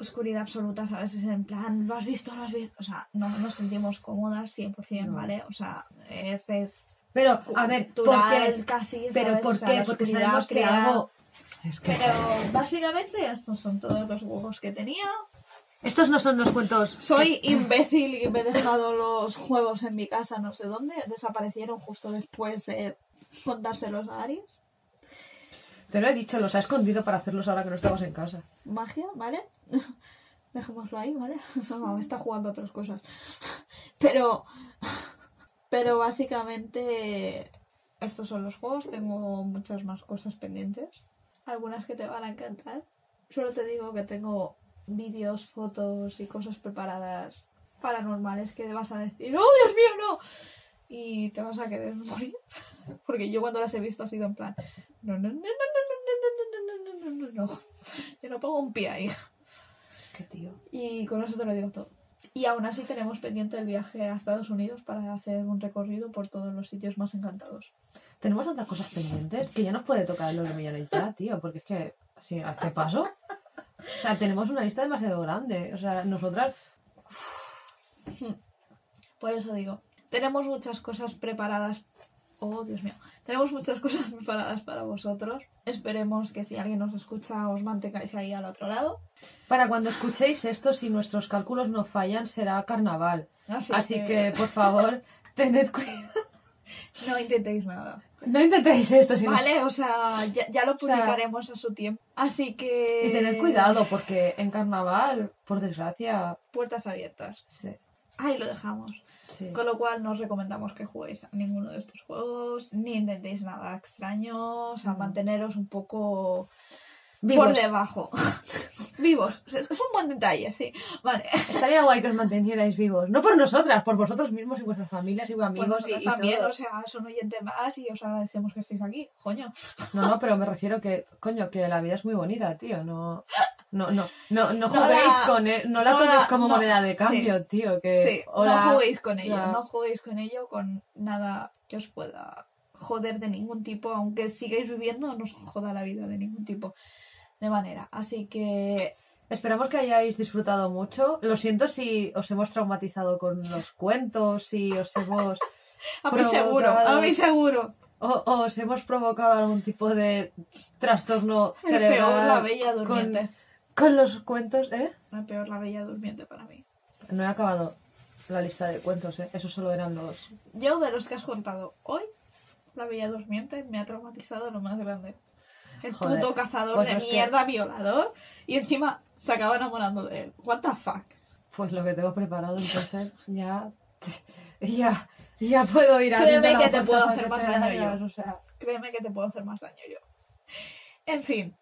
oscuridad absoluta, ¿sabes? Es en plan, ¿lo has visto? ¿Lo has visto? O sea, no nos sentimos cómodas 100%, No. ¿vale? O sea, este Pero, a ver, ¿por cultural qué? casi, Pero. ¿por O sea, qué? Porque sabemos que crea- algo... Es que... Pero básicamente estos son todos los juegos que tenía. Estos no son los cuentos... Soy imbécil y me he dejado los juegos en mi casa no sé dónde. Desaparecieron justo después de contárselos a Aries. Te lo he dicho, los ha escondido para hacerlos ahora que no estamos en casa. Magia, ¿vale? Dejémoslo ahí, ¿vale? Está jugando a otras cosas. Pero... Pero básicamente estos son los juegos. Tengo muchas más cosas pendientes. Algunas que te van a encantar. Solo te digo que tengo vídeos, fotos y cosas preparadas paranormales que vas a decir, ¡Oh, Dios mío, no! Y te vas a querer morir. Porque yo cuando las he visto ha sido en plan, no, no, no, no, no, no, no, no, no, no, no, no, no. Yo no pongo un pie ahí. Es que, tío... Y con eso te lo digo todo. Y aún así tenemos pendiente el viaje a Estados Unidos para hacer un recorrido por todos los sitios más encantados. Tenemos tantas cosas pendientes que ya nos puede tocar de millones ya, tío, porque es que, sí, a este paso, o sea, tenemos una lista demasiado grande. O sea, nosotras, Por eso digo, tenemos muchas cosas preparadas. Oh, Dios mío. Tenemos muchas cosas preparadas para vosotros. Esperemos que si alguien nos escucha os mantengáis ahí al otro lado. para cuando escuchéis esto, si nuestros cálculos no fallan, será carnaval. Así, Así que, por favor, tened cuidado. no intentéis nada. No intentéis esto, si no- Vale, o sea, ya, ya lo sea- publicaremos a su tiempo. Así que... Y tened cuidado, porque en carnaval, por desgracia, Puertas abiertas. sí, Ahí lo dejamos. Sí. Con lo cual no os recomendamos que juguéis a ninguno de estos juegos, ni intentéis nada extraño, o sea, manteneros un poco Vivos. por debajo. Vivos. Es un buen detalle, sí. Vale. Estaría guay que os mantuvierais vivos. No por nosotras, por vosotros mismos y vuestras familias y amigos y, y también, todo. o sea, es un oyente más y os agradecemos que estéis aquí, coño. No, no, pero me refiero que, coño, que la vida es muy bonita, tío. No, no, no, no, no No juguéis la- con él, no la no toméis como moneda de cambio, sí. tío. Que, Sí, hola, no juguéis con ello, no juguéis con ello con nada que os pueda joder de ningún tipo, aunque sigáis viviendo, no os joda la vida de ningún tipo de manera. Así que Esperamos que hayáis disfrutado mucho. Lo siento si os hemos traumatizado con los cuentos, si os hemos a mí seguro, a mí seguro. o, o os hemos provocado algún tipo de trastorno cerebral peor la bella durmiente. con los cuentos, ¿eh? Es peor la bella durmiente para mí. No he acabado la lista de cuentos, ¿eh? Eso solo eran los... Yo, de los que has contado hoy, la bella durmiente me ha traumatizado lo más grande. El Joder, puto cazador pues de que- mierda violador y encima se acaba enamorando de él. What the fuck. Pues lo que tengo preparado, entonces ya... Ya, ya puedo ir a Créeme la que te puedo hacer más daño yo. o sea, Créeme que te puedo hacer más daño yo. En fin,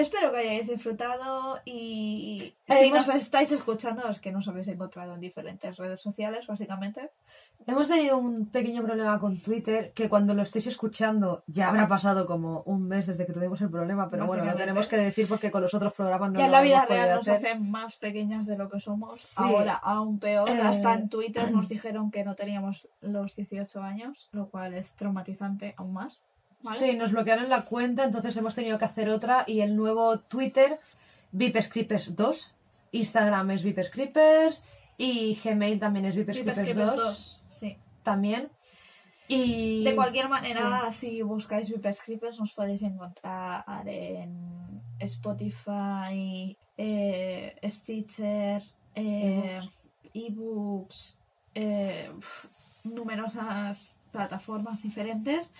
espero que hayáis disfrutado y si Hemos- nos estáis escuchando es que nos habéis encontrado en diferentes redes sociales, básicamente. Hemos tenido un pequeño problema con Twitter que cuando lo estéis escuchando ya habrá pasado como un mes desde que tuvimos el problema, pero bueno, lo tenemos que decir porque con los otros programas no ya en la vida real nos hacer. hacen más pequeñas de lo que somos. Ahora aún peor. Eh. Hasta en Twitter nos dijeron que no teníamos los 18 años, lo cual es traumatizante aún más. ¿Vale? Sí, nos bloquearon la cuenta, entonces hemos tenido que hacer otra y el nuevo Twitter, VIPscrippers 2, Instagram es VIPscrippers y Gmail también es VIPscrippers Vipescripers 2, 2, sí. también. Y De cualquier manera, si buscáis Vipescripers nos podéis encontrar en Spotify, eh, Stitcher, eh, ebooks, eh, numerosas plataformas diferentes.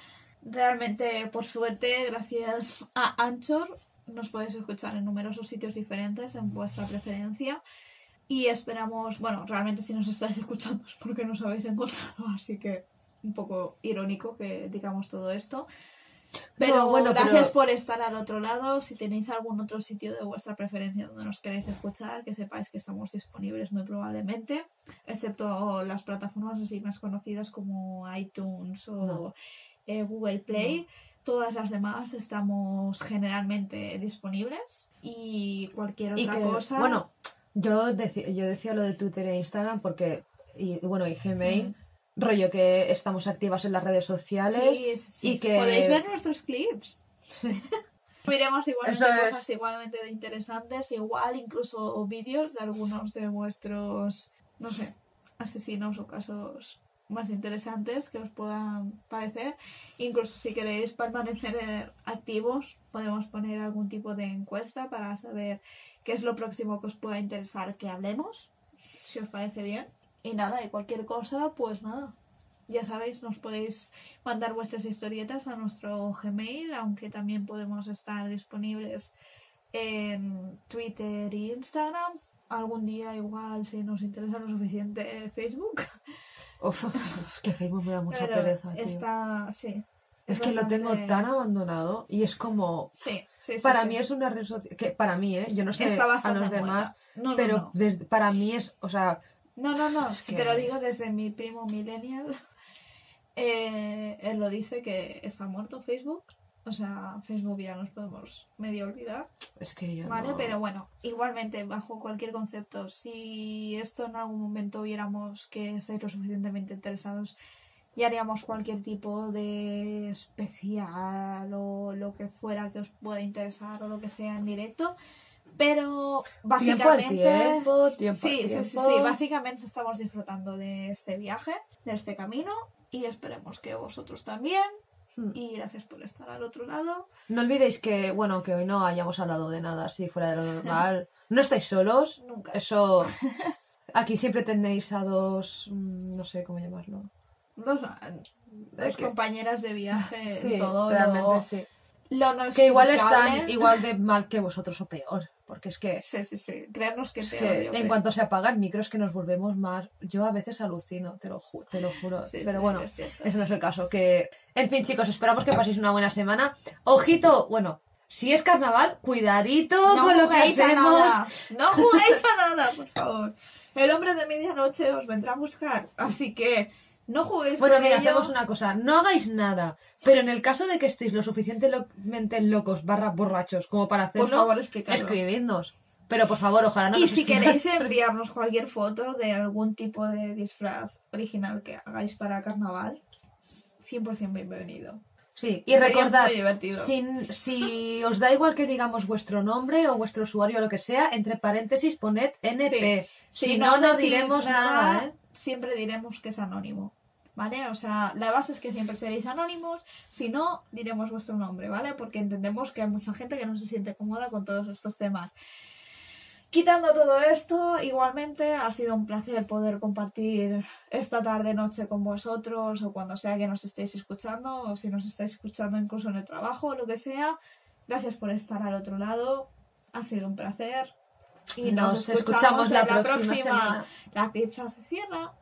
Realmente, por suerte, gracias a Anchor, nos podéis escuchar en numerosos sitios diferentes en vuestra preferencia. Y esperamos, bueno, realmente si nos estáis escuchando es porque nos habéis encontrado, así que un poco irónico que digamos todo esto. Pero No, bueno, pero- gracias por estar al otro lado. Si tenéis algún otro sitio de vuestra preferencia donde nos queréis escuchar, que sepáis que estamos disponibles muy probablemente, excepto las plataformas así más conocidas como iTunes o No. Eh, Google Play. Todas las demás estamos generalmente disponibles y cualquier Y otra que, cosa. bueno, yo decía, yo decía lo de Twitter e Instagram porque, y, y bueno, y Gmail, rollo que estamos activas en las redes sociales Sí, sí, sí. y que... Podéis ver nuestros clips. Miremos igualmente Eso es. cosas igualmente de interesantes, igual incluso vídeos de algunos de vuestros, no sé, asesinos o casos más interesantes que os puedan parecer. Incluso si queréis permanecer activos, podemos poner algún tipo de encuesta para saber qué es lo próximo que os pueda interesar que hablemos, si os parece bien. Y nada, y cualquier cosa, pues nada. Ya sabéis, nos podéis mandar vuestras historietas a nuestro Gmail, aunque también podemos estar disponibles en Twitter e Instagram. Algún día igual, si nos interesa lo suficiente, Facebook. Uf, que Facebook me da mucha Pero pereza, tío. está, sí. Es que lo tengo tan abandonado y es como... Sí, sí, sí, Para sí. mí es una red social... Que para mí, ¿eh? Yo no sé Está a los demás, muerta. No, no, pero no. desde- para mí es... O sea, No, no, no, Es si que- te lo digo desde mi primo millennial. Eh, él lo dice que está muerto Facebook. O sea, Facebook ya nos podemos medio olvidar. es que yo Vale, no- pero bueno, igualmente, bajo cualquier concepto, si esto en algún momento viéramos que estáis lo suficientemente interesados, ya haríamos cualquier tipo de especial o lo que fuera que os pueda interesar o lo que sea en directo. Pero básicamente. tiempo, tiempo al sí, sí, sí, sí, básicamente estamos disfrutando de este viaje, de este camino, y esperemos que vosotros también. Hmm. Y gracias por estar al otro lado. No olvidéis que, bueno, que hoy no hayamos hablado de nada así fuera de lo normal. No estáis solos. Nunca. Eso. Aquí siempre tenéis a dos. mm, No sé cómo llamarlo. Dos, que- compañeras de viaje, Sí, todo realmente lo, sí. lo no Que igual están igual de mal que vosotros o peor. Porque es que. Sí, sí, sí. Creernos que Es peor, que en creo. cuanto se apaga el micro es que nos volvemos más. Yo a veces alucino, te lo, ju- te lo juro. Sí, Pero sí, bueno, es ese no es el caso. Que... En fin, chicos, esperamos que paséis una buena semana. Ojito, bueno, si es carnaval, cuidadito No con lo que juguéis a hacemos. nada. No juguéis a nada, por favor. El hombre de medianoche os vendrá a buscar. Así que no juguéis Bueno, con mira, ello. hacemos una cosa. No hagáis nada. Pero en el caso de que estéis lo suficientemente locos barra borrachos como para hacerlo, Por favor, explicadlo. escribidnos. Pero por favor, ojalá no y nos si escribáis. queréis enviarnos cualquier foto de algún tipo de disfraz original que hagáis para carnaval, 100% bienvenido. Sí, y Sería recordad, muy divertido. si, si os da igual que digamos vuestro nombre o vuestro usuario o lo que sea, entre paréntesis poned NP. Si, no, no diremos nada, ¿eh? Siempre diremos que es anónimo. ¿Vale? O sea, la base es que siempre seréis anónimos. Si no, diremos vuestro nombre, ¿vale? Porque entendemos que hay mucha gente que no se siente cómoda con todos estos temas. Quitando todo esto, igualmente ha sido un placer poder compartir esta tarde noche con vosotros o cuando sea que nos estéis escuchando o si nos estáis escuchando incluso en el trabajo o lo que sea. Gracias por estar al otro lado. Ha sido un placer. Y nos, Nos escuchamos la en próxima semana. La pizza se cierra.